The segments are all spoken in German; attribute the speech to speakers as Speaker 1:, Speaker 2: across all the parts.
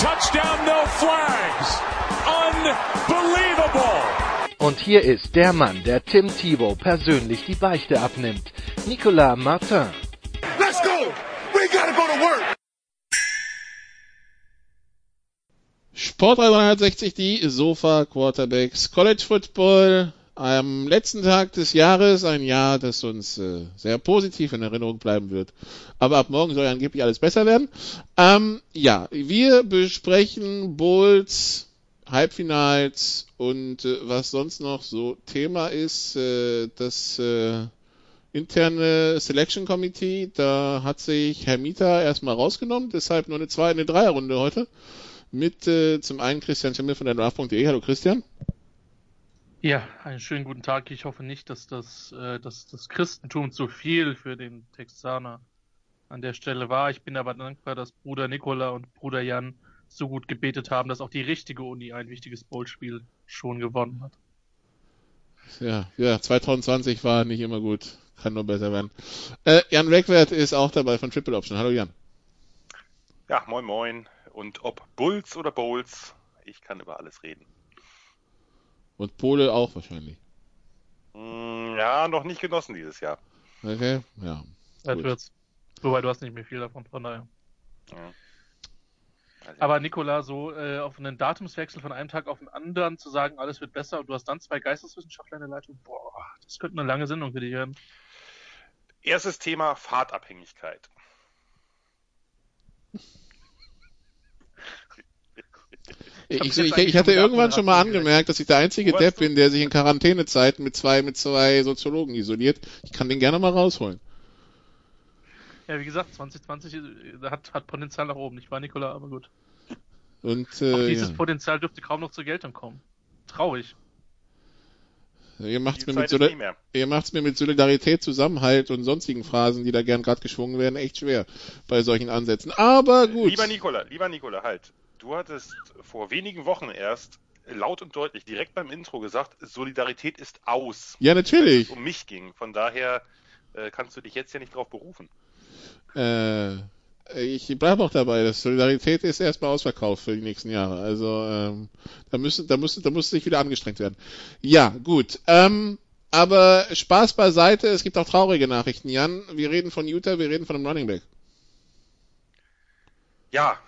Speaker 1: touchdown, no flags. Unbelievable. Und hier ist der Mann, der Tim Thibault persönlich die Beichte abnimmt. Nicolas Martin. Let's go! We gotta go to work!
Speaker 2: Sport 360, die Sofa Quarterbacks, College Football am letzten Tag des Jahres, ein Jahr, das uns äh, sehr positiv in Erinnerung bleiben wird. Aber ab morgen soll ja angeblich alles besser werden. Ähm, ja, wir besprechen Bowls, Halbfinals und äh, was sonst noch so Thema ist, äh, das äh, interne Selection Committee, da hat sich Herr Mieter erstmal rausgenommen, deshalb nur eine zwei, eine Dreierrunde heute mit äh, zum einen Christian Schimmel von der Draft.de. Hallo Christian.
Speaker 3: Ja, einen schönen guten Tag. Ich hoffe nicht, dass das, äh, dass das Christentum zu viel für den Texaner an der Stelle war. Ich bin aber dankbar, dass Bruder Nikola und Bruder Jan so gut gebetet haben, dass auch die richtige Uni ein wichtiges Bowlspiel schon gewonnen hat.
Speaker 2: Ja, ja, 2020 war nicht immer gut. Kann nur besser werden. Äh, Jan Reckwert ist auch dabei von Triple Option. Hallo Jan.
Speaker 4: Ja, moin moin. Und ob Bulls oder Bowls, ich kann über alles reden.
Speaker 2: Und Pole auch wahrscheinlich.
Speaker 4: Mm, ja, noch nicht genossen dieses Jahr.
Speaker 2: Okay, ja.
Speaker 3: Das wird's. Wobei du hast nicht mehr viel davon, von daher. Ja. Also Aber Nikola, so äh, auf einen Datumswechsel von einem Tag auf den anderen zu sagen, alles wird besser und du hast dann zwei Geisteswissenschaftler in der Leitung, boah, das könnte eine lange Sendung für dich werden.
Speaker 4: Erstes Thema Fahrtabhängigkeit.
Speaker 2: Ich, ich, ich, hatte irgendwann schon mal angemerkt, dass ich der einzige Depp bin, der sich in Quarantänezeiten mit zwei, mit zwei Soziologen isoliert. Ich kann den gerne mal rausholen.
Speaker 3: Ja, wie gesagt, 2020 äh, hat, hat Potenzial nach oben, nicht wahr, Nikola? Aber gut.
Speaker 2: Und, äh,
Speaker 3: dieses
Speaker 2: ja.
Speaker 3: Potenzial dürfte kaum noch zur Geltung kommen. Traurig.
Speaker 2: Ihr macht's, mir mit, ihr macht's mir mit Solidarität, Zusammenhalt und sonstigen Phrasen, die da gern gerade geschwungen werden, echt schwer bei solchen Ansätzen. Aber gut.
Speaker 4: Lieber Nikola, lieber Nikola, halt du hattest vor wenigen Wochen erst laut und deutlich direkt beim Intro gesagt, Solidarität ist aus.
Speaker 2: Ja, natürlich.
Speaker 4: Wenn es um mich ging. Von daher äh, kannst du dich jetzt ja nicht drauf berufen.
Speaker 2: Äh, ich bleibe auch dabei, dass Solidarität ist erstmal ausverkauft für die nächsten Jahre. Also ähm, da müssen, da muss, da muss sich wieder angestrengt werden. Ja, gut. Ähm, aber Spaß beiseite, es gibt auch traurige Nachrichten, Jan. Wir reden von Utah, wir reden von einem Running Back.
Speaker 4: Ja,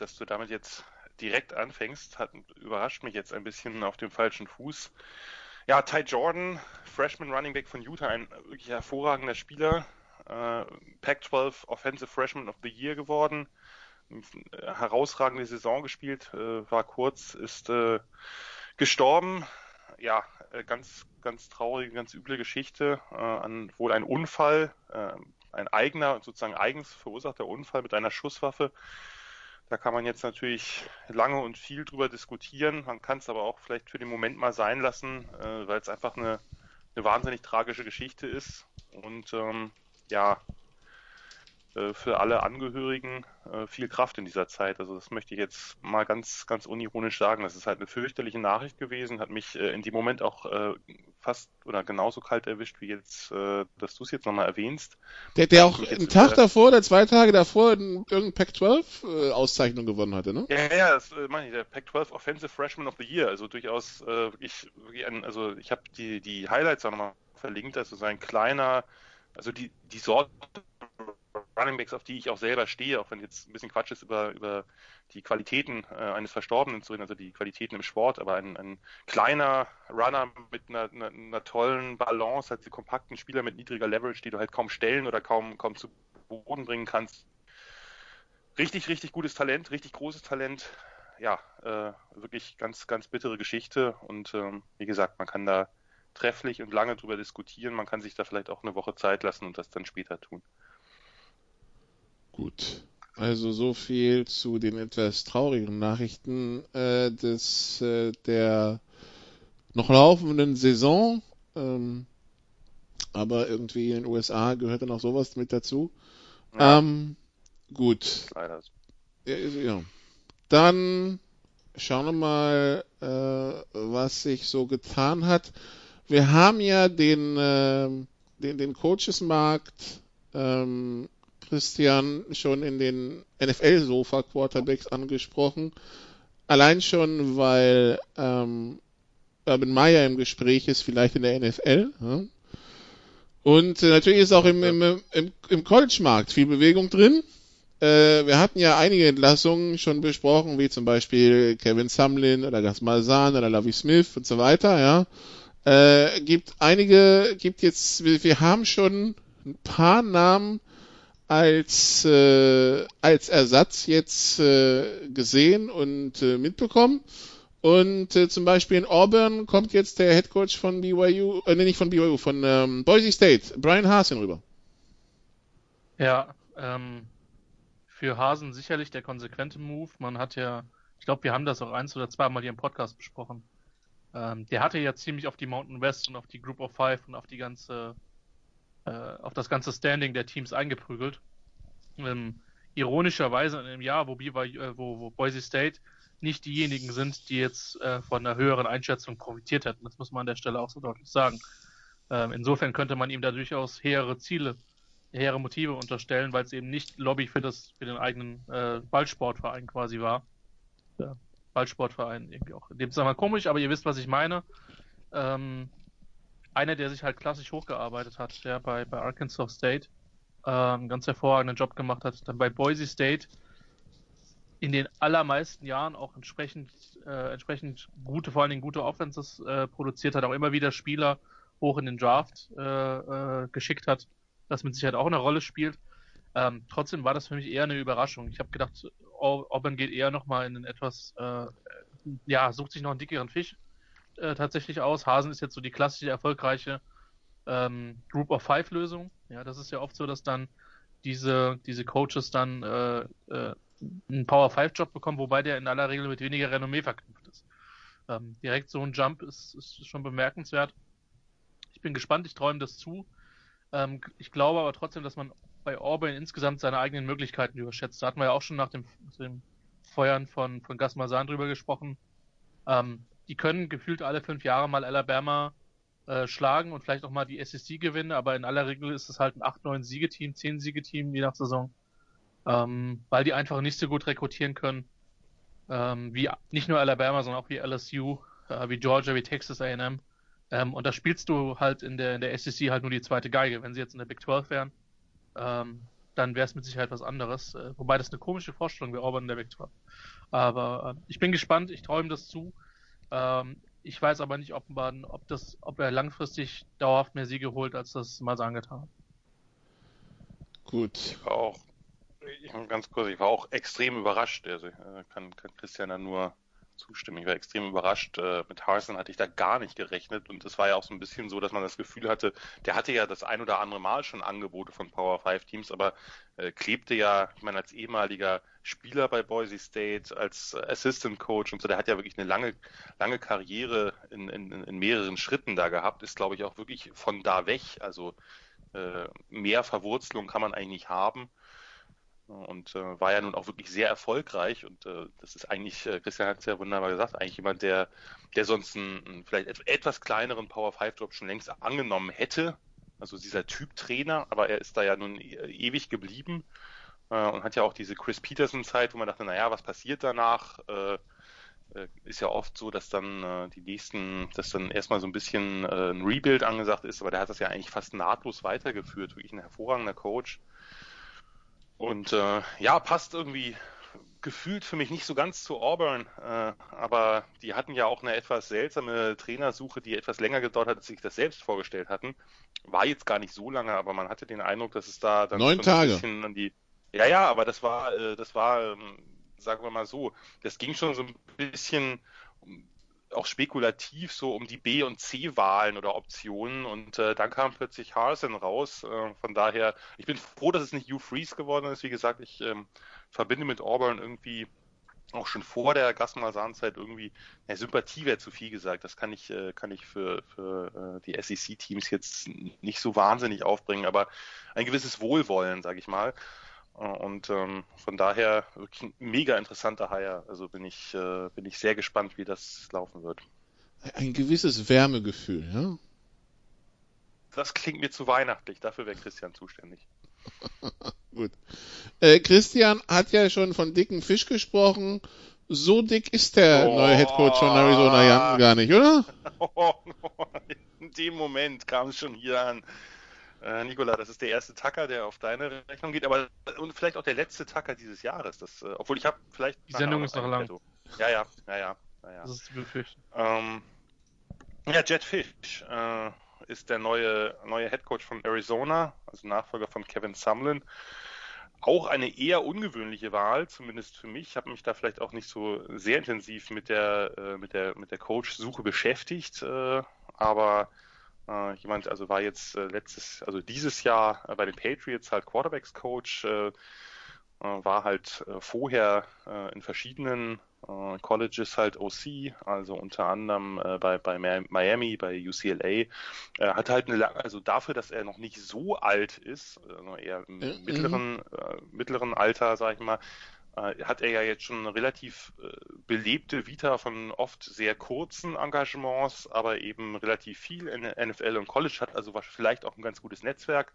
Speaker 4: dass du damit jetzt direkt anfängst, hat, überrascht mich jetzt ein bisschen auf dem falschen Fuß. Ja, Ty Jordan, Freshman Running Back von Utah, ein wirklich hervorragender Spieler, äh, Pac-12 Offensive Freshman of the Year geworden, herausragende Saison gespielt, äh, war kurz, ist äh, gestorben. Ja, äh, ganz, ganz traurige, ganz üble Geschichte, äh, an wohl ein Unfall, äh, ein eigener, sozusagen eigens verursachter Unfall mit einer Schusswaffe da kann man jetzt natürlich lange und viel drüber diskutieren. Man kann es aber auch vielleicht für den Moment mal sein lassen, äh, weil es einfach eine, eine wahnsinnig tragische Geschichte ist. Und ähm, ja, für alle Angehörigen äh, viel Kraft in dieser Zeit. Also das möchte ich jetzt mal ganz, ganz unironisch sagen. Das ist halt eine fürchterliche Nachricht gewesen, hat mich äh, in dem Moment auch fast oder genauso kalt erwischt wie jetzt, dass du es jetzt nochmal erwähnst.
Speaker 2: Der, der auch einen Tag davor oder zwei Tage davor irgendeine Pac-12 Auszeichnung gewonnen hatte, ne?
Speaker 4: Ja, ja, das meine ich, der Pac-12 Offensive Freshman of the Year, also durchaus ein, also ich habe die, die Highlights auch nochmal verlinkt, also sein kleiner, also die, die Sorte Runningbacks, auf die ich auch selber stehe, auch wenn jetzt ein bisschen Quatsch ist über, über die Qualitäten äh, eines Verstorbenen zu reden, also die Qualitäten im Sport, aber ein, ein kleiner Runner mit einer, einer, einer tollen Balance, halt die kompakten Spieler mit niedriger Leverage, die du halt kaum stellen oder kaum, kaum zu Boden bringen kannst. Richtig, richtig gutes Talent, richtig großes Talent. Ja, äh, wirklich ganz, ganz bittere Geschichte und ähm, wie gesagt, man kann da trefflich und lange drüber diskutieren. Man kann sich da vielleicht auch eine Woche Zeit lassen und das dann später tun.
Speaker 2: Gut. Also so viel zu den etwas traurigen Nachrichten äh, des äh, der noch laufenden Saison. Ähm, aber irgendwie in den USA gehört dann auch sowas mit dazu. Ja. Ähm, gut. Leider. Ja, ja. Dann schauen wir mal, äh, was sich so getan hat. Wir haben ja den, äh, den, den Coachesmarkt ähm, Christian schon in den NFL-Sofa-Quarterbacks angesprochen. Allein schon, weil ähm, Urban Meyer im Gespräch ist, vielleicht in der NFL. Ja? Und äh, natürlich ist auch im, im, im, im College-Markt viel Bewegung drin. Äh, wir hatten ja einige Entlassungen schon besprochen, wie zum Beispiel Kevin Sumlin oder Gas Malzahn oder Lavi Smith und so weiter, ja. Äh, gibt einige, gibt jetzt, wir, wir haben schon ein paar Namen als, äh, als Ersatz jetzt äh, gesehen und äh, mitbekommen. Und äh, zum Beispiel in Auburn kommt jetzt der Head Coach von BYU, äh, nee, nicht von BYU, von ähm, Boise State, Brian Hasen rüber.
Speaker 3: Ja, ähm, für Hasen sicherlich der konsequente Move. Man hat ja, ich glaube, wir haben das auch eins oder zweimal hier im Podcast besprochen. Ähm, der hatte ja ziemlich auf die Mountain West und auf die Group of Five und auf die ganze äh, auf das ganze Standing der Teams eingeprügelt. Ähm, ironischerweise in einem Jahr, wo, BYU, äh, wo, wo Boise State nicht diejenigen sind, die jetzt äh, von einer höheren Einschätzung profitiert hätten. Das muss man an der Stelle auch so deutlich sagen. Ähm, insofern könnte man ihm da durchaus hehre Ziele, hehre Motive unterstellen, weil es eben nicht Lobby für das für den eigenen äh, Ballsportverein quasi war. Ja, Ballsportverein irgendwie auch. In dem Zusammenhang komisch, aber ihr wisst, was ich meine. Ähm, einer, der sich halt klassisch hochgearbeitet hat, der bei, bei Arkansas State einen ganz hervorragenden Job gemacht hat, dann bei Boise State in den allermeisten Jahren auch entsprechend, äh, entsprechend gute, vor allen Dingen gute Offenses äh, produziert hat, auch immer wieder Spieler hoch in den Draft äh, äh, geschickt hat, das mit Sicherheit auch eine Rolle spielt. Ähm, trotzdem war das für mich eher eine Überraschung. Ich habe gedacht, Auburn geht eher nochmal in einen etwas, äh, ja, sucht sich noch einen dickeren Fisch äh, tatsächlich aus. Hasen ist jetzt so die klassische, erfolgreiche ähm, Group of Five Lösung. Ja, das ist ja oft so, dass dann diese, diese Coaches dann äh, äh, einen Power 5 Job bekommen, wobei der in aller Regel mit weniger Renommee verknüpft ist. Ähm, direkt so ein Jump ist, ist schon bemerkenswert. Ich bin gespannt, ich träume das zu. Ähm, ich glaube aber trotzdem, dass man bei Auburn insgesamt seine eigenen Möglichkeiten überschätzt. Da hatten wir ja auch schon nach dem, dem Feuern von, von Gas Masan drüber gesprochen. Ähm, die können gefühlt alle fünf Jahre mal Alabama äh, schlagen und vielleicht auch mal die SEC gewinnen, aber in aller Regel ist es halt ein 8-9 Siegeteam, 10 Siegeteam je nach Saison, ähm, weil die einfach nicht so gut rekrutieren können, ähm, wie nicht nur Alabama, sondern auch wie LSU, äh, wie Georgia, wie Texas A&M. Ähm, und da spielst du halt in der, in der SEC halt nur die zweite Geige. Wenn sie jetzt in der Big 12 wären, ähm, dann wäre es mit Sicherheit was anderes. Äh, wobei das eine komische Vorstellung wäre, Auburn in der Big 12. Aber äh, ich bin gespannt, ich träume das zu. Ähm, ich weiß aber nicht, ob man, ob das, ob er langfristig dauerhaft mehr Siege holt, als das mal so angetan hat.
Speaker 4: Gut. Ich war auch, ich, ganz kurz, ich war auch extrem überrascht. Also äh, kann, kann Christian dann nur zustimmen. Ich war extrem überrascht. Äh, mit Harrison hatte ich da gar nicht gerechnet und es war ja auch so ein bisschen so, dass man das Gefühl hatte, der hatte ja das ein oder andere Mal schon Angebote von Power 5 Teams, aber äh, klebte ja, ich meine, als ehemaliger Spieler bei Boise State, als Assistant Coach und so, der hat ja wirklich eine lange, lange Karriere in, in, in mehreren Schritten da gehabt, ist glaube ich auch wirklich von da weg, also äh, mehr Verwurzelung kann man eigentlich nicht haben und äh, war ja nun auch wirklich sehr erfolgreich. Und äh, das ist eigentlich, äh, Christian hat es ja wunderbar gesagt, eigentlich jemand, der, der sonst einen, einen vielleicht etwas kleineren Power 5 Job schon längst angenommen hätte, also dieser Typ Trainer, aber er ist da ja nun e ewig geblieben. Äh, und hat ja auch diese Chris Peterson Zeit, wo man dachte, naja, was passiert danach? Äh, äh, ist ja oft so, dass dann äh, die nächsten, dass dann erstmal so ein bisschen äh, ein Rebuild angesagt ist, aber der hat das ja eigentlich fast nahtlos weitergeführt, wirklich ein hervorragender Coach. Und äh, ja, passt irgendwie gefühlt für mich nicht so ganz zu Auburn, äh, aber die hatten ja auch eine etwas seltsame Trainersuche, die etwas länger gedauert hat, als sich das selbst vorgestellt hatten. War jetzt gar nicht so lange, aber man hatte den Eindruck, dass es da dann
Speaker 2: Neun Tage. ein bisschen
Speaker 4: an die. Ja, ja, aber das war, äh, das war, ähm, sagen wir mal so, das ging schon so ein bisschen auch spekulativ so um die B- und C-Wahlen oder Optionen und äh, dann kam plötzlich Harrison raus. Äh, von daher, ich bin froh, dass es nicht Hugh Freeze geworden ist. Wie gesagt, ich ähm, verbinde mit Auburn irgendwie auch schon vor der Gasmalsan-Zeit irgendwie, ja, Sympathie wäre zu viel gesagt. Das kann ich, äh, kann ich für, für äh, die SEC-Teams jetzt nicht so wahnsinnig aufbringen, aber ein gewisses Wohlwollen, sage ich mal. Äh, und ähm, von daher wirklich ein mega interessanter Hire. Also bin ich, äh, bin ich sehr gespannt, wie das laufen wird.
Speaker 2: Ein gewisses Wärmegefühl, ja?
Speaker 4: Das klingt mir zu weihnachtlich. Dafür wäre Christian zuständig.
Speaker 2: Gut. Äh, Christian hat ja schon von dicken Fisch gesprochen. So dick ist der oh. neue Headcoach von Arizona Young gar nicht, oder?
Speaker 4: In dem Moment kam es schon hier an. Äh, Nikola, das ist der erste Tacker, der auf deine Rechnung geht, aber und vielleicht auch der letzte Tacker dieses Jahres. Das, äh, obwohl ich habe vielleicht.
Speaker 3: Die Sendung ist noch lang.
Speaker 4: Petto. Ja, ja, ja, ja, ja.
Speaker 3: Das ist zu befürchten.
Speaker 4: Ähm, ja, Jet Fish äh, ist der neue, neue Head Coach von Arizona, also Nachfolger von Kevin Sumlin. Auch eine eher ungewöhnliche Wahl, zumindest für mich. Ich habe mich da vielleicht auch nicht so sehr intensiv mit der, äh, mit der, mit der Coach-Suche beschäftigt, äh, aber äh, jemand, also war jetzt äh, letztes, also dieses Jahr äh, bei den Patriots halt Quarterbacks-Coach, äh, war halt vorher in verschiedenen Colleges halt OC, also unter anderem bei, bei Miami, bei UCLA. Er hat halt eine, also dafür, dass er noch nicht so alt ist, also eher im mhm. mittleren, mittleren Alter, sag ich mal, äh, hat er ja jetzt schon eine relativ äh, belebte Vita von oft sehr kurzen Engagements, aber eben relativ viel in der NFL und College hat, also vielleicht auch ein ganz gutes Netzwerk.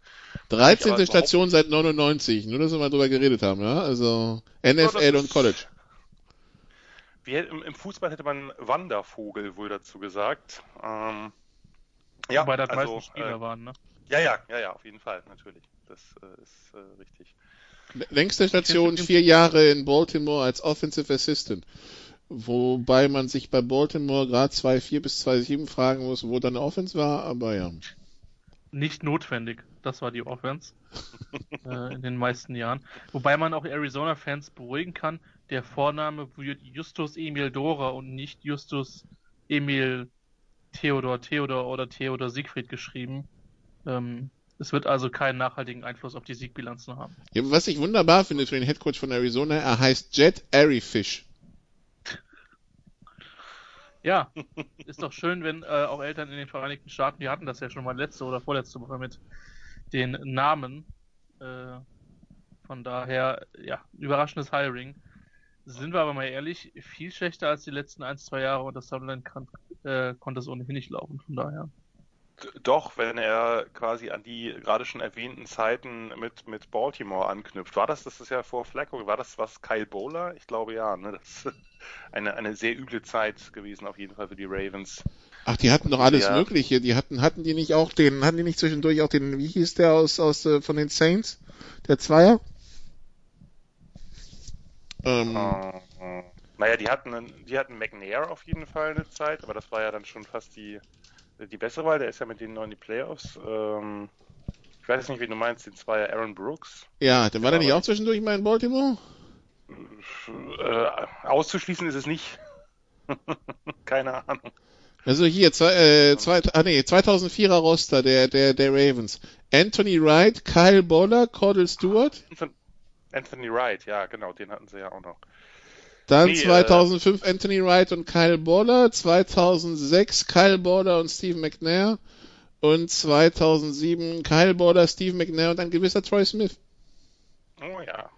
Speaker 2: 13. Station seit 99, nur dass wir mal drüber geredet haben, ja? Also NFL und College.
Speaker 4: Wie, im, im, Fußball hätte man Wandervogel wohl dazu gesagt. Ähm, ja,
Speaker 3: Wobei das also, meisten Spieler äh, waren, ne?
Speaker 4: Ja, ja, ja, ja, auf jeden Fall, natürlich. Das äh, ist äh, richtig.
Speaker 2: Längste Station vier Jahre in Baltimore als Offensive Assistant. Wobei man sich bei Baltimore gerade 2-4 bis 2-7 fragen muss, wo dann Offense war, aber ja.
Speaker 3: Nicht notwendig. Das war die Offense äh, in den meisten Jahren. Wobei man auch Arizona-Fans beruhigen kann, der Vorname wird Justus Emil Dora und nicht Justus Emil Theodor Theodor oder Theodor Siegfried geschrieben. Ähm, es wird also keinen nachhaltigen Einfluss auf die Siegbilanzen haben.
Speaker 2: Ja, was ich wunderbar finde für den Headcoach von Arizona, er heißt Jet Airyfish.
Speaker 3: Ja, ist doch schön, wenn äh, auch Eltern in den Vereinigten Staaten, die hatten das ja schon mal letzte oder vorletzte Woche mit den Namen. Äh, von daher, ja, überraschendes Hiring. Sind wir aber mal ehrlich, viel schlechter als die letzten ein, zwei Jahre und das Sutherland kann, äh, konnte es ohnehin nicht laufen. Von daher.
Speaker 4: Doch, wenn er quasi an die gerade schon erwähnten Zeiten mit, mit Baltimore anknüpft. War das, das ist ja vor Flacco, war das was Kyle Bowler? Ich glaube ja, ne? Das ist eine, eine sehr üble Zeit gewesen auf jeden Fall für die Ravens.
Speaker 2: Ach, die hatten doch alles ja. Mögliche. Die hatten, hatten die nicht auch den, hatten die nicht zwischendurch auch den, wie hieß der aus, aus, äh, von den Saints? Der Zweier?
Speaker 4: Ähm. Uh, naja, die hatten, die hatten McNair auf jeden Fall eine Zeit, aber das war ja dann schon fast die, die bessere Wahl, der ist ja mit denen noch in die Playoffs. Ähm, ich weiß nicht, wie du meinst, den Zweier Aaron Brooks.
Speaker 2: Ja, dann war der nicht auch zwischendurch mal in Baltimore?
Speaker 4: Äh, auszuschließen ist es nicht. Keine Ahnung.
Speaker 2: Also hier, zwei, äh, zwei, ah nee, 2004er Roster der, der, der Ravens. Anthony Wright, Kyle Boller, Cordell Stewart.
Speaker 4: Anthony Wright, ja, genau, den hatten sie ja auch noch.
Speaker 2: Dann nee, 2005 äh, Anthony Wright und Kyle Border, 2006 Kyle Border und Steve McNair und 2007 Kyle Border, Steve McNair und ein gewisser Troy Smith.
Speaker 4: Oh ja.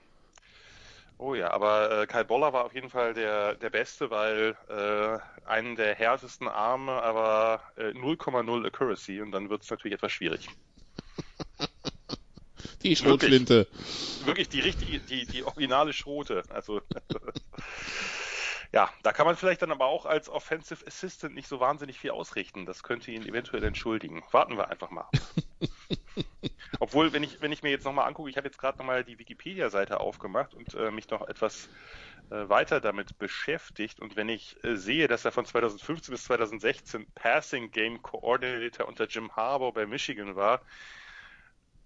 Speaker 4: Oh ja, aber äh, Kyle Boller war auf jeden Fall der, der Beste, weil äh, einen der härtesten Arme, aber äh, 0,0 Accuracy und dann wird es natürlich etwas schwierig.
Speaker 2: Die Schrotflinte.
Speaker 4: Wirklich, wirklich die richtige, die, die originale Schrote. Also ja, da kann man vielleicht dann aber auch als Offensive Assistant nicht so wahnsinnig viel ausrichten. Das könnte ihn eventuell entschuldigen. Warten wir einfach mal. Obwohl, wenn ich, wenn ich mir jetzt nochmal angucke, ich habe jetzt gerade nochmal die Wikipedia-Seite aufgemacht und äh, mich noch etwas äh, weiter damit beschäftigt. Und wenn ich äh, sehe, dass er von 2015 bis 2016 Passing Game Coordinator unter Jim Harbour bei Michigan war,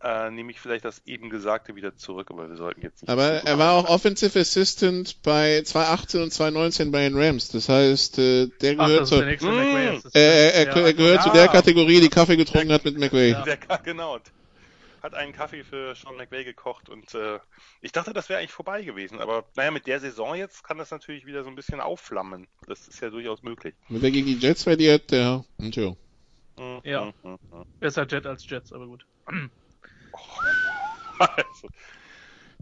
Speaker 4: äh, nehme ich vielleicht das eben Gesagte wieder zurück, aber wir sollten jetzt nicht.
Speaker 2: Aber er war auch Offensive Assistant bei 2018 und 2019 bei den Rams. Das heißt, äh, der gehört, Ach, zur, der mmh. er, er, er, gehört ja. zu der Kategorie, die Kaffee getrunken hat mit McVay.
Speaker 4: Ja. Der, genau. Hat einen Kaffee für Sean McVay gekocht und äh, ich dachte, das wäre eigentlich vorbei gewesen. Aber naja, mit der Saison jetzt kann das natürlich wieder so ein bisschen aufflammen. Das ist ja durchaus möglich.
Speaker 2: Wenn der gegen die Jets verliert, der.
Speaker 3: Mhm, ja. Mhm, mhm. Besser Jet als Jets, aber gut.
Speaker 2: also,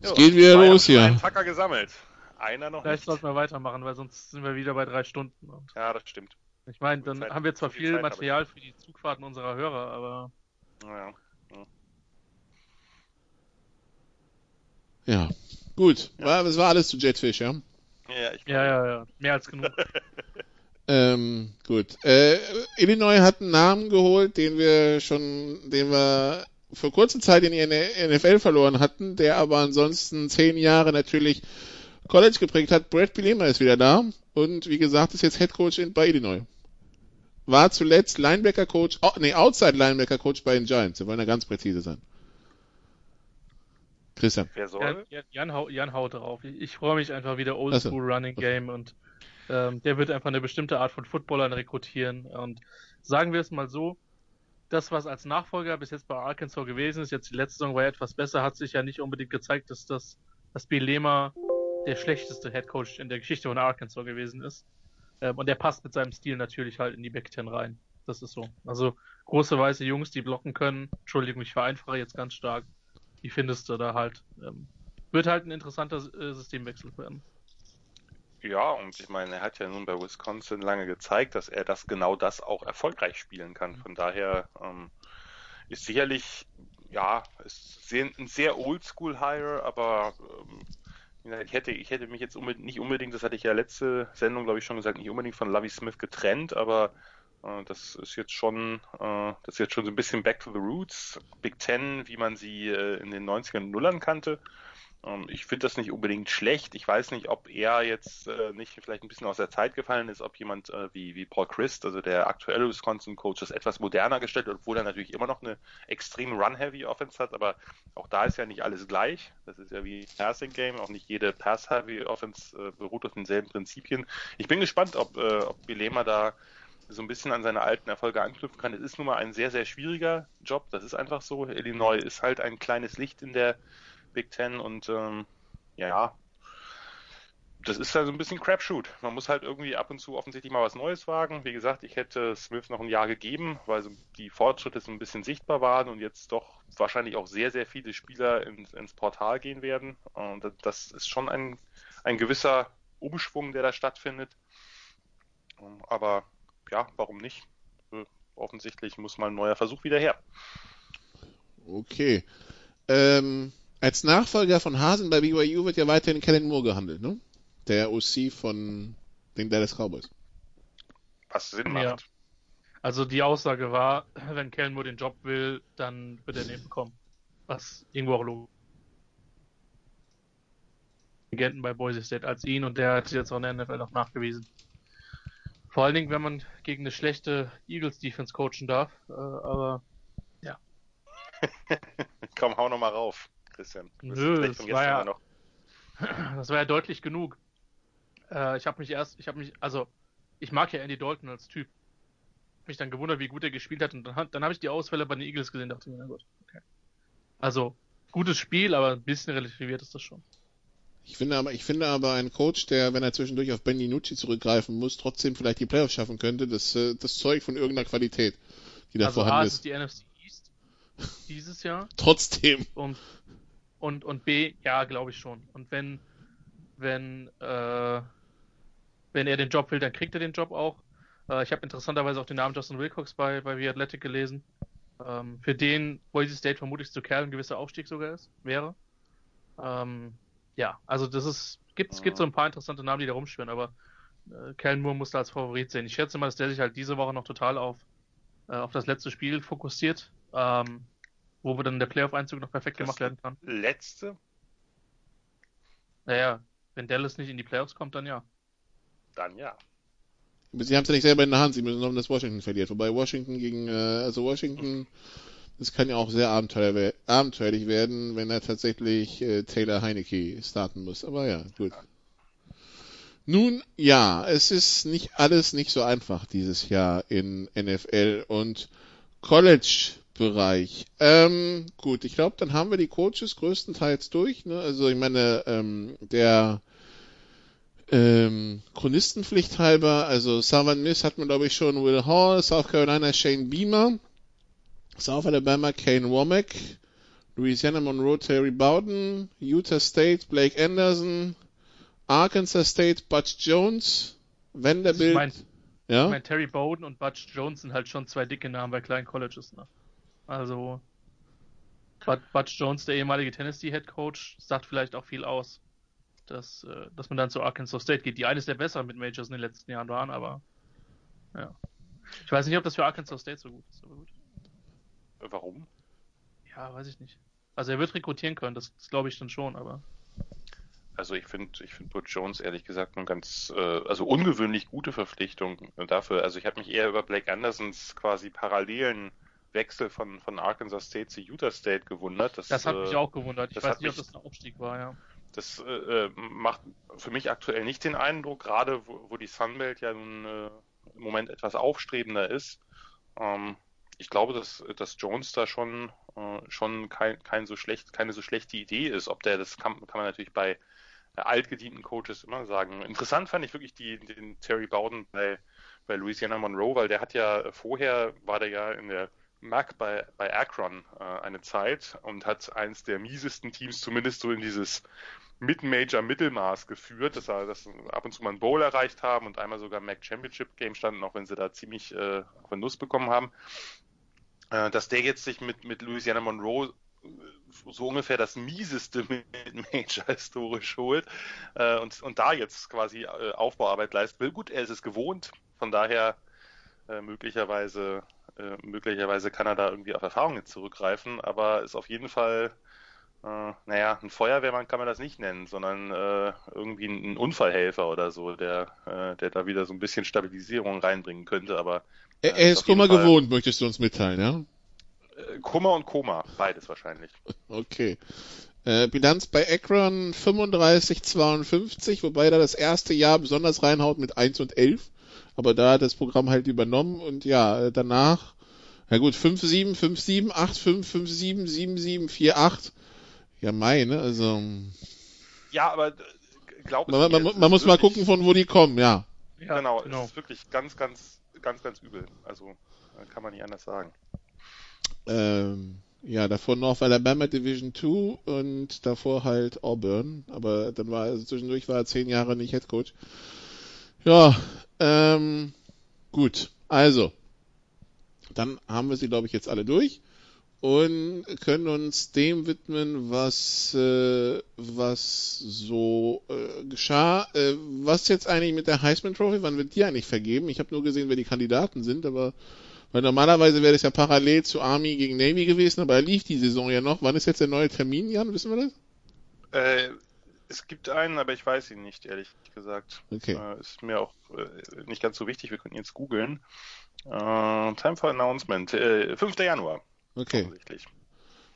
Speaker 2: es geht wieder los hier.
Speaker 4: Einen Tacker gesammelt. Einer noch
Speaker 3: Vielleicht nicht. sollten wir weitermachen, weil sonst sind wir wieder bei drei Stunden.
Speaker 4: ja, das stimmt.
Speaker 3: Ich meine, dann Zeit, haben wir zwar viel, viel Material für die Zugfahrten unserer Hörer, aber.
Speaker 2: Ja. Ja, gut. Ja. Das war alles zu Jetfish, ja?
Speaker 3: Ja, ich ja, ja, ja. Mehr als genug.
Speaker 2: ähm, gut. Äh, Illinois hat einen Namen geholt, den wir schon, den wir vor kurzer Zeit in die NFL verloren hatten, der aber ansonsten zehn Jahre natürlich College geprägt hat. Brad Bilema ist wieder da und wie gesagt ist jetzt Head Coach in, bei Illinois. War zuletzt Linebacker Coach, oh, nee, Outside Linebacker Coach bei den Giants. Wir wollen ja ganz präzise sein. Christian.
Speaker 3: Wer soll? Jan, Jan, Jan, Jan haut drauf. Ich, ich freue mich einfach wieder Old School Running Game und ähm, der wird einfach eine bestimmte Art von Footballern rekrutieren und sagen wir es mal so, das, was als Nachfolger bis jetzt bei Arkansas gewesen ist, jetzt die letzte Saison war ja etwas besser, hat sich ja nicht unbedingt gezeigt, dass das, dass Bilema der schlechteste Head Coach in der Geschichte von Arkansas gewesen ist. Ähm, und der passt mit seinem Stil natürlich halt in die Big Ten rein. Das ist so. Also große weiße Jungs, die blocken können. Entschuldigung, ich vereinfache jetzt ganz stark. Die findest du da halt. Ähm, wird halt ein interessanter äh, Systemwechsel werden.
Speaker 4: Ja, und ich meine, er hat ja nun bei Wisconsin lange gezeigt, dass er das genau das auch erfolgreich spielen kann. Von daher ähm, ist sicherlich, ja, ist sehr, ein sehr oldschool-Hire, aber ähm, ich hätte, ich hätte mich jetzt unbedingt, nicht unbedingt, das hatte ich ja letzte Sendung, glaube ich, schon gesagt, nicht unbedingt von Lovey Smith getrennt, aber äh, das ist jetzt schon, äh, das ist jetzt schon so ein bisschen back to the roots, Big Ten, wie man sie äh, in den 90ern und Nullern kannte. Ähm, ich finde das nicht unbedingt schlecht. Ich weiß nicht, ob er jetzt äh, nicht vielleicht ein bisschen aus der Zeit gefallen ist, ob jemand äh, wie, wie Paul Christ, also der aktuelle Wisconsin-Coach, das etwas moderner gestellt hat, obwohl er natürlich immer noch eine extrem run-heavy Offense hat, aber auch da ist ja nicht alles gleich. Das ist ja wie Passing-Game, auch nicht jede Pass-heavy Offense äh, beruht auf denselben Prinzipien. Ich bin gespannt, ob, äh, ob Bilema da so ein bisschen an seine alten Erfolge anknüpfen kann. Es ist nun mal ein sehr, sehr schwieriger Job. Das ist einfach so. Illinois ist halt ein kleines Licht in der Big Ten und ähm, ja, das ist halt so ein bisschen Crapshoot. Man muss halt irgendwie ab und zu offensichtlich mal was Neues wagen. Wie gesagt, ich hätte Smith noch ein Jahr gegeben, weil so die Fortschritte so ein bisschen sichtbar waren und jetzt doch wahrscheinlich auch sehr, sehr viele Spieler ins, ins Portal gehen werden. Und das ist schon ein, ein gewisser Umschwung, der da stattfindet. Aber ja, warum nicht? Äh, offensichtlich muss mal ein neuer Versuch wieder her.
Speaker 2: Okay. Ähm, als Nachfolger von Hasen bei BYU wird ja weiterhin Kellen Moore gehandelt, ne? Der OC von den Dallas Cowboys.
Speaker 4: Was Sinn macht. Ja.
Speaker 3: Also die Aussage war, wenn Kellen Moore den Job will, dann wird er den bekommen. Was irgendwo auch logisch. Agenten bei Boise State als ihn und der hat jetzt auch in der NFL noch nachgewiesen. Vor allen Dingen, wenn man gegen eine schlechte Eagles Defense coachen darf, äh, aber ja.
Speaker 4: Komm, hau noch mal rauf. Christian.
Speaker 3: Nö, das war, ja, noch. das war ja deutlich genug. Äh, ich habe mich erst, ich habe mich, also ich mag ja Andy Dalton als Typ. Mich dann gewundert, wie gut er gespielt hat und dann, dann habe ich die Ausfälle bei den Eagles gesehen, dachte mir, na gut, okay. Also gutes Spiel, aber ein bisschen relativiert ist das schon.
Speaker 2: Ich finde aber, ich finde aber ein Coach, der, wenn er zwischendurch auf Ben Nucci zurückgreifen muss, trotzdem vielleicht die Playoffs schaffen könnte, das, äh, das Zeug von irgendeiner Qualität, die da also vorhanden A, ist. ist
Speaker 3: die NFC East dieses Jahr.
Speaker 2: Trotzdem.
Speaker 3: Und und, und B, ja, glaube ich schon. Und wenn, wenn, äh, wenn er den Job will, dann kriegt er den Job auch. Äh, ich habe interessanterweise auch den Namen Justin Wilcox bei, bei The Athletic gelesen. Ähm, für den Boise State vermutlich zu Kerl ein gewisser Aufstieg sogar ist, wäre. Ähm, ja, also das ist, gibt, es so ein paar interessante Namen, die da rumschwirren, aber äh, Kellen Moore muss da als Favorit sehen. Ich schätze mal, dass der sich halt diese Woche noch total auf, äh, auf das letzte Spiel fokussiert. Ähm, wo wir dann der Playoff-Einzug noch perfekt das gemacht werden kann.
Speaker 4: Letzte?
Speaker 3: Naja, wenn Dallas nicht in die Playoffs kommt, dann ja.
Speaker 4: Dann ja.
Speaker 2: Sie haben es ja nicht selber in der Hand, sie müssen hoffen, dass Washington verliert. Wobei Washington gegen, äh, also Washington es kann ja auch sehr abenteuerlich werden, wenn er tatsächlich äh, Taylor Heineke starten muss. Aber ja, gut. Nun ja, es ist nicht alles nicht so einfach dieses Jahr in NFL und College-Bereich. Ähm, gut, ich glaube, dann haben wir die Coaches größtenteils durch. Ne? Also ich meine, ähm, der ähm, Chronistenpflicht halber, also Southern Miss hat man glaube ich schon Will Hall, South Carolina Shane Beamer, South Alabama Kane Womack, Louisiana Monroe Terry Bowden, Utah State Blake Anderson, Arkansas State Butch Jones, Vanderbilt. Ich mein,
Speaker 3: ja? ich mein, Terry Bowden und Butch Jones sind halt schon zwei dicke Namen bei kleinen Colleges. Ne? Also Butch Jones, der ehemalige Tennessee Head Coach, sagt vielleicht auch viel aus dass, äh, dass man dann zu Arkansas State geht, die eines der besseren mit Majors in den letzten Jahren waren, aber ja. Ich weiß nicht, ob das für Arkansas State so gut ist, aber gut.
Speaker 4: Warum?
Speaker 3: Ja, weiß ich nicht. Also er wird rekrutieren können, das, das glaube ich dann schon, aber.
Speaker 4: Also ich finde, ich finde Butch Jones ehrlich gesagt eine ganz, äh, also ungewöhnlich gute Verpflichtung dafür. Also ich habe mich eher über Blake Andersons quasi parallelen Wechsel von, von Arkansas State zu Utah State gewundert.
Speaker 3: Das, das hat äh, mich auch gewundert. Ich weiß nicht, ob das ein Aufstieg war, ja.
Speaker 4: Das äh, äh, macht für mich aktuell nicht den Eindruck, gerade wo, wo die Sunbelt ja nun äh, im Moment etwas aufstrebender ist. Ähm, ich glaube, dass, dass Jones da schon, äh, schon kein, kein so schlecht, keine so schlechte Idee ist. Ob der, das kann, kann man natürlich bei altgedienten Coaches immer sagen. Interessant fand ich wirklich die, den Terry Bowden bei, bei Louisiana Monroe, weil der hat ja vorher, war der ja in der Mac bei, bei Akron äh, eine Zeit und hat eins der miesesten Teams zumindest so in dieses Mid-Major-Mittelmaß geführt, dass sie das ab und zu mal ein Bowl erreicht haben und einmal sogar Mac Championship Game standen, auch wenn sie da ziemlich äh, auf den Nuss bekommen haben. Äh, dass der jetzt sich mit, mit Louisiana Monroe äh, so ungefähr das mieseste Mid-Major historisch holt äh, und, und da jetzt quasi äh, Aufbauarbeit leisten will. Gut, er ist es gewohnt, von daher äh, möglicherweise äh, möglicherweise kann er da irgendwie auf Erfahrungen zurückgreifen, aber ist auf jeden Fall, äh, naja, ein Feuerwehrmann kann man das nicht nennen, sondern äh, irgendwie ein Unfallhelfer oder so, der, äh, der da wieder so ein bisschen Stabilisierung reinbringen könnte, aber.
Speaker 2: er, er ist Kummer Fall, gewohnt, möchtest du uns mitteilen, ja?
Speaker 4: Äh, Kummer und Koma, beides wahrscheinlich.
Speaker 2: Okay. Äh, Bilanz bei Akron 35-52, wobei da das erste Jahr besonders reinhaut mit 1 und 11 aber da hat das Programm halt übernommen und ja, danach, ja gut, 5-7, 5-7, 8-5, 5-7, 7-7, 4-8. Ja, meine, also.
Speaker 4: Ja, aber glaubst
Speaker 2: man, man, man, man muss mal gucken, von wo die kommen, ja.
Speaker 4: ja genau, genau, es ist wirklich ganz, ganz, ganz, ganz übel. Also, kann man nicht anders sagen.
Speaker 2: Ähm, ja, davor North Alabama Division 2 und davor halt Auburn, aber dann war also zwischendurch war er zehn Jahre nicht Head Coach. Ja, ähm, gut. Also, dann haben wir sie, glaube ich, jetzt alle durch und können uns dem widmen, was äh, was so äh, geschah. Äh, was jetzt eigentlich mit der Heisman Trophy? Wann wird die eigentlich vergeben? Ich habe nur gesehen, wer die Kandidaten sind, aber weil normalerweise wäre das ja parallel zu Army gegen Navy gewesen, aber er lief die Saison ja noch. Wann ist jetzt der neue Termin, Jan? Wissen wir das?
Speaker 4: Es gibt einen, aber ich weiß ihn nicht, ehrlich gesagt. Okay. Äh, ist mir auch äh, nicht ganz so wichtig, wir könnten jetzt googeln. Äh, Time for Announcement, äh, 5. Januar.
Speaker 2: Okay.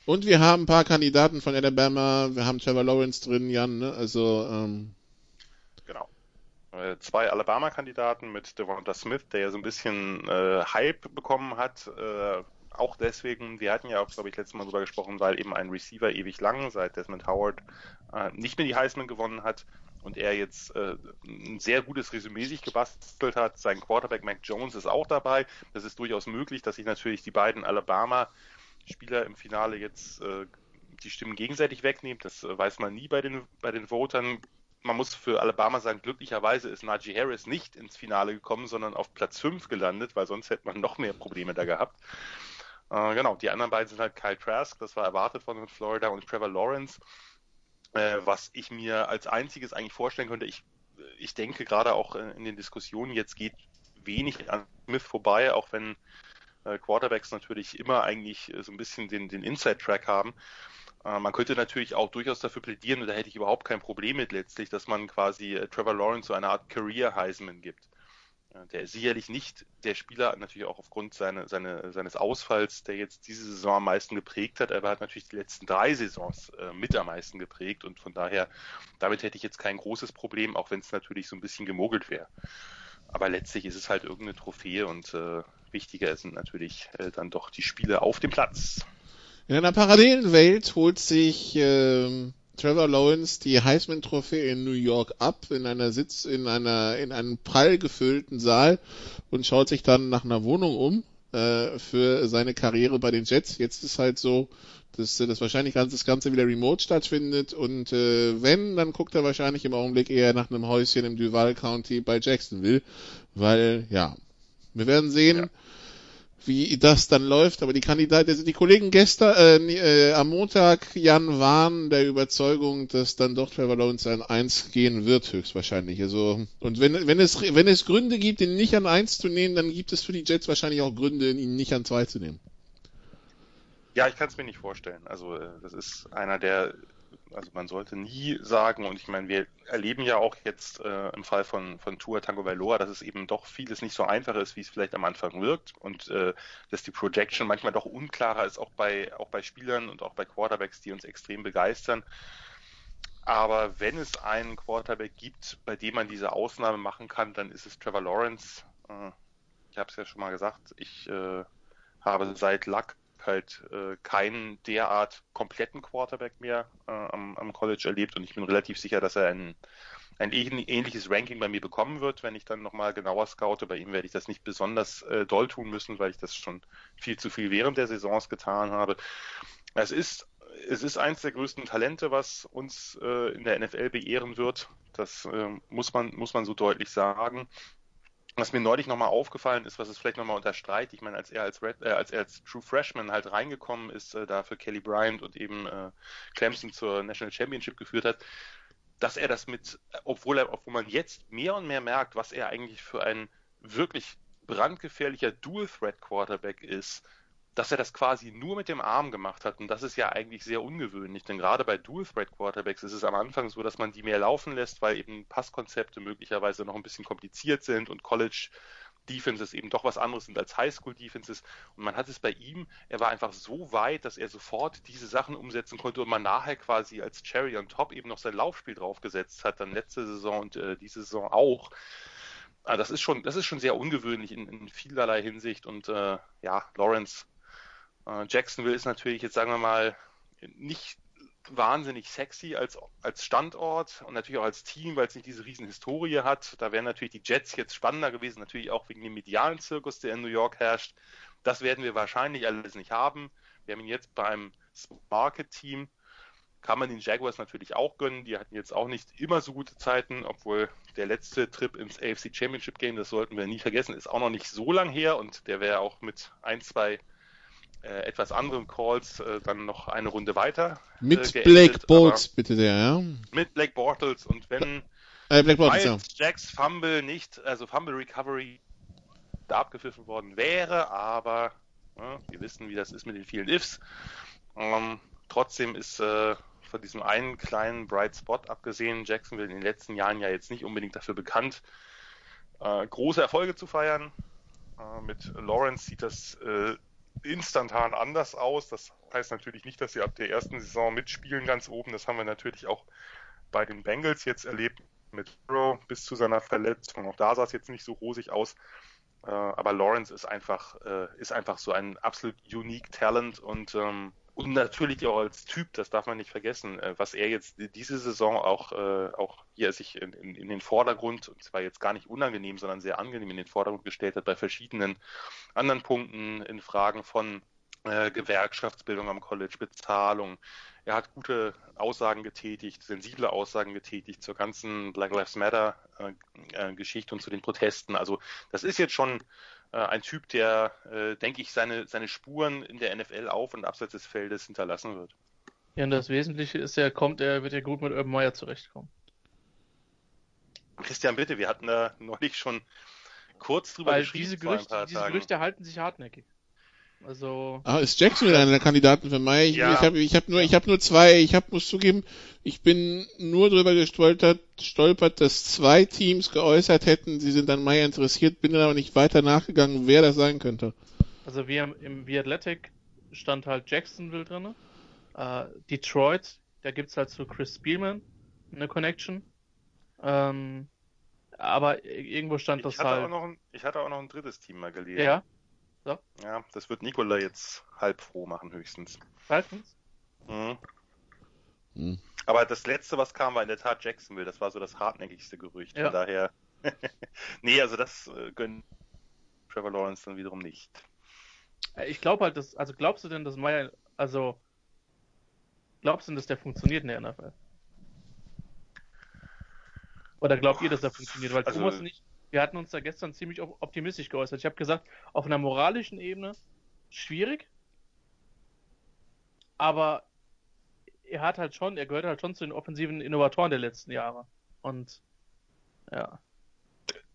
Speaker 2: Und wir haben ein paar Kandidaten von Alabama, wir haben Trevor Lawrence drin, Jan, ne? Also, ähm...
Speaker 4: Genau. Zwei Alabama-Kandidaten mit Devonta Smith, der ja so ein bisschen Hype bekommen hat, auch deswegen, wir hatten ja auch, glaube ich, letztes Mal drüber gesprochen, weil eben ein Receiver ewig lang, seit Desmond Howard äh, nicht mehr die Heisman gewonnen hat und er jetzt äh, ein sehr gutes Resümee sich gebastelt hat. Sein Quarterback Mac Jones ist auch dabei. Das ist durchaus möglich, dass sich natürlich die beiden Alabama-Spieler im Finale jetzt äh, die Stimmen gegenseitig wegnehmen. Das äh, weiß man nie bei den, bei den Votern. Man muss für Alabama sagen, glücklicherweise ist Najee Harris nicht ins Finale gekommen, sondern auf Platz 5 gelandet, weil sonst hätte man noch mehr Probleme da gehabt. Äh, genau, die anderen beiden sind halt Kyle Trask, das war erwartet von Florida, und Trevor Lawrence. Äh, was ich mir als einziges eigentlich vorstellen könnte, ich, ich denke gerade auch in den Diskussionen, jetzt geht wenig an Smith vorbei, auch wenn äh, Quarterbacks natürlich immer eigentlich so ein bisschen den, den Inside-Track haben. Äh, man könnte natürlich auch durchaus dafür plädieren, und da hätte ich überhaupt kein Problem mit letztlich, dass man quasi äh, Trevor Lawrence so eine Art Career Heisman gibt. Der ist sicherlich nicht der Spieler, natürlich auch aufgrund seine, seine, seines Ausfalls, der jetzt diese Saison am meisten geprägt hat, aber er hat natürlich die letzten drei Saisons äh, mit am meisten geprägt und von daher, damit hätte ich jetzt kein großes Problem, auch wenn es natürlich so ein bisschen gemogelt wäre. Aber letztlich ist es halt irgendeine Trophäe und äh, wichtiger sind natürlich äh, dann doch die Spiele auf dem Platz.
Speaker 2: In einer parallelen Welt holt sich ähm, Trevor Lawrence die Heisman-Trophäe in New York ab, in einer Sitz, in einer, in einem prall gefüllten Saal und schaut sich dann nach einer Wohnung um äh, für seine Karriere bei den Jets. Jetzt ist halt so, dass das wahrscheinlich das Ganze wieder remote stattfindet und äh, wenn, dann guckt er wahrscheinlich im Augenblick eher nach einem Häuschen im Duval County bei Jacksonville, weil ja, wir werden sehen. Ja wie das dann läuft. Aber die Kandidaten, also die Kollegen gestern, äh, äh, am Montag, Jan, waren der Überzeugung, dass dann doch Trevor Lawrence an 1 gehen wird, höchstwahrscheinlich. Also, und wenn, wenn es, wenn es Gründe gibt, ihn nicht an 1 zu nehmen, dann gibt es für die Jets wahrscheinlich auch Gründe, ihn nicht an 2 zu nehmen.
Speaker 4: Ja, ich kann es mir nicht vorstellen. Also, äh, das ist einer der also man sollte nie sagen, und ich meine, wir erleben ja auch jetzt äh, im Fall von, von Tua Tango Vailoa, dass es eben doch vieles nicht so einfach ist, wie es vielleicht am Anfang wirkt und äh, dass die Projection manchmal doch unklarer ist, auch bei, auch bei Spielern und auch bei Quarterbacks, die uns extrem begeistern. Aber wenn es einen Quarterback gibt, bei dem man diese Ausnahme machen kann, dann ist es Trevor Lawrence. Äh, ich habe es ja schon mal gesagt, ich äh, habe seit Luck halt äh, keinen derart kompletten Quarterback mehr äh, am, am, College erlebt und ich bin relativ sicher, dass er ein, ein ähnliches Ranking bei mir bekommen wird, wenn ich dann nochmal genauer scoute. Bei ihm werde ich das nicht besonders äh, doll tun müssen, weil ich das schon viel zu viel während der Saisons getan habe. Es ist es ist eins der größten Talente, was uns äh, in der NFL beehren wird. Das äh, muss man muss man so deutlich sagen. Was mir neulich nochmal aufgefallen ist, was es vielleicht nochmal unterstreicht, ich meine, als er als, Red, äh, als er als True Freshman halt reingekommen ist, äh, da für Kelly Bryant und eben äh, Clemson zur National Championship geführt hat, dass er das mit, obwohl er, obwohl man jetzt mehr und mehr merkt, was er eigentlich für ein wirklich brandgefährlicher Dual Threat Quarterback ist, dass er das quasi nur mit dem Arm gemacht hat. Und das ist ja eigentlich sehr ungewöhnlich, denn gerade bei Dual-Threat-Quarterbacks ist es am Anfang so, dass man die mehr laufen lässt, weil eben Passkonzepte möglicherweise noch ein bisschen kompliziert sind und College Defenses eben doch was anderes sind als Highschool Defenses. Und man hat es bei ihm, er war einfach so weit, dass er sofort diese Sachen umsetzen konnte und man nachher quasi als Cherry on top eben noch sein Laufspiel draufgesetzt hat, dann letzte Saison und äh, diese Saison auch. Also das ist schon, das ist schon sehr ungewöhnlich in, in vielerlei Hinsicht und äh, ja, Lawrence Jacksonville ist natürlich jetzt, sagen wir mal, nicht wahnsinnig sexy als, als Standort und natürlich auch als Team, weil es nicht diese riesen Historie hat. Da wären natürlich die Jets jetzt spannender gewesen, natürlich auch wegen dem medialen Zirkus, der in New York herrscht. Das werden wir wahrscheinlich alles nicht haben. Wir haben ihn jetzt beim Market-Team. Kann man den Jaguars natürlich auch gönnen. Die hatten jetzt auch nicht immer so gute Zeiten, obwohl der letzte Trip ins AFC Championship Game, das sollten wir nie vergessen, ist auch noch nicht so lang her und der wäre auch mit ein, zwei äh, etwas anderen Calls äh, dann noch eine Runde weiter.
Speaker 2: Äh, mit äh, Blake Bortles bitte der, ja?
Speaker 4: Mit Blake Bortles und wenn äh, Blake Bortles, ja. Jacks Fumble nicht, also Fumble Recovery da abgepfiffen worden wäre, aber ja, wir wissen, wie das ist mit den vielen Ifs. Ähm, trotzdem ist äh, von diesem einen kleinen Bright Spot abgesehen Jacksonville in den letzten Jahren ja jetzt nicht unbedingt dafür bekannt, große Erfolge zu feiern. Mit Lawrence sieht das instantan anders aus. Das heißt natürlich nicht, dass sie ab der ersten Saison mitspielen ganz oben. Das haben wir natürlich auch bei den Bengals jetzt erlebt mit Burrow bis zu seiner Verletzung. Auch da sah es jetzt nicht so rosig aus. Äh, aber Lawrence ist einfach, äh, ist einfach so ein absolut unique Talent und ähm, und natürlich auch als Typ, das darf man nicht vergessen, äh, was er jetzt diese Saison auch, äh, auch wie sich in, in, in, den Vordergrund, und zwar jetzt gar nicht unangenehm, sondern sehr angenehm in den Vordergrund gestellt hat bei verschiedenen anderen Punkten in Fragen von äh, Gewerkschaftsbildung am College, Bezahlung. Er hat gute Aussagen getätigt, sensible Aussagen getätigt zur ganzen Black Lives Matter äh, äh, Geschichte und zu den Protesten. Also das ist jetzt schon äh, ein Typ, der, äh, denke ich, seine, seine Spuren in der NFL auf und abseits des Feldes hinterlassen wird.
Speaker 3: Ja, und das Wesentliche ist, er kommt, er wird ja gut mit Urban Meyer zurechtkommen.
Speaker 4: Christian, bitte, wir hatten da neulich schon kurz drüber
Speaker 3: Weil geschrieben. Diese Gerüchte, diese Gerüchte halten sich hartnäckig. Also.
Speaker 2: Ah, ist Jackson wieder einer der Kandidaten für Mai? Ich, ja. ich habe ich hab nur, ich habe nur zwei. Ich habe, muss zugeben, ich bin nur drüber gestolpert, stolpert, dass zwei Teams geäußert hätten, sie sind an Mai interessiert, bin dann aber nicht weiter nachgegangen, wer das sein könnte.
Speaker 3: Also wir im The Athletic stand halt Jacksonville drin. Äh, Detroit, da gibt's halt zu Chris Spielman eine Connection. Ähm, aber irgendwo stand
Speaker 4: ich
Speaker 3: das
Speaker 4: hatte
Speaker 3: halt.
Speaker 4: Auch noch ein, ich hatte auch noch ein drittes Team mal gelesen.
Speaker 3: Ja.
Speaker 4: So. Ja, das wird Nikola jetzt halb froh machen, höchstens.
Speaker 3: Halbens?
Speaker 4: Mhm. Hm. Aber das letzte, was kam, war in der Tat Jacksonville. Das war so das hartnäckigste Gerücht. Ja. Von daher. nee, also das äh, gönnt Trevor Lawrence dann wiederum nicht.
Speaker 3: Äh, ich glaube halt, dass, also glaubst du denn, dass Meyer, also glaubst du denn, dass der funktioniert in der NFL? Oder glaubt ihr, dass er funktioniert? Weil also, Thomas und ich, wir hatten uns da gestern ziemlich optimistisch geäußert. Ich habe gesagt, auf einer moralischen Ebene schwierig, aber er hat halt schon, er gehört halt schon zu den offensiven Innovatoren der letzten Jahre. Und ja.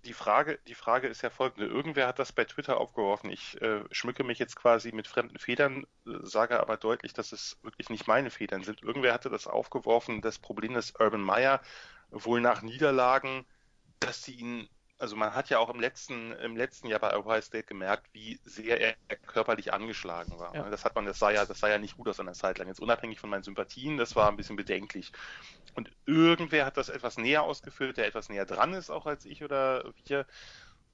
Speaker 4: Die Frage, die Frage ist ja folgende. Irgendwer hat das bei Twitter aufgeworfen. Ich äh, schmücke mich jetzt quasi mit fremden Federn, äh, sage aber deutlich, dass es wirklich nicht meine Federn sind. Irgendwer hatte das aufgeworfen. Das Problem ist, Urban Meyer wohl nach Niederlagen, dass sie ihn, also man hat ja auch im letzten, im letzten Jahr bei Ohio State gemerkt, wie sehr er körperlich angeschlagen war. Ja. Das hat man, das sah ja, das sah ja nicht gut aus einer Zeit lang. Jetzt unabhängig von meinen Sympathien, das war ein bisschen bedenklich. Und irgendwer hat das etwas näher ausgeführt, der etwas näher dran ist, auch als ich oder wir.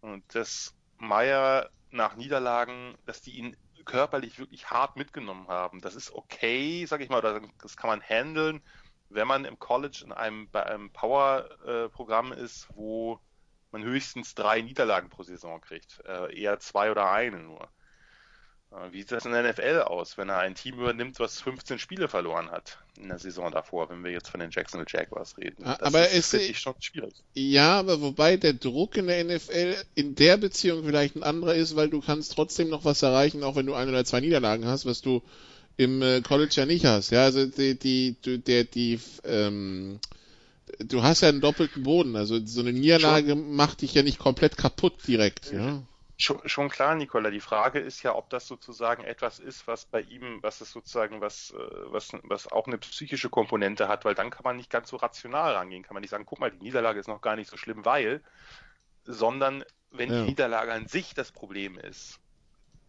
Speaker 4: Und dass Meyer nach Niederlagen, dass die ihn körperlich wirklich hart mitgenommen haben. Das ist okay, sag ich mal, oder das kann man handeln wenn man im College in einem, bei einem Power-Programm ist, wo man höchstens drei Niederlagen pro Saison kriegt, äh, eher zwei oder eine nur. Äh, wie sieht das in der NFL aus, wenn er ein Team übernimmt, was 15 Spiele verloren hat in der Saison davor, wenn wir jetzt von den Jacksonville Jaguars reden?
Speaker 2: Das aber ist, ist schon schwierig. Ja, aber wobei der Druck in der NFL in der Beziehung vielleicht ein anderer ist, weil du kannst trotzdem noch was erreichen, auch wenn du ein oder zwei Niederlagen hast, was du im äh, College ja nicht hast. Ja, also die, die, die, der, die, ähm, du hast ja einen doppelten Boden. Also so eine Niederlage schon, macht dich ja nicht komplett kaputt direkt. Ja.
Speaker 4: Schon, schon klar, Nicola. Die Frage ist ja, ob das sozusagen etwas ist, was bei ihm, was es sozusagen, was, äh, was, was auch eine psychische Komponente hat, weil dann kann man nicht ganz so rational rangehen. Kann man nicht sagen, guck mal, die Niederlage ist noch gar nicht so schlimm, weil, sondern wenn ja. die Niederlage an sich das Problem ist,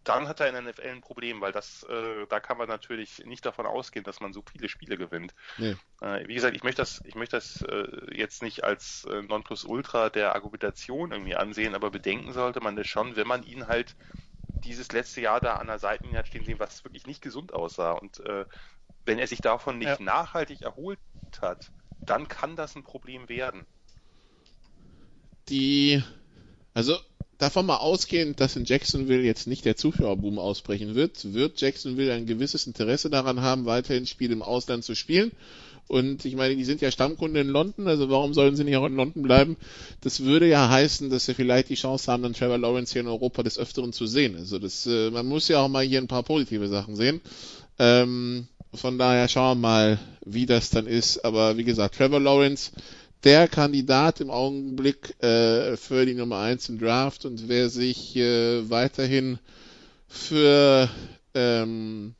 Speaker 4: dann hat er in der NFL ein Problem, weil das, äh, da kann man natürlich nicht davon ausgehen, dass man so viele Spiele gewinnt. Nee. Äh, wie gesagt, ich möchte das, ich möchte das äh, jetzt nicht als äh, Nonplusultra der Argumentation irgendwie ansehen, aber bedenken sollte man das schon, wenn man ihn halt dieses letzte Jahr da an der Seitenlinie hat stehen sehen, was wirklich nicht gesund aussah. Und äh, wenn er sich davon nicht ja. nachhaltig erholt hat, dann kann das ein Problem werden.
Speaker 2: Die, also davon mal ausgehend, dass in Jacksonville jetzt nicht der Zuschauerboom ausbrechen wird, wird Jacksonville ein gewisses Interesse daran haben, weiterhin Spiele im Ausland zu spielen. Und ich meine, die sind ja Stammkunde in London, also warum sollen sie nicht auch in London bleiben? Das würde ja heißen, dass sie vielleicht die Chance haben, dann Trevor Lawrence hier in Europa des Öfteren zu sehen. Also das, äh, man muss ja auch mal hier ein paar positive Sachen sehen. Ähm, von daher schauen wir mal, wie das dann ist. Aber wie gesagt, Trevor Lawrence der Kandidat im Augenblick äh, für die Nummer 1 im Draft und wer sich äh, weiterhin für ähm,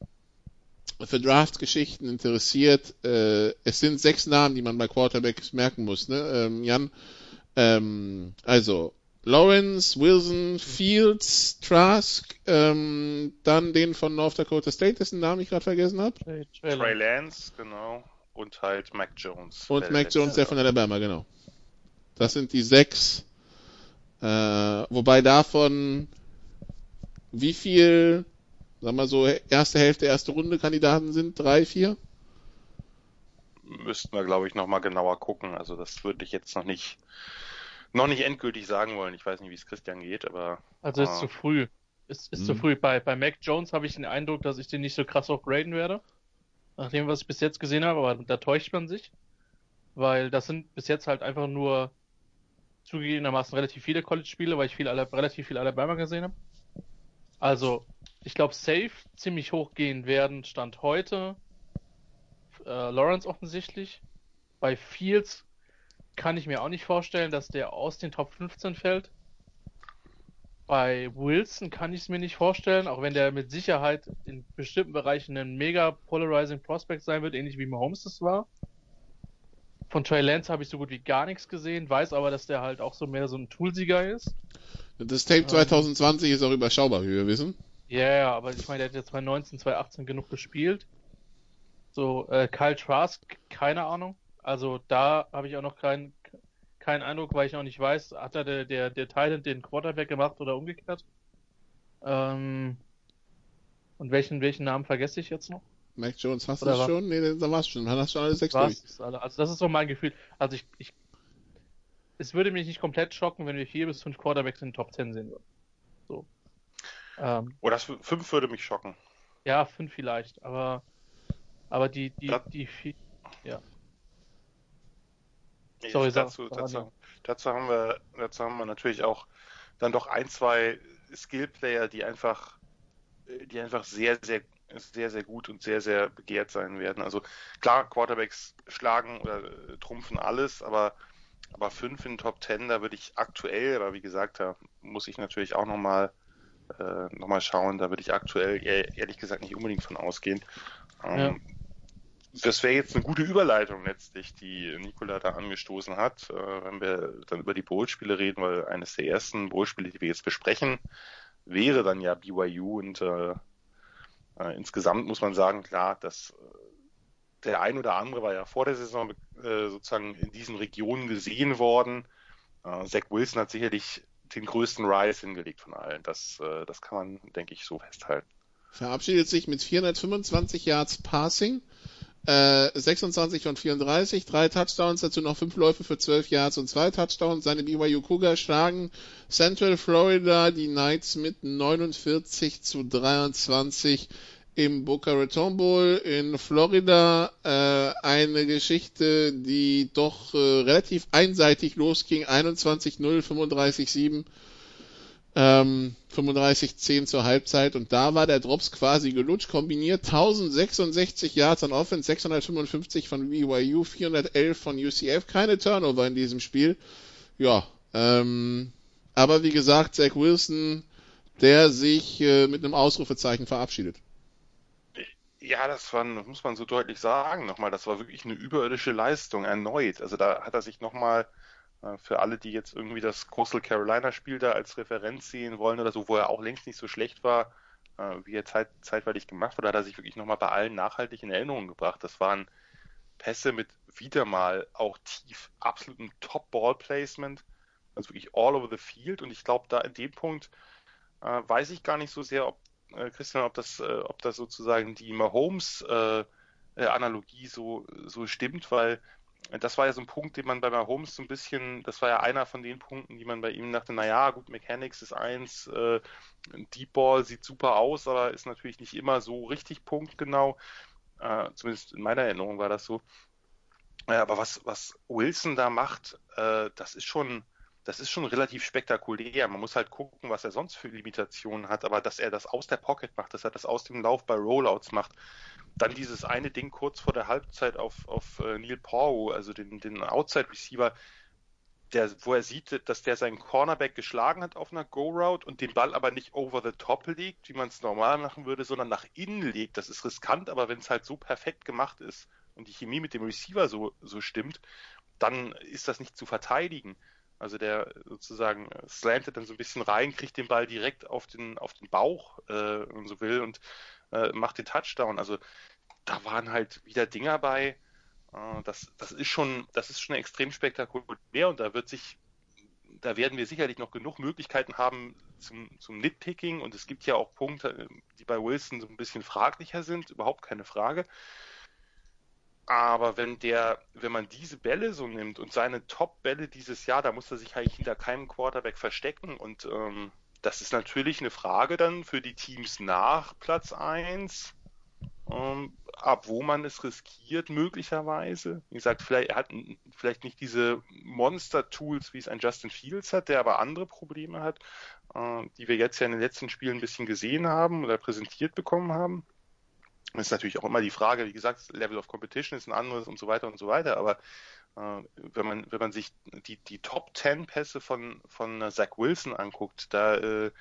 Speaker 2: für Draft-Geschichten interessiert, äh, es sind sechs Namen, die man bei Quarterbacks merken muss, ne? Ähm, Jan, ähm, also Lawrence, Wilson, Fields, Trask, ähm, dann den von North Dakota State, dessen Namen ich gerade vergessen habe.
Speaker 4: Trey Lance, genau und halt Mac Jones.
Speaker 2: Und Mac Jones, der von Alabama, genau. Das sind die sechs. Äh, wobei davon wie viel, sagen wir so, erste Hälfte, erste Runde Kandidaten sind? Drei, vier?
Speaker 4: Müssten wir, glaube ich, nochmal genauer gucken. Also das würde ich jetzt noch nicht noch nicht endgültig sagen wollen. Ich weiß nicht, wie es Christian geht, aber.
Speaker 3: Also ist äh, zu früh. Ist, ist hm. zu früh. Bei, bei Mac Jones habe ich den Eindruck, dass ich den nicht so krass graden werde nach dem, was ich bis jetzt gesehen habe, aber da täuscht man sich, weil das sind bis jetzt halt einfach nur zugegebenermaßen relativ viele College-Spiele, weil ich viel, relativ viel Alabama gesehen habe. Also, ich glaube, safe ziemlich hoch gehen werden, Stand heute. Äh, Lawrence offensichtlich. Bei Fields kann ich mir auch nicht vorstellen, dass der aus den Top 15 fällt. Bei Wilson kann ich es mir nicht vorstellen, auch wenn der mit Sicherheit in bestimmten Bereichen ein mega polarizing Prospect sein wird, ähnlich wie Mahomes das war. Von Trey Lance habe ich so gut wie gar nichts gesehen, weiß aber, dass der halt auch so mehr so ein Toolsieger ist.
Speaker 2: Das Tape 2020 ähm, ist auch überschaubar, wie wir wissen.
Speaker 3: Ja, yeah, aber ich meine, der hat jetzt 2019, 2018 genug gespielt. So, äh, Kyle Trask, keine Ahnung. Also da habe ich auch noch keinen keinen Eindruck, weil ich auch nicht weiß, hat er der, der, der Titan den Quarterback gemacht oder umgekehrt? Ähm, und welchen, welchen Namen vergesse ich jetzt noch?
Speaker 2: Mac Jones, hast du das schon? Nee, da war's schon. Dann hast du alle sechs durch.
Speaker 3: Also das ist so mein Gefühl. Also ich, ich, es würde mich nicht komplett schocken, wenn wir vier bis fünf Quarterbacks in den Top 10 sehen würden. So.
Speaker 4: Ähm, Oder fünf würde mich schocken.
Speaker 3: Ja, fünf vielleicht, aber, aber die, die, die, die ja.
Speaker 4: Sorry, dazu, dazu, dazu, haben wir, dazu haben wir natürlich auch dann doch ein, zwei Skill-Player, die einfach, die einfach sehr, sehr, sehr, sehr gut und sehr, sehr begehrt sein werden. Also klar, Quarterbacks schlagen oder äh, trumpfen alles, aber, aber fünf in Top Ten, da würde ich aktuell, aber wie gesagt, da muss ich natürlich auch nochmal äh, noch schauen, da würde ich aktuell ehrlich gesagt nicht unbedingt von ausgehen. Ähm, ja das wäre jetzt eine gute Überleitung letztlich, die Nikola da angestoßen hat, äh, wenn wir dann über die Bowl-Spiele reden, weil eines der ersten Bowl-Spiele, die wir jetzt besprechen, wäre dann ja BYU und äh, äh, insgesamt muss man sagen, klar, dass äh, der ein oder andere war ja vor der Saison äh, sozusagen in diesen Regionen gesehen worden. Äh, Zach Wilson hat sicherlich den größten Rise hingelegt von allen. Das, das kann man, denke ich, so festhalten.
Speaker 2: Verabschiedet sich mit 425 Yards Passing, äh, 26 von 34, drei Touchdowns, dazu noch fünf Läufe für 12 Yards und zwei Touchdowns. Seine BYU Cougar schlagen Central Florida die Knights mit 49 zu 23 im Boca Raton Bowl in Florida. Äh, eine Geschichte, die doch äh, relativ einseitig losging. 21-0, 35-7 ähm, 35-10 zur Halbzeit und da war der Drops quasi gelutscht, kombiniert 1066 Yards an Offense, 655 von BYU, 411 von UCF, keine Turnover in diesem Spiel. Ja, ähm, aber wie gesagt, Zach Wilson, der sich äh, mit einem Ausrufezeichen verabschiedet.
Speaker 4: Ja, das, war, muss man so deutlich sagen. Nochmal, das war wirklich eine überirdische Leistung erneut. Also da hat er sich nochmal für alle, die jetzt irgendwie das Coastal Carolina Spiel da als Referenz sehen wollen oder so, wo er auch längst nicht so schlecht war, äh, wie er zeit, zeitweilig gemacht wurde, hat er sich wirklich nochmal bei allen nachhaltig in Erinnerung gebracht. Das waren Pässe mit wieder mal auch tief absolutem Top-Ball-Placement, also wirklich all over the field. Und ich glaube, da in dem Punkt äh, weiß ich gar nicht so sehr, ob äh, Christian, ob das, äh, ob das sozusagen die Mahomes-Analogie so, so stimmt, weil das war ja so ein Punkt, den man bei Mahomes so ein bisschen, das war ja einer von den Punkten, die man bei ihm dachte, naja, gut, Mechanics ist eins, äh, Deep Ball sieht super aus, aber ist natürlich nicht immer so richtig punktgenau. Äh, zumindest in meiner Erinnerung war das so. Äh, aber was, was Wilson da macht, äh, das ist schon, das ist schon relativ spektakulär. Man muss halt gucken, was er sonst für Limitationen hat, aber dass er das aus der Pocket macht, dass er das aus dem Lauf bei Rollouts macht, dann dieses eine Ding kurz vor der Halbzeit auf, auf äh, Neil Pau, also den, den Outside Receiver, der, wo er sieht, dass der seinen Cornerback geschlagen hat auf einer Go-Route und den Ball aber nicht over the top legt, wie man es normal machen würde, sondern nach innen legt. Das ist riskant, aber wenn es halt so perfekt gemacht ist und die Chemie mit dem Receiver so, so stimmt, dann ist das nicht zu verteidigen. Also der sozusagen slantet dann so ein bisschen rein, kriegt den Ball direkt auf den, auf den Bauch, äh, und so will, und äh, macht den Touchdown. Also da waren halt wieder Dinger bei. Äh, das, das ist schon, das ist schon extrem spektakulär und da wird sich, da werden wir sicherlich noch genug Möglichkeiten haben zum, zum Nitpicking und es gibt ja auch Punkte, die bei Wilson so ein bisschen fraglicher sind, überhaupt keine Frage. Aber wenn der, wenn man diese Bälle so nimmt und seine Top-Bälle dieses Jahr, da muss er sich eigentlich hinter keinem Quarterback verstecken und ähm, das ist natürlich eine Frage dann für die Teams nach Platz 1, ähm, ab wo man es riskiert, möglicherweise. Wie gesagt, vielleicht, er hat vielleicht nicht diese Monster-Tools, wie es ein Justin Fields hat, der aber andere Probleme hat, äh, die wir jetzt ja in den letzten Spielen ein bisschen gesehen haben oder präsentiert bekommen haben. Das ist natürlich auch immer die Frage, wie gesagt, Level of Competition ist ein anderes und so weiter und so weiter, aber äh, wenn man, wenn man sich die, die Top 10 Pässe von, von Zach Wilson anguckt, da, äh,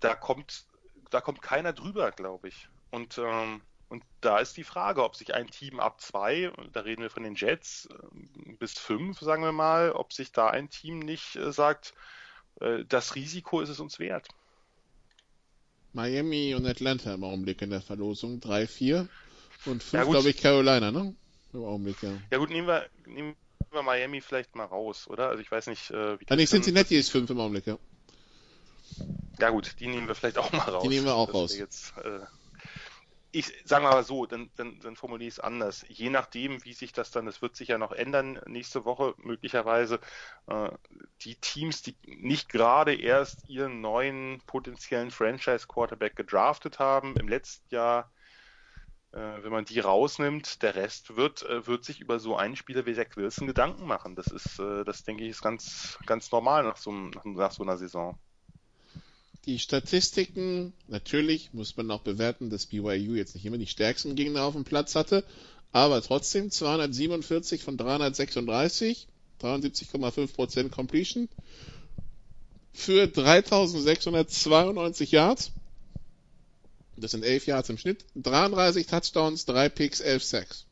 Speaker 4: da kommt, da kommt keiner drüber, glaube ich. Und, ähm, und da ist die Frage, ob sich ein Team ab zwei, da reden wir von den Jets, äh, bis fünf, sagen wir mal, ob sich da ein Team nicht äh, sagt, äh, das Risiko ist es uns wert.
Speaker 2: Miami und Atlanta im Augenblick in der Verlosung. 3, 4 und 5, ja, glaube ich, Carolina, ne? Im Augenblick, ja.
Speaker 4: Ja gut, nehmen wir, nehmen wir Miami vielleicht mal raus, oder? Also ich weiß nicht,
Speaker 2: äh, wie Ah, nicht Cincinnati ist 5 im Augenblick, ja.
Speaker 4: Ja gut, die nehmen wir vielleicht auch mal raus.
Speaker 2: Die nehmen wir auch raus. Jetzt,
Speaker 4: äh, ich sage mal so, dann, dann, dann formuliere ich es anders. Je nachdem, wie sich das dann, das wird sich ja noch ändern nächste Woche möglicherweise, äh, die Teams, die nicht gerade erst ihren neuen potenziellen Franchise-Quarterback gedraftet haben im letzten Jahr, äh, wenn man die rausnimmt, der Rest wird, äh, wird sich über so einen Spieler wie Zach Wilson Gedanken machen. Das ist, äh, das denke ich, ist ganz, ganz normal nach so, nach so einer Saison
Speaker 2: die Statistiken, natürlich muss man auch bewerten, dass BYU jetzt nicht immer die stärksten Gegner auf dem Platz hatte, aber trotzdem 247 von 336, 73,5% Completion für 3692 Yards. Das sind 11 Yards im Schnitt, 33 Touchdowns, 3 Picks, 11 Sacks.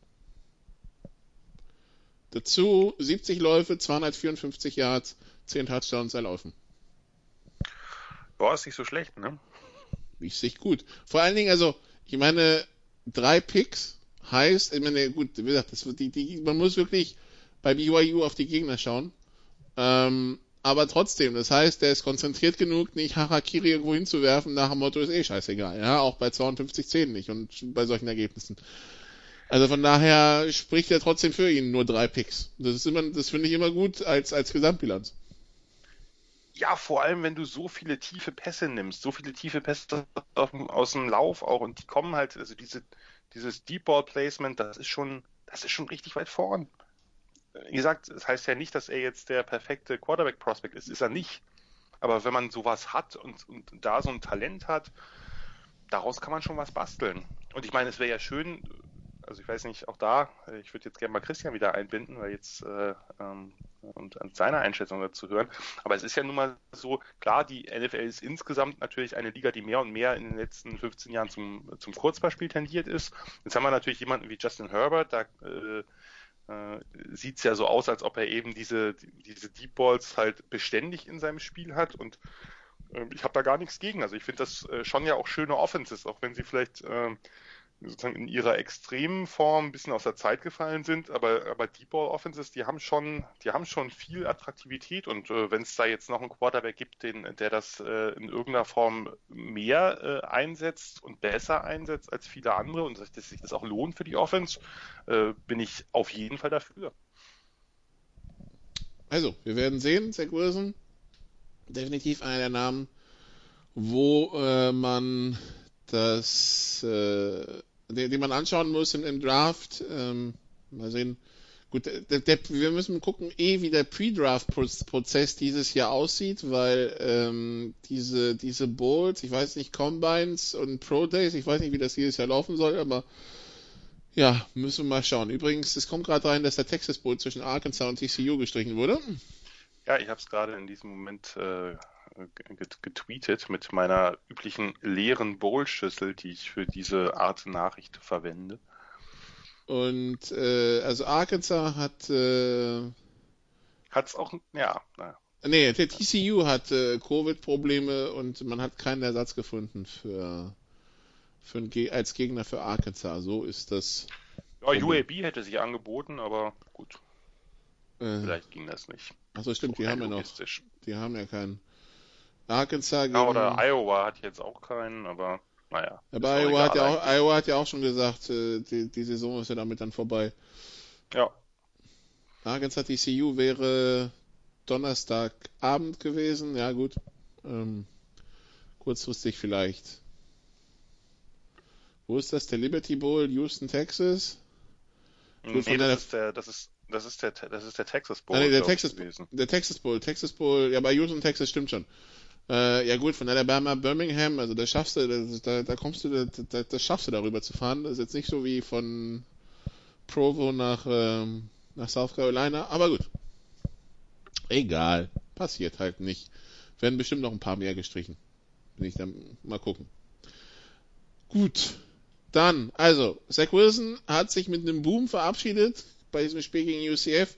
Speaker 2: Dazu 70 Läufe, 254 Yards, 10 Touchdowns erlaufen.
Speaker 4: Boah, ist nicht so schlecht, ne?
Speaker 2: Ist nicht gut. Vor allen Dingen, also, ich meine, drei Picks heißt, ich meine, gut, wie gesagt, das, die, die, man muss wirklich bei BYU auf die Gegner schauen. Ähm, aber trotzdem, das heißt, der ist konzentriert genug, nicht Harakiri irgendwo hinzuwerfen, nach dem Motto ist eh scheißegal. Ja, auch bei 52 10 nicht und bei solchen Ergebnissen. Also von daher spricht er trotzdem für ihn nur drei Picks. Das ist immer, das finde ich immer gut als, als Gesamtbilanz.
Speaker 4: Ja, vor allem, wenn du so viele tiefe Pässe nimmst, so viele tiefe Pässe aus dem Lauf auch und die kommen halt, also diese, dieses Deep Ball Placement, das ist schon, das ist schon richtig weit vorn. Wie gesagt, das heißt ja nicht, dass er jetzt der perfekte Quarterback Prospect ist, ist er nicht. Aber wenn man sowas hat und, und da so ein Talent hat, daraus kann man schon was basteln. Und ich meine, es wäre ja schön, also ich weiß nicht, auch da, ich würde jetzt gerne mal Christian wieder einbinden, weil jetzt äh, ähm, und an seiner Einschätzung dazu hören. Aber es ist ja nun mal so, klar, die NFL ist insgesamt natürlich eine Liga, die mehr und mehr in den letzten 15 Jahren zum, zum Kurzballspiel tendiert ist. Jetzt haben wir natürlich jemanden wie Justin Herbert, da äh, äh, sieht es ja so aus, als ob er eben diese, diese Deep Balls halt beständig in seinem Spiel hat und äh, ich habe da gar nichts gegen. Also ich finde das äh, schon ja auch schöne Offenses, auch wenn sie vielleicht äh, sozusagen in ihrer extremen Form ein bisschen aus der Zeit gefallen sind, aber, aber Deep Ball Offenses, die haben schon, die haben schon viel Attraktivität. Und äh, wenn es da jetzt noch einen Quarterback gibt, den, der das äh, in irgendeiner Form mehr äh, einsetzt und besser einsetzt als viele andere und dass sich das auch lohnt für die Offense, äh, bin ich auf jeden Fall dafür.
Speaker 2: Also, wir werden sehen, Zach Wilson, definitiv einer der Namen, wo äh, man das äh, den, den man anschauen muss im, im Draft. Ähm, mal sehen. Gut, der, der, wir müssen gucken, eh, wie der Pre-Draft-Prozess dieses Jahr aussieht, weil ähm, diese, diese Bowls, ich weiß nicht, Combines und Pro Days, ich weiß nicht, wie das dieses Jahr laufen soll, aber ja, müssen wir mal schauen. Übrigens, es kommt gerade rein, dass der Texas Bowl zwischen Arkansas und TCU gestrichen wurde.
Speaker 4: Ja, ich habe es gerade in diesem Moment äh, getweetet mit meiner üblichen leeren Bowl-Schüssel, die ich für diese Art Nachricht verwende.
Speaker 2: Und äh, also Arkansas hat äh,
Speaker 4: hat's auch ja. Naja.
Speaker 2: Nee, der TCU hat äh, Covid-Probleme und man hat keinen Ersatz gefunden für, für ein, als Gegner für Arkansas. So ist das.
Speaker 4: Ja, UAB hätte sich angeboten, aber gut. Äh, Vielleicht ging das nicht.
Speaker 2: Achso, stimmt, so die haben ja noch. Die haben ja keinen. Arkansas
Speaker 4: gegen... Ja, oder Iowa hat jetzt auch keinen, aber naja.
Speaker 2: Aber Iowa hat, ja auch, Iowa hat ja auch schon gesagt, äh, die, die Saison ist ja damit dann vorbei.
Speaker 4: Ja.
Speaker 2: Arkansas TCU wäre Donnerstagabend gewesen, ja gut. Ähm, kurzfristig vielleicht. Wo ist das? Der Liberty Bowl, Houston, Texas?
Speaker 4: Gut, nee, das, ist der, das, ist, das, ist der, das ist der Texas Bowl. Ah,
Speaker 2: nee, der, Texas, gewesen. der Texas Bowl. Texas Bowl, ja, bei Houston, Texas stimmt schon. Äh, ja gut, von Alabama, Birmingham, also da schaffst du, da, da kommst du, da, das schaffst du darüber zu fahren. Das ist jetzt nicht so wie von Provo nach, ähm, nach South Carolina, aber gut. Egal, passiert halt nicht. Werden bestimmt noch ein paar mehr gestrichen. Bin ich dann mal gucken. Gut. Dann, also, Zach Wilson hat sich mit einem Boom verabschiedet bei diesem Spiel gegen UCF.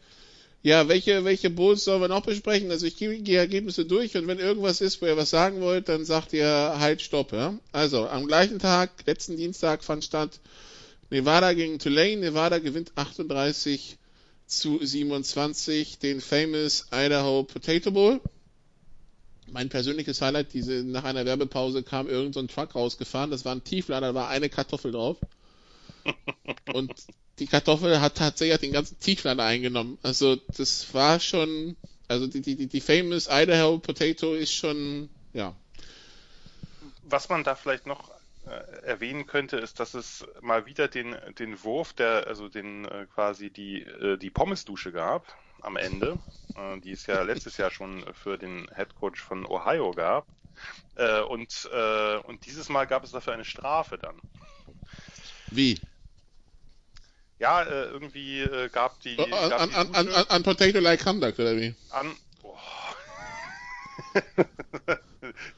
Speaker 2: Ja, welche, welche Bowls sollen wir noch besprechen? Also ich gehe die Ergebnisse durch und wenn irgendwas ist, wo ihr was sagen wollt, dann sagt ihr halt Stopp. Ja? Also am gleichen Tag, letzten Dienstag fand statt Nevada gegen Tulane. Nevada gewinnt 38 zu 27 den famous Idaho Potato Bowl. Mein persönliches Highlight, diese, nach einer Werbepause kam irgendein so Truck rausgefahren, das war ein Tieflader, da war eine Kartoffel drauf. Und die Kartoffel hat tatsächlich den ganzen Tieflader eingenommen. Also das war schon, also die, die, die famous Idaho Potato ist schon, ja.
Speaker 4: Was man da vielleicht noch äh, erwähnen könnte, ist, dass es mal wieder den, den Wurf, der, also den äh, quasi die, äh, die Pommesdusche gab am Ende, äh, die es ja letztes Jahr schon für den Head Coach von Ohio gab. Äh, und, äh, und dieses Mal gab es dafür eine Strafe dann.
Speaker 2: Wie?
Speaker 4: Ja, äh, irgendwie äh, gab die.
Speaker 2: Oh, gab an, die an, an, an, Potato-like Conduct, oder wie?
Speaker 4: An. Oh.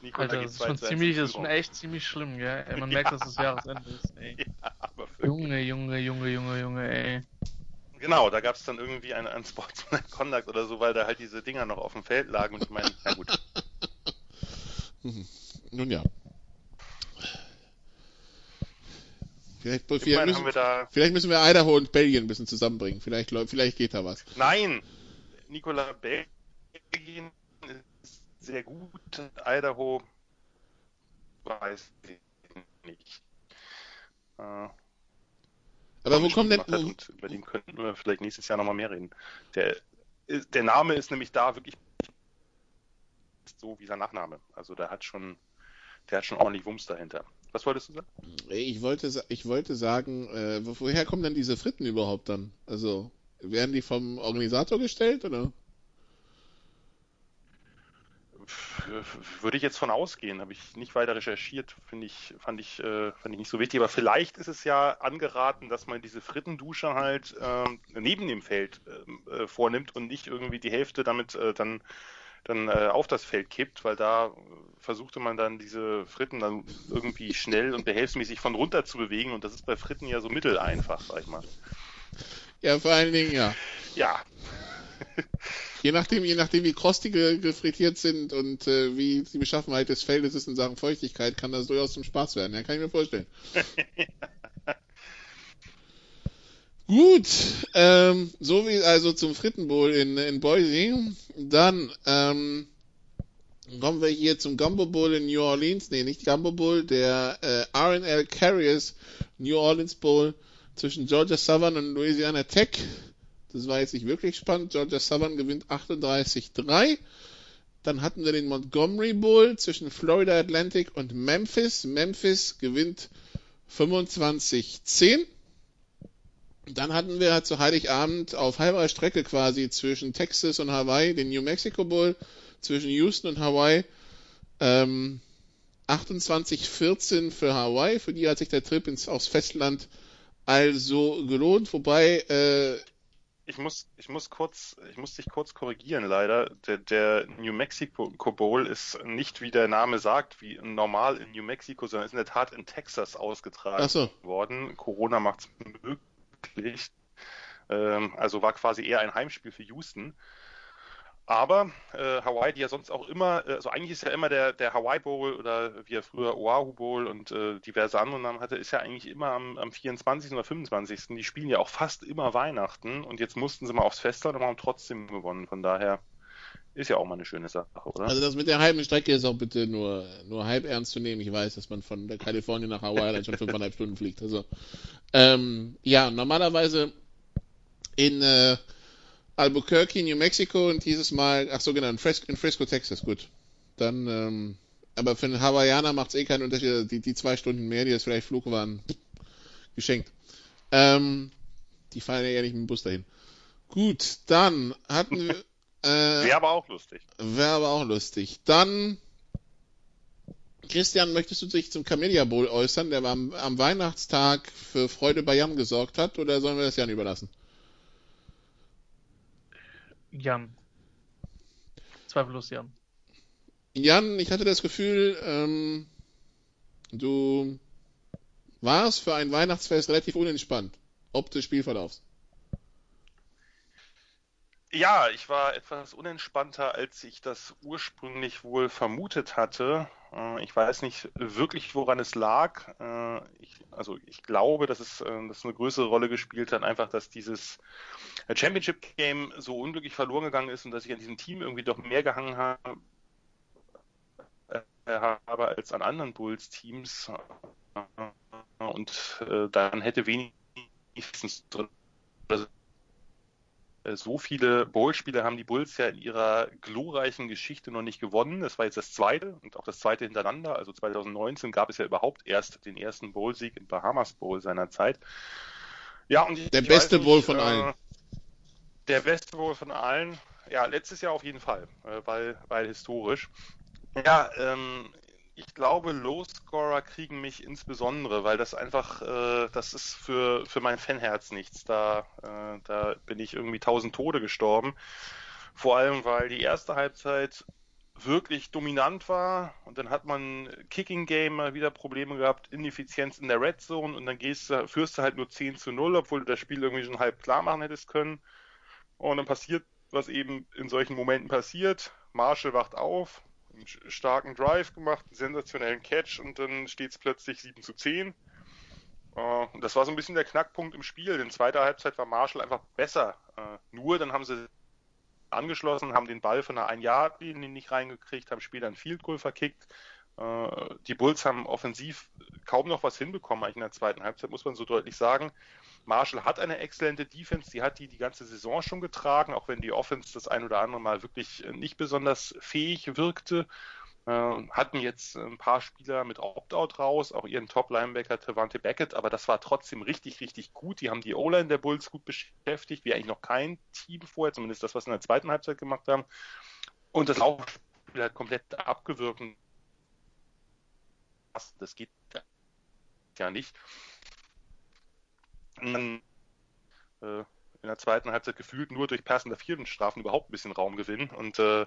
Speaker 3: Nico, Alter, das ist schon ziemlich, ist schon echt ziemlich schlimm, gell? Ey, man ja. merkt, dass das Jahresende ist, ey. Ja, Junge, Junge, Junge, Junge, Junge, ey.
Speaker 4: Genau, da gab es dann irgendwie einen, einen Sportsman Conduct oder so, weil da halt diese Dinger noch auf dem Feld lagen und ich meine, na gut.
Speaker 2: Nun ja. Vielleicht,
Speaker 4: vielleicht,
Speaker 2: müssen, vielleicht, müssen, wir Idaho und Belgien ein bisschen zusammenbringen. Vielleicht, vielleicht geht da was.
Speaker 4: Nein! Nikola, Belgien ist sehr gut. Idaho weiß ich nicht.
Speaker 2: Äh, Aber wo kommt denn.
Speaker 4: Wo, über den könnten wir vielleicht nächstes Jahr nochmal mehr reden. Der, der Name ist nämlich da wirklich so wie sein Nachname. Also der hat schon, der hat schon ordentlich Wumms dahinter. Was wolltest du sagen?
Speaker 2: Ich wollte, ich wollte sagen, äh, woher kommen denn diese Fritten überhaupt dann? Also, werden die vom Organisator gestellt oder?
Speaker 4: Würde ich jetzt von ausgehen, habe ich nicht weiter recherchiert, finde ich, fand ich, äh, fand ich nicht so wichtig. Aber vielleicht ist es ja angeraten, dass man diese Frittendusche halt äh, neben dem Feld ähm, äh, vornimmt und nicht irgendwie die Hälfte damit äh, dann dann äh, auf das Feld kippt, weil da versuchte man dann diese Fritten dann irgendwie schnell und behelfsmäßig von runter zu bewegen und das ist bei Fritten ja so mitteleinfach, sag ich mal.
Speaker 2: Ja, vor allen Dingen, ja.
Speaker 4: Ja.
Speaker 2: je nachdem, je nachdem, wie kross die gefrittiert sind und äh, wie die Beschaffenheit des Feldes ist in Sachen Feuchtigkeit, kann das durchaus zum Spaß werden. Ja, kann ich mir vorstellen. Gut, ähm, so wie also zum Frittenbowl in, in Boise. Dann ähm, kommen wir hier zum Gumbo Bowl in New Orleans. Nee, nicht Gumbo Bowl, der äh, RNL Carriers New Orleans Bowl zwischen Georgia Southern und Louisiana Tech. Das war jetzt nicht wirklich spannend. Georgia Southern gewinnt 38-3. Dann hatten wir den Montgomery Bowl zwischen Florida Atlantic und Memphis. Memphis gewinnt 25-10. Dann hatten wir zu Heiligabend auf halber Strecke quasi zwischen Texas und Hawaii den New Mexico Bowl, zwischen Houston und Hawaii. Ähm, 28-14 für Hawaii, für die hat sich der Trip ins, aufs Festland also gelohnt, wobei äh,
Speaker 4: ich muss, ich muss kurz, ich muss dich kurz korrigieren, leider. Der, der, New Mexico Bowl ist nicht, wie der Name sagt, wie normal in New Mexico, sondern ist in der Tat in Texas ausgetragen so. worden. Corona macht es möglich wirklich. Ähm, also war quasi eher ein Heimspiel für Houston. Aber äh, Hawaii, die ja sonst auch immer, äh, also eigentlich ist ja immer der, der Hawaii Bowl oder wie er früher Oahu Bowl und äh, diverse andere Namen hatte, ist ja eigentlich immer am, am 24. oder 25. Die spielen ja auch fast immer Weihnachten und jetzt mussten sie mal aufs Festland und haben trotzdem gewonnen. Von daher ist ja auch mal eine schöne Sache, oder?
Speaker 2: Also das mit der halben Strecke ist auch bitte nur, nur halb ernst zu nehmen. Ich weiß, dass man von Kalifornien nach Hawaii dann schon fünfeinhalb Stunden fliegt. Also ähm, ja, normalerweise in äh, Albuquerque, New Mexico und dieses Mal, ach so genau, in Fresco, in Fresco Texas, gut. Dann, ähm, aber für einen Hawaiianer macht es eh keinen Unterschied. Die, die zwei Stunden mehr, die jetzt vielleicht Flug waren, geschenkt. Ähm, die fahren ja nicht mit dem Bus dahin. Gut, dann hatten wir.
Speaker 4: Äh, wäre aber auch lustig.
Speaker 2: Wäre aber auch lustig. Dann Christian, möchtest du dich zum Camellia Bowl äußern, der am, am Weihnachtstag für Freude bei Jan gesorgt hat, oder sollen wir das Jan überlassen?
Speaker 3: Jan. Zweifellos Jan.
Speaker 2: Jan, ich hatte das Gefühl, ähm, du warst für ein Weihnachtsfest relativ unentspannt, ob des Spielverlaufs.
Speaker 4: Ja, ich war etwas unentspannter, als ich das ursprünglich wohl vermutet hatte. Äh, ich weiß nicht wirklich, woran es lag. Äh, ich, also ich glaube, dass es äh, dass eine größere Rolle gespielt hat, einfach, dass dieses Championship Game so unglücklich verloren gegangen ist und dass ich an diesem Team irgendwie doch mehr gehangen habe, als an anderen Bulls-Teams. Und dann hätte wenigstens äh, so viele Bowl-Spiele haben die Bulls ja in ihrer glorreichen Geschichte noch nicht gewonnen. Das war jetzt das zweite und auch das zweite hintereinander. Also 2019 gab es ja überhaupt erst den ersten Bowl-Sieg im Bahamas Bowl seiner Zeit.
Speaker 2: Ja, und der beste nicht, Bowl von äh, allen.
Speaker 4: Der beste Bowl von allen. Ja, letztes Jahr auf jeden Fall, äh, weil, weil historisch. Ja, ähm, ich glaube, Low-Scorer kriegen mich insbesondere, weil das einfach, äh, das ist für, für mein Fanherz nichts. Da, äh, da bin ich irgendwie tausend Tode gestorben. Vor allem, weil die erste Halbzeit wirklich dominant war und dann hat man Kicking Game mal wieder Probleme gehabt, Ineffizienz in der Red Zone und dann gehst du, führst du halt nur 10 zu 0, obwohl du das Spiel irgendwie schon halb klar machen hättest können. Und dann passiert, was eben in solchen Momenten passiert. Marshall wacht auf, einen starken Drive gemacht, einen sensationellen Catch und dann steht es plötzlich 7 zu 10. Uh, äh, das war so ein bisschen der Knackpunkt im Spiel. In zweiter Halbzeit war Marshall einfach besser. Uh, nur dann haben sie angeschlossen, haben den Ball von einer ein yard linie nicht reingekriegt, haben später ein Field Goal verkickt. Uh, die Bulls haben offensiv kaum noch was hinbekommen, eigentlich in der zweiten Halbzeit, muss man so deutlich sagen. Marshall hat eine exzellente Defense, die hat die die ganze Saison schon getragen, auch wenn die Offense das ein oder andere Mal wirklich äh, nicht besonders fähig wirkte. Äh, hatten jetzt ein paar Spieler mit Opt-out raus, auch ihren Top-Linebacker Tavante Beckett, aber das war trotzdem richtig, richtig gut. Die haben die O-Line der Bulls gut beschäftigt, wie eigentlich noch kein Team vorher, zumindest das, was sie in der zweiten Halbzeit gemacht haben. Und das Laufspiel hat komplett abgewirkt. Das geht ja nicht dann äh, in der zweiten Halbzeit gefühlt nur durch passende Strafen überhaupt ein bisschen Raum gewinnen. Und äh,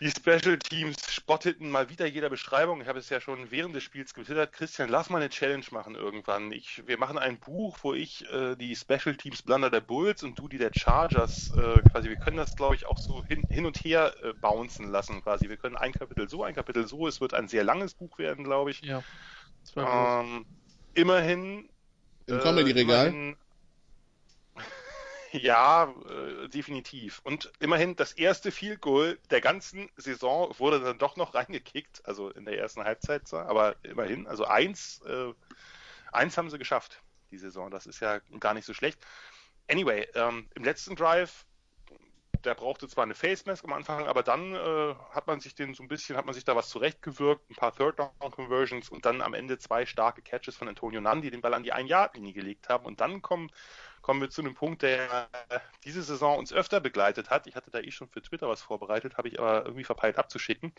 Speaker 4: die Special Teams spotteten mal wieder jeder Beschreibung. Ich habe es ja schon während des Spiels getwittert. Christian, lass mal eine Challenge machen irgendwann. Ich, wir machen ein Buch, wo ich äh, die Special Teams Blunder der Bulls und du die der Chargers äh, quasi. Wir können das, glaube ich, auch so hin, hin und her äh, bouncen lassen quasi. Wir können ein Kapitel so, ein Kapitel so. Es wird ein sehr langes Buch werden, glaube ich. Ja. Ähm, immerhin
Speaker 2: im Comedy-Regal?
Speaker 4: Ja, äh, definitiv. Und immerhin das erste Field Goal der ganzen Saison wurde dann doch noch reingekickt, also in der ersten Halbzeit, zwar, aber immerhin, also eins, äh, eins haben sie geschafft, die Saison. Das ist ja gar nicht so schlecht. Anyway, ähm, im letzten Drive der brauchte zwar eine Face Mask am Anfang, aber dann äh, hat man sich den so ein bisschen, hat man sich da was zurechtgewirkt, ein paar Third Down Conversions und dann am Ende zwei starke Catches von Antonio Nandi, die den Ball an die Ein-Yard-Linie gelegt haben. Und dann kommen, kommen wir zu einem Punkt, der äh, diese Saison uns öfter begleitet hat. Ich hatte da eh schon für Twitter was vorbereitet, habe ich aber irgendwie verpeilt abzuschicken.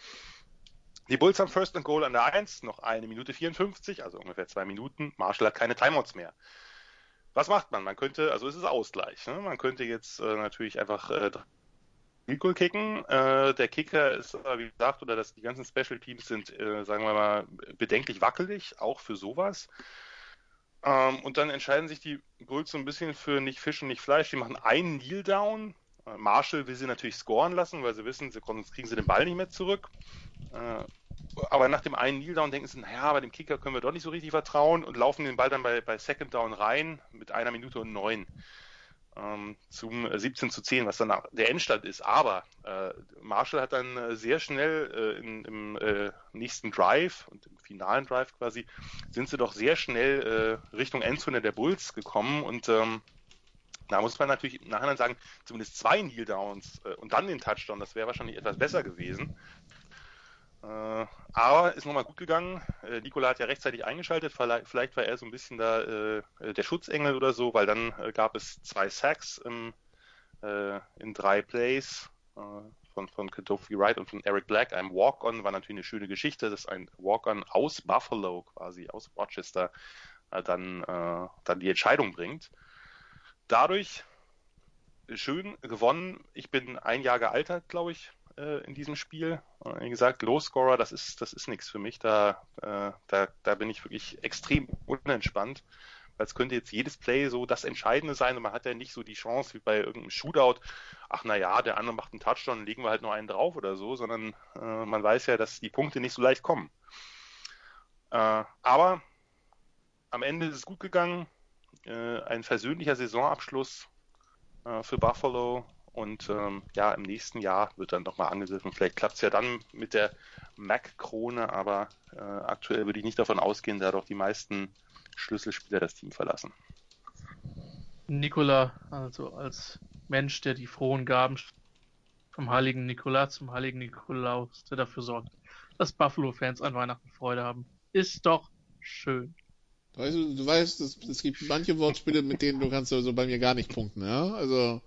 Speaker 4: Die Bulls haben First and Goal an der 1, noch eine Minute 54, also ungefähr zwei Minuten. Marshall hat keine Timeouts mehr was macht man? Man könnte, also es ist Ausgleich. Ne? Man könnte jetzt äh, natürlich einfach äh, Goal kicken. Äh, der Kicker ist, wie gesagt, oder das, die ganzen Special Teams sind, äh, sagen wir mal, bedenklich wackelig, auch für sowas. Ähm, und dann entscheiden sich die Bulls so ein bisschen für nicht Fisch und nicht Fleisch. Die machen einen Kneel Down. Äh, Marshall will sie natürlich scoren lassen, weil sie wissen, sie, sonst kriegen sie den Ball nicht mehr zurück. Äh, aber nach dem einen Kneel Down denken sie, naja, bei dem Kicker können wir doch nicht so richtig vertrauen und laufen den Ball dann bei, bei Second Down rein mit einer Minute und neun ähm, zum 17 zu 10, was dann der Endstand ist. Aber äh, Marshall hat dann äh, sehr schnell äh, in, im äh, nächsten Drive und im finalen Drive quasi, sind sie doch sehr schnell äh, Richtung Endzone der Bulls gekommen und ähm, da muss man natürlich im Nachhinein sagen, zumindest zwei Kneel Downs äh, und dann den Touchdown, das wäre wahrscheinlich etwas besser gewesen. Äh, aber ist nochmal gut gegangen. Äh, Nikola hat ja rechtzeitig eingeschaltet. Vielleicht war er so ein bisschen da äh, der Schutzengel oder so, weil dann äh, gab es zwei Sacks im, in drei Plays von, von Kadofi Wright und von Eric Black, einem Walk-On, war natürlich eine schöne Geschichte, dass ein Walk-On aus Buffalo quasi, aus Rochester, dann, dann die Entscheidung bringt. Dadurch schön gewonnen. Ich bin ein Jahr gealtert, glaube ich, äh, in diesem Spiel. Wie gesagt, Low-Scorer, das ist, das ist nichts für mich. Da, äh, da, da bin ich wirklich extrem unentspannt. Weil es könnte jetzt jedes Play so das Entscheidende sein und man hat ja nicht so die Chance wie bei irgendeinem Shootout, ach na ja, der andere macht einen Touchdown, legen wir halt noch einen drauf oder so, sondern äh, man weiß ja, dass die Punkte nicht so leicht kommen. Äh, aber am Ende ist es gut gegangen. Äh, ein versöhnlicher Saisonabschluss äh, für Buffalo. Und ähm, ja, im nächsten Jahr wird dann nochmal angegriffen. Vielleicht klappt es ja dann mit der Mac-Krone, aber äh, aktuell würde ich nicht davon ausgehen, da doch die meisten Schlüsselspieler das Team verlassen.
Speaker 3: Nikola, also als Mensch, der die frohen Gaben vom heiligen Nikola zum heiligen Nikolaus, der dafür sorgt, dass Buffalo-Fans an Weihnachten Freude haben. Ist doch schön.
Speaker 2: Weißt du, du weißt, es, es gibt manche Wortspiele, mit denen du kannst also bei mir gar nicht punkten, ja? Also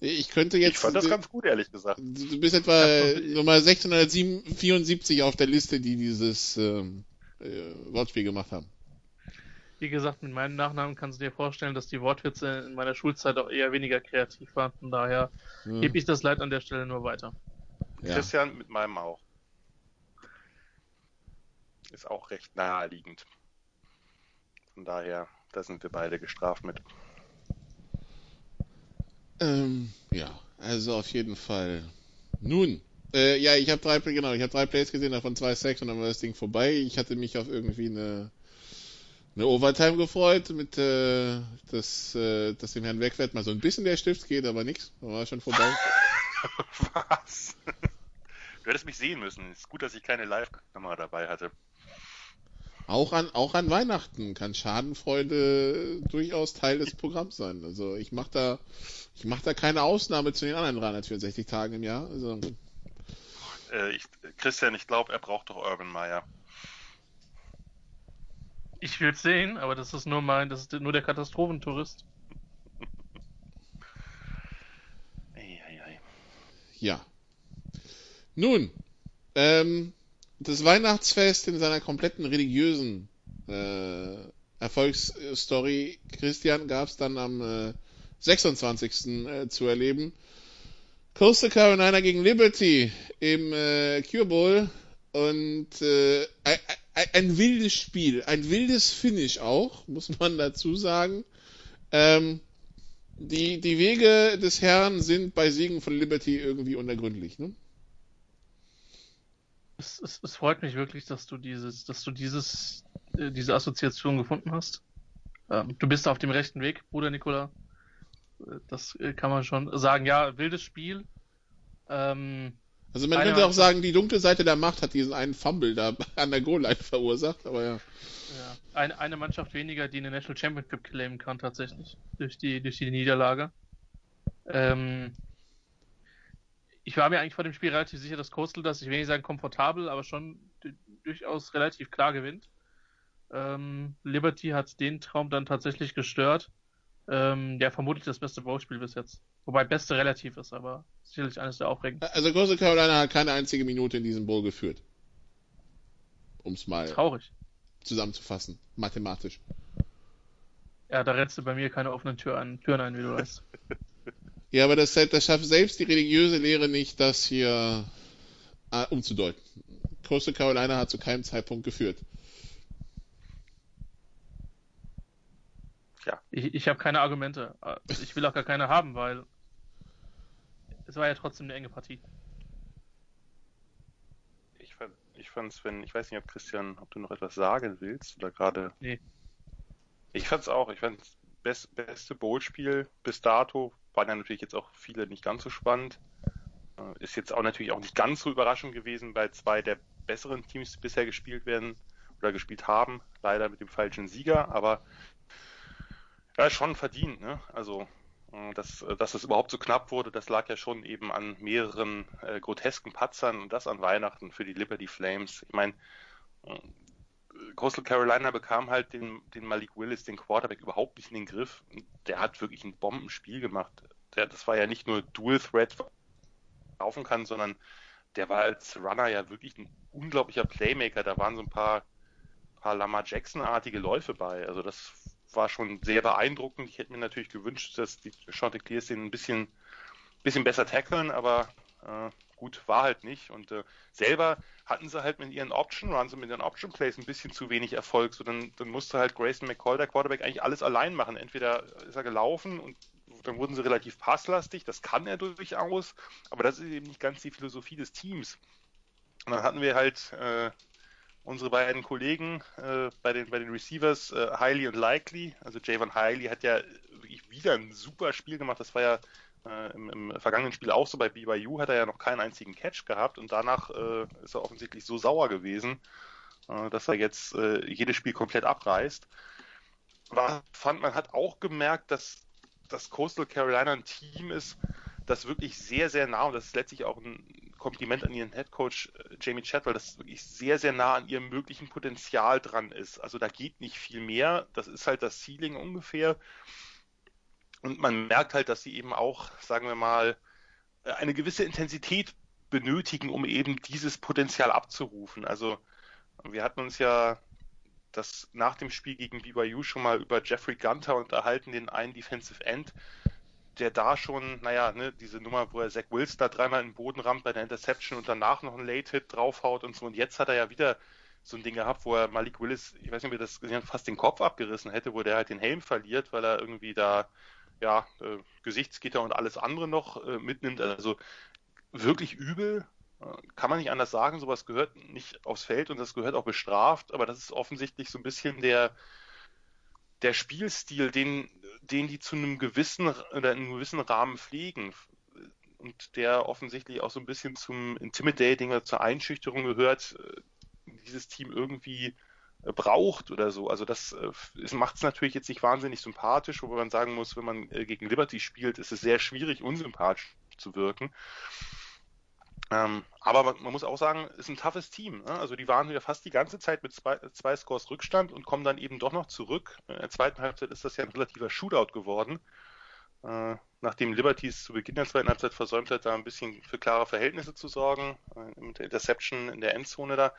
Speaker 2: ich könnte jetzt. Ich
Speaker 4: fand das ganz gut, ehrlich gesagt.
Speaker 2: Du bist etwa Nummer 1674 auf der Liste, die dieses ähm, äh, Wortspiel gemacht haben.
Speaker 3: Wie gesagt, mit meinem Nachnamen kannst du dir vorstellen, dass die Wortwitze in meiner Schulzeit auch eher weniger kreativ waren. Von daher ja. gebe ich das Leid an der Stelle nur weiter.
Speaker 4: Ja. Christian mit meinem auch. Ist auch recht naheliegend. Von daher, da sind wir beide gestraft mit.
Speaker 2: Ähm, ja, also auf jeden Fall. Nun, äh, ja, ich habe drei, genau, ich habe drei Plays gesehen, davon zwei Sacks und dann war das Ding vorbei. Ich hatte mich auf irgendwie eine, eine Overtime gefreut, mit äh, dass, äh, dass dem Herrn Wegwert mal so ein bisschen der Stift geht, aber nix, war schon vorbei.
Speaker 4: Was? Du hättest mich sehen müssen. Ist gut, dass ich keine Live-Kamera dabei hatte.
Speaker 2: Auch an, auch an Weihnachten kann Schadenfreude durchaus Teil des Programms sein. Also ich mache da, ich mache da keine Ausnahme zu den anderen 364 Tagen im Jahr. Also,
Speaker 4: äh, ich, Christian, ich glaube, er braucht doch Urban Meyer.
Speaker 3: Ich will sehen, aber das ist nur mein, das ist nur der Katastrophentourist.
Speaker 2: ei, ei, ei. Ja. Nun, ähm, das Weihnachtsfest in seiner kompletten religiösen äh, Erfolgsstory Christian gab es dann am äh, 26. Äh, zu erleben. Coastal Carolina gegen Liberty im äh, Cure Bowl und äh, ein, ein, wildes Spiel, ein wildes Finish auch, muss man dazu sagen. Ähm, die, die Wege des Herrn sind bei Siegen von Liberty irgendwie unergründlich, ne?
Speaker 3: Es, es, es, freut mich wirklich, dass du dieses, dass du dieses, äh, diese Assoziation gefunden hast. Ähm, du bist auf dem rechten Weg, Bruder Nikola. Äh, das äh, kann man schon sagen. Ja, wildes Spiel. Ähm,
Speaker 2: also man könnte auch sagen, die dunkle Seite der Macht hat diesen einen Fumble da an der Goal-Line verursacht, aber ja.
Speaker 3: Ja, eine, eine Mannschaft weniger, die eine National Championship claimen kann tatsächlich durch die durch die Niederlage. Ähm, ich war mir eigentlich vor dem Spiel relativ sicher, dass Coastal das, ich will nicht sagen komfortabel, aber schon durchaus relativ klar gewinnt. Ähm, Liberty hat den Traum dann tatsächlich gestört. Ähm, ja, vermutlich das beste Bowlspiel bis jetzt. Wobei beste relativ ist, aber sicherlich eines der aufregendsten.
Speaker 2: Also Coastal Carolina hat keine einzige Minute in diesem Bowl geführt. Um es mal
Speaker 3: Traurig.
Speaker 2: zusammenzufassen, mathematisch.
Speaker 3: Ja, da rennst du bei mir keine offenen Tür an, Türen ein, wie du weißt.
Speaker 2: Ja, aber das, das schafft selbst die religiöse Lehre nicht, das hier äh, umzudeuten. Coastal Carolina hat zu keinem Zeitpunkt geführt.
Speaker 3: Ja. Ich, ich habe keine Argumente. Ich will auch gar keine haben, weil es war ja trotzdem eine enge Partie.
Speaker 4: Ich fand, ich fand's, wenn, ich weiß nicht, ob Christian, ob du noch etwas sagen willst oder gerade. Nee. Ich fand's auch, ich fand's best, beste Bowl-Spiel bis dato, waren ja natürlich jetzt auch viele nicht ganz so spannend. Äh, ist jetzt auch natürlich auch nicht ganz so überraschend gewesen, weil zwei der besseren Teams bisher gespielt werden oder gespielt haben. Leider mit dem falschen Sieger, aber ja, schon verdient, ne? Also, äh, dass, dass es überhaupt so knapp wurde, das lag ja schon eben an mehreren äh, grotesken Patzern und das an Weihnachten für die Liberty Flames. Ich meine, äh, Coastal Carolina bekam halt den, den Malik Willis, den Quarterback, überhaupt nicht in den Griff. Der hat wirklich ein Bombenspiel gemacht. Der, das war ja nicht nur Dual Threat laufen kann, sondern der war als Runner ja wirklich ein unglaublicher Playmaker. Da waren so ein paar, paar Lamar Jackson-artige Läufe bei. Also das war schon sehr beeindruckend. Ich hätte mir natürlich gewünscht, dass die Chanticleers den ein bisschen, bisschen besser tackeln, aber äh, gut, war halt nicht. Und äh, selber hatten sie halt mit ihren Option Runs und mit ihren Option Plays ein bisschen zu wenig Erfolg. So dann, dann musste halt Grayson McCall, der Quarterback, eigentlich alles allein machen. Entweder ist er gelaufen und dann wurden sie relativ passlastig, das kann er durchaus, aber das ist eben nicht ganz die Philosophie des Teams. Und dann hatten wir halt äh, unsere beiden Kollegen äh, bei, den, bei den Receivers, äh, Hiley und Likely. Also Javon Hiley hat ja wirklich wieder ein super Spiel gemacht. Das war ja äh, im, im, vergangenen Spiel auch so. Bei BYU hat er ja noch keinen einzigen Catch gehabt und danach äh, ist er offensichtlich so sauer gewesen, äh, dass er jetzt äh, jedes Spiel komplett abreißt. Aber fand man hat auch gemerkt, dass dass Coastal Carolina ein Team ist, das wirklich sehr, sehr nah, und das ist letztlich auch ein Kompliment an ihren Head Coach äh, Jamie Chatwell, das wirklich sehr, sehr nah an ihrem möglichen Potenzial dran ist. Also da geht nicht viel mehr. Das ist halt das Ceiling ungefähr. Und man merkt halt, dass sie eben auch, sagen wir mal, äh, eine gewisse Intensität benötigen, um eben dieses Potenzial abzurufen. Also wir hatten uns ja das nach dem Spiel gegen BYU schon mal über Jeffrey Gunter unterhalten, den einen Defensive End, der da schon, naja, ne, diese Nummer, wo er Zach Wills da dreimal in den Boden rammt bei der Interception und danach noch einen Late-Hit draufhaut und so. Und jetzt hat er ja wieder so ein Ding gehabt, wo er Malik Willis, ich weiß nicht, wie das gesehen hat, fast den Kopf abgerissen hätte, wo der halt den Helm verliert, weil er irgendwie da, ja, äh, Gesichtsgitter und alles andere noch äh, mitnimmt. Also wirklich übel kann man nicht anders sagen, sowas gehört nicht aufs Feld und das gehört auch bestraft, aber das ist offensichtlich so ein bisschen der, der Spielstil, den, den die zu einem gewissen oder in einem gewissen Rahmen pflegen. Und der offensichtlich auch so ein bisschen zum Intimidating oder zur Einschüchterung gehört, äh, dieses Team irgendwie äh, braucht oder so. Also das äh, macht es natürlich jetzt nicht wahnsinnig sympathisch, wobei man sagen muss, wenn man gegen Liberty spielt, ist es sehr schwierig, unsympathisch zu wirken. Ähm, aber man, man, muss auch sagen, ist ein toughes Team. Ne? Also die waren ja fast die ganze Zeit mit zwei, zwei, Scores Rückstand und kommen dann eben doch noch zurück. In der zweiten Halbzeit ist das ja ein relativer Shootout geworden. Äh, nachdem Liberties zu Beginn der zweiten Halbzeit versäumt hat, da ein bisschen für klare Verhältnisse zu sorgen, äh, mit der Interception in der Endzone da.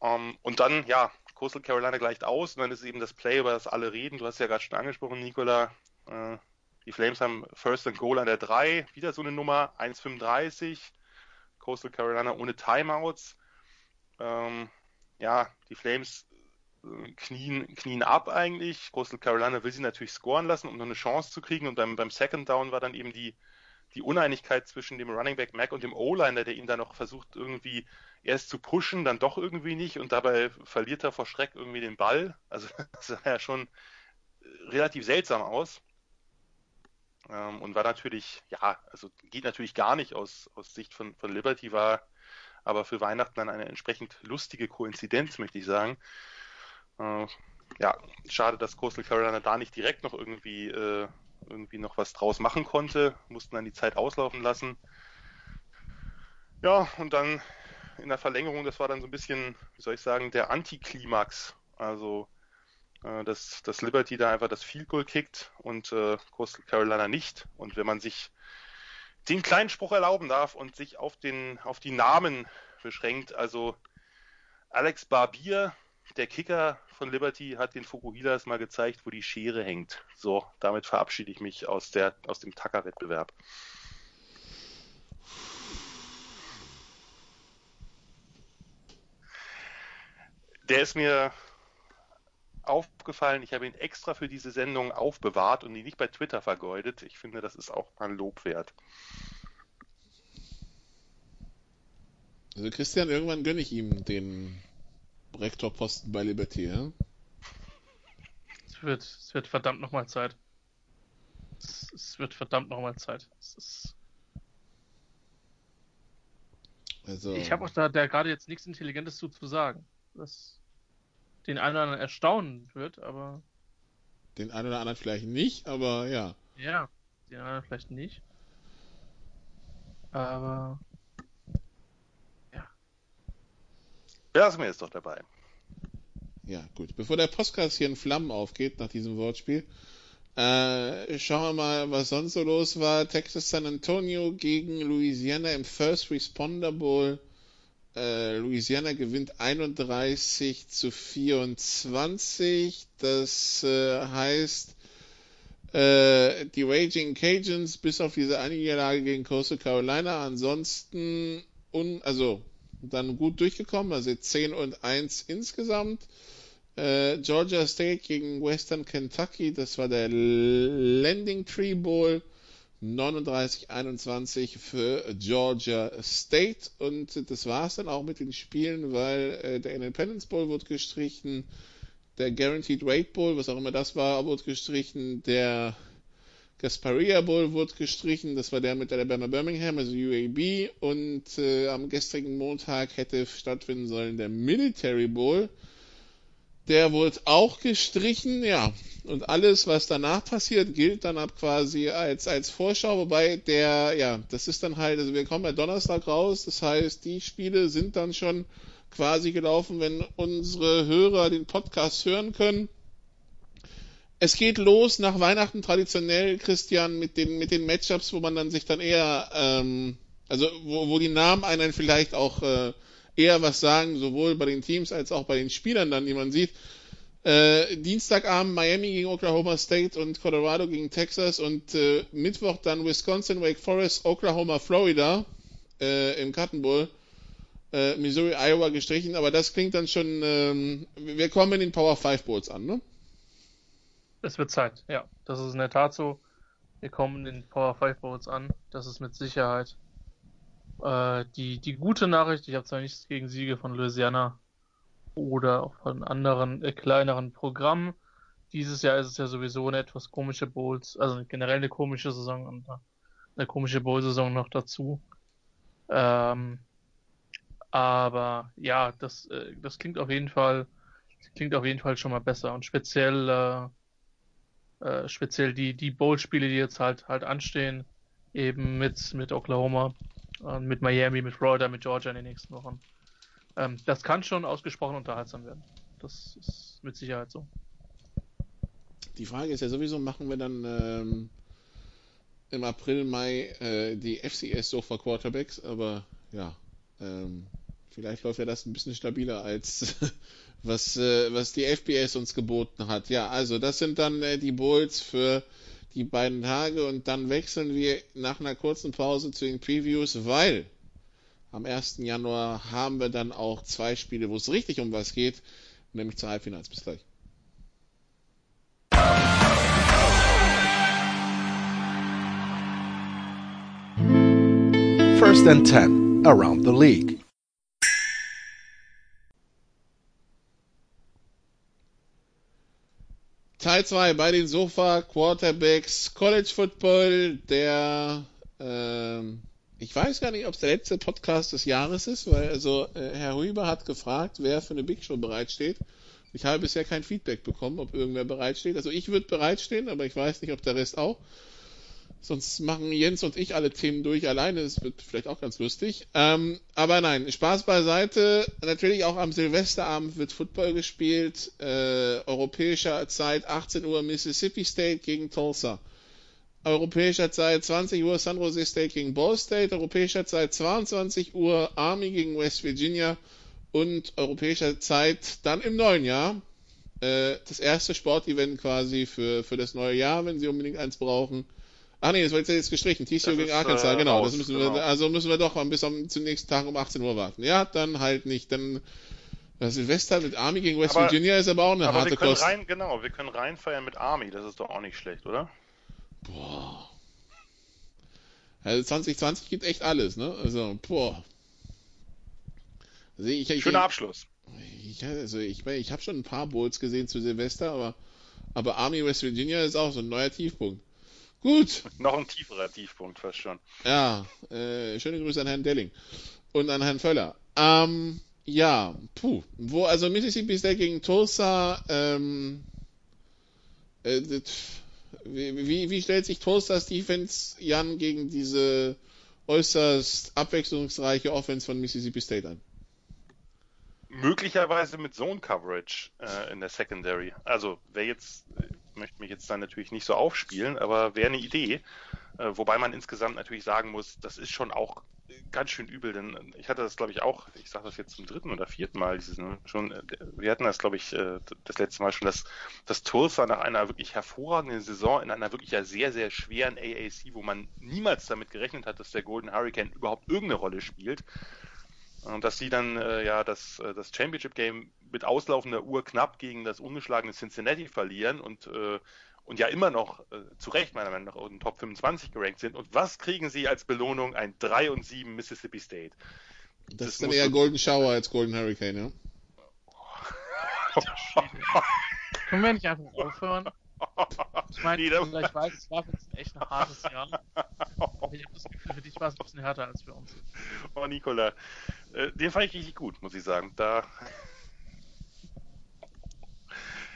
Speaker 4: Um, ähm, und dann, ja, Coastal Carolina gleicht aus und dann ist eben das Play, über das alle reden. Du hast ja gerade schon angesprochen, Nicola. Äh, die Flames haben First and Goal an der 3, wieder so eine Nummer, 1,35 Coastal Carolina ohne Timeouts. Ähm, ja, die Flames äh, knien, knien ab eigentlich. Coastal Carolina will sie natürlich scoren lassen, um noch eine Chance zu kriegen. Und beim, beim Second Down war dann eben die, die Uneinigkeit zwischen dem Running Back Mac und dem O-Liner, der ihn dann noch versucht irgendwie erst zu pushen, dann doch irgendwie nicht und dabei verliert er vor Schreck irgendwie den Ball. Also das sah ja schon relativ seltsam aus. Ähm, und war natürlich, ja, also geht natürlich gar nicht aus, aus Sicht von, von Liberty, war aber für Weihnachten dann eine entsprechend lustige Koinzidenz, möchte ich sagen. Äh, ja, schade, dass Coastal Carolina da nicht direkt noch irgendwie, äh, irgendwie noch was draus machen konnte, mussten dann die Zeit auslaufen lassen. Ja, und dann in der Verlängerung, das war dann so ein bisschen, wie soll ich sagen, der Antiklimax. Also äh, dass, dass Liberty da einfach das Field Goal kickt und äh, Coastal Carolina nicht. Und wenn man sich den kleinen Spruch erlauben darf und sich auf, den, auf die Namen beschränkt, also Alex Barbier, der Kicker von Liberty, hat den Fukuhilas mal gezeigt, wo die Schere hängt. So, damit verabschiede ich mich aus, der, aus dem Tacker-Wettbewerb. Der ist mir aufgefallen, ich habe ihn extra für diese Sendung aufbewahrt und ihn nicht bei Twitter vergeudet. Ich finde, das ist auch mal ein Lob wert.
Speaker 2: Also Christian, irgendwann gönne ich ihm den Rektorposten bei Liberty, ja?
Speaker 3: Es wird, es wird verdammt nochmal Zeit. Es, es, wird verdammt nochmal Zeit. Also... Ich habe auch da, da gerade jetzt nichts Intelligentes zu, zu sagen. Das den einen oder anderen erstaunen wird, aber.
Speaker 2: Den einen oder anderen vielleicht nicht, aber ja.
Speaker 3: Ja, den anderen vielleicht nicht. Aber. Ja.
Speaker 4: Lassen wir jetzt doch dabei.
Speaker 2: Ja, gut. Bevor der Podcast hier in Flammen aufgeht nach diesem Wortspiel, Äh, schauen wir mal, was sonst so los war. Texas San Antonio gegen Louisiana im First Responder Bowl. Äh, Louisiana gewinnt 31 zu 24. Das äh, heißt, äh, die Raging Cajuns bis auf diese eine Niederlage gegen Coastal Carolina ansonsten un, also dann gut durchgekommen, also 10 und 1 insgesamt. Äh, Georgia State gegen Western Kentucky, das war der Landing Tree Bowl. 39-21 für Georgia State. Und das war es dann auch mit den Spielen, weil äh, der Independence Bowl wurde gestrichen, der Guaranteed Rate Bowl, was auch immer das war, wurde gestrichen, der Gasparilla Bowl wurde gestrichen, das war der mit Alabama Birmingham, also UAB und äh, am gestrigen Montag hätte stattfinden sollen der Military Bowl, der wurde auch gestrichen, ja. Und alles, was danach passiert, gilt dann ab quasi als, als Vorschau, wobei der, ja, das ist dann halt, also wir kommen ja Donnerstag raus, das heißt, die Spiele sind dann schon quasi gelaufen, wenn unsere Hörer den Podcast hören können. Es geht los nach Weihnachten traditionell, Christian, mit den, mit den Matchups, wo man dann sich dann eher, ähm, also wo, wo die Namen einen vielleicht auch äh, eher was sagen, sowohl bei den Teams als auch bei den Spielern dann, die man sieht. Äh, Dienstagabend Miami gegen Oklahoma State und Colorado gegen Texas und äh, Mittwoch dann Wisconsin, Wake Forest, Oklahoma, Florida äh, im Cotton Bowl. Äh, Missouri, Iowa gestrichen, aber das klingt dann schon, ähm, wir kommen in den Power 5 Bowls an, ne?
Speaker 3: Es wird Zeit, ja. Das ist in der Tat so. Wir kommen in den Power 5 Bowls an. Das ist mit Sicherheit äh, die, die gute Nachricht, ich habe zwar nichts gegen Siege von Louisiana oder auch von anderen äh, kleineren Programmen. Dieses Jahr ist es ja sowieso eine etwas komische Bowls, also generell eine komische Saison und eine komische Bowl-Saison noch dazu. Ähm, aber ja, das, äh, das klingt auf jeden Fall, klingt auf jeden Fall schon mal besser und speziell, äh, äh, speziell die, die Bowl-Spiele, die jetzt halt, halt anstehen, eben mit, mit Oklahoma, und mit Miami, mit Florida, mit Georgia in den nächsten Wochen. Ähm, das kann schon ausgesprochen unterhaltsam werden. Das ist mit Sicherheit so.
Speaker 2: Die Frage ist ja sowieso, machen wir dann ähm, im April, Mai äh, die FCS Sofa Quarterbacks, aber ja, ähm, vielleicht läuft ja das ein bisschen stabiler als was, äh, was die FBS uns geboten hat. Ja, also das sind dann äh, die Bowls für die beiden Tage und dann wechseln wir nach einer kurzen Pause zu den Previews, weil am 1. Januar haben wir dann auch zwei Spiele, wo es richtig um was geht, nämlich zu Halbfinals. Bis gleich.
Speaker 1: First and 10 around the league.
Speaker 2: Teil 2 bei den Sofa Quarterbacks College Football, der ähm, ich weiß gar nicht, ob es der letzte Podcast des Jahres ist, weil also äh, Herr Huber hat gefragt, wer für eine Big Show bereitsteht. Ich habe bisher kein Feedback bekommen, ob irgendwer bereitsteht. Also ich würde bereitstehen, aber ich weiß nicht, ob der Rest auch. Sonst machen Jens und ich alle Themen durch alleine. Das wird vielleicht auch ganz lustig. Ähm, aber nein, Spaß beiseite. Natürlich auch am Silvesterabend wird Football gespielt. Äh, europäischer Zeit 18 Uhr Mississippi State gegen Tulsa. Europäischer Zeit 20 Uhr San Jose State gegen Ball State. Europäischer Zeit 22 Uhr Army gegen West Virginia. Und europäischer Zeit dann im neuen Jahr. Äh, das erste Sportevent quasi für, für das neue Jahr, wenn Sie unbedingt eins brauchen. Ach nee, das wird jetzt gestrichen. TCU gegen Arkansas, äh, genau. Raus, das müssen genau. wir, also müssen wir doch bis am, zum nächsten Tag um 18 Uhr warten. Ja, dann halt nicht. Dann das Silvester mit Army gegen West aber, Virginia ist aber auch eine aber harte
Speaker 4: wir können
Speaker 2: Kost.
Speaker 4: Rein, genau, wir können reinfeiern mit Army. Das ist doch auch nicht schlecht, oder?
Speaker 2: Boah. Also 2020 gibt echt alles, ne? Also, boah.
Speaker 4: Also ich, ich, Schöner Abschluss.
Speaker 2: Ich, also ich, ich habe schon ein paar Bowls gesehen zu Silvester, aber, aber Army West Virginia ist auch so ein neuer Tiefpunkt. Gut.
Speaker 4: Noch ein tieferer Tiefpunkt fast schon.
Speaker 2: Ja, äh, schöne Grüße an Herrn Delling und an Herrn Völler. Ähm, ja, puh. Wo, also Mississippi State gegen Tulsa, ähm, äh, wie, wie stellt sich Tulsa's Defense, Jan, gegen diese äußerst abwechslungsreiche Offense von Mississippi State an?
Speaker 4: Möglicherweise mit Zone Coverage äh, in der Secondary. Also, wer jetzt möchte mich jetzt dann natürlich nicht so aufspielen, aber wäre eine Idee. Äh, wobei man insgesamt natürlich sagen muss, das ist schon auch ganz schön übel, denn ich hatte das, glaube ich, auch, ich sage das jetzt zum dritten oder vierten Mal, dieses, ne, schon, äh, wir hatten das, glaube ich, äh, das letzte Mal schon, dass, dass Tulsa nach einer wirklich hervorragenden Saison in einer wirklich ja sehr, sehr schweren AAC, wo man niemals damit gerechnet hat, dass der Golden Hurricane überhaupt irgendeine Rolle spielt, und dass sie dann äh, ja das, das Championship Game mit auslaufender Uhr knapp gegen das ungeschlagene Cincinnati verlieren und, äh, und ja immer noch äh, zu Recht meiner Meinung nach in den Top 25 gerankt sind. Und was kriegen sie als Belohnung? Ein 3 und 7 Mississippi State.
Speaker 2: Das, das ist dann eher Golden Shower als Golden Hurricane, ja?
Speaker 3: Können wir nicht einfach aufhören? Ich meine, nee, ich weiß, es war jetzt echt ein hartes Jahr. Aber ich habe das Gefühl, für dich war es ein bisschen härter als für uns.
Speaker 4: Oh, Nicola. Äh, den fand ich richtig gut, muss ich sagen. Da.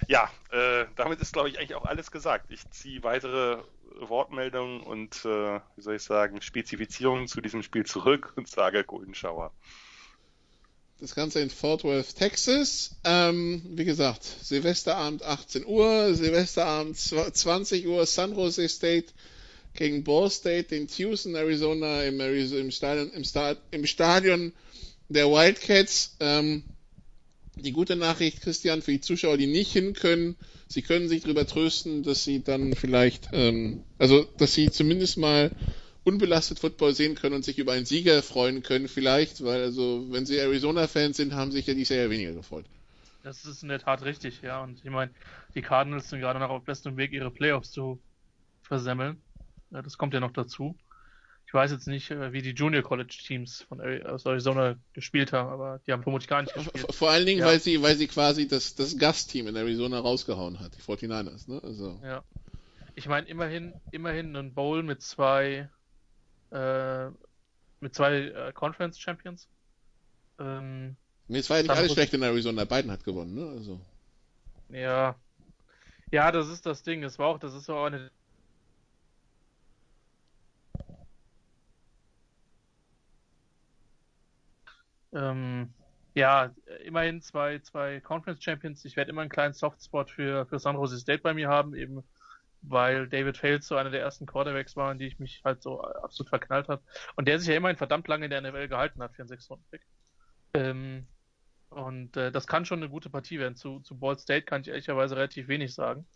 Speaker 4: Ja, äh, damit ist, glaube ich, eigentlich auch alles gesagt. Ich ziehe weitere Wortmeldungen und, äh, wie soll ich sagen, Spezifizierungen zu diesem Spiel zurück und sage Golden Shower.
Speaker 2: Das Ganze in Fort Worth, Texas. Ähm, wie gesagt, Silvesterabend 18 Uhr, Silvesterabend 20 Uhr, San Jose State gegen Ball State in Tucson, Arizona, im, Stadion, im, Stad, im Stadion der Wildcats. Ähm, die gute Nachricht, Christian, für die Zuschauer, die nicht hin können, sie können sich darüber trösten, dass sie dann vielleicht, ähm, also dass sie zumindest mal unbelastet Football sehen können und sich über einen Sieger freuen können vielleicht, weil also wenn sie Arizona-Fans sind, haben sich ja die Jahr weniger gefreut.
Speaker 3: Das ist in der Tat richtig, ja. Und ich meine, die Cardinals sind gerade noch auf bestem Weg, ihre Playoffs zu versemmeln. Ja, das kommt ja noch dazu. Ich weiß jetzt nicht, äh, wie die Junior College Teams von aus Arizona gespielt haben, aber die haben vermutlich gar nicht gespielt.
Speaker 2: Vor allen Dingen, ja. weil sie, weil sie quasi das, das Gastteam in Arizona rausgehauen hat, die 49ers, ne? Also.
Speaker 3: Ja. Ich meine, immerhin, immerhin ein Bowl mit zwei äh, mit zwei äh, Conference Champions.
Speaker 2: Ähm, nee, es war ja nicht alles schlecht in Arizona, Biden hat gewonnen, ne? Also.
Speaker 3: Ja. Ja, das ist das Ding. Es war auch, das ist auch eine Ähm, ja, immerhin zwei, zwei Conference Champions. Ich werde immer einen kleinen Softspot für, für San Jose State bei mir haben, eben weil David Fales so einer der ersten Quarterbacks war, in die ich mich halt so absolut verknallt habe. Und der sich ja immerhin verdammt lange in der NFL gehalten hat für einen 6 Runden Pick. Ähm, und äh, das kann schon eine gute Partie werden. Zu, zu Ball State kann ich ehrlicherweise relativ wenig sagen.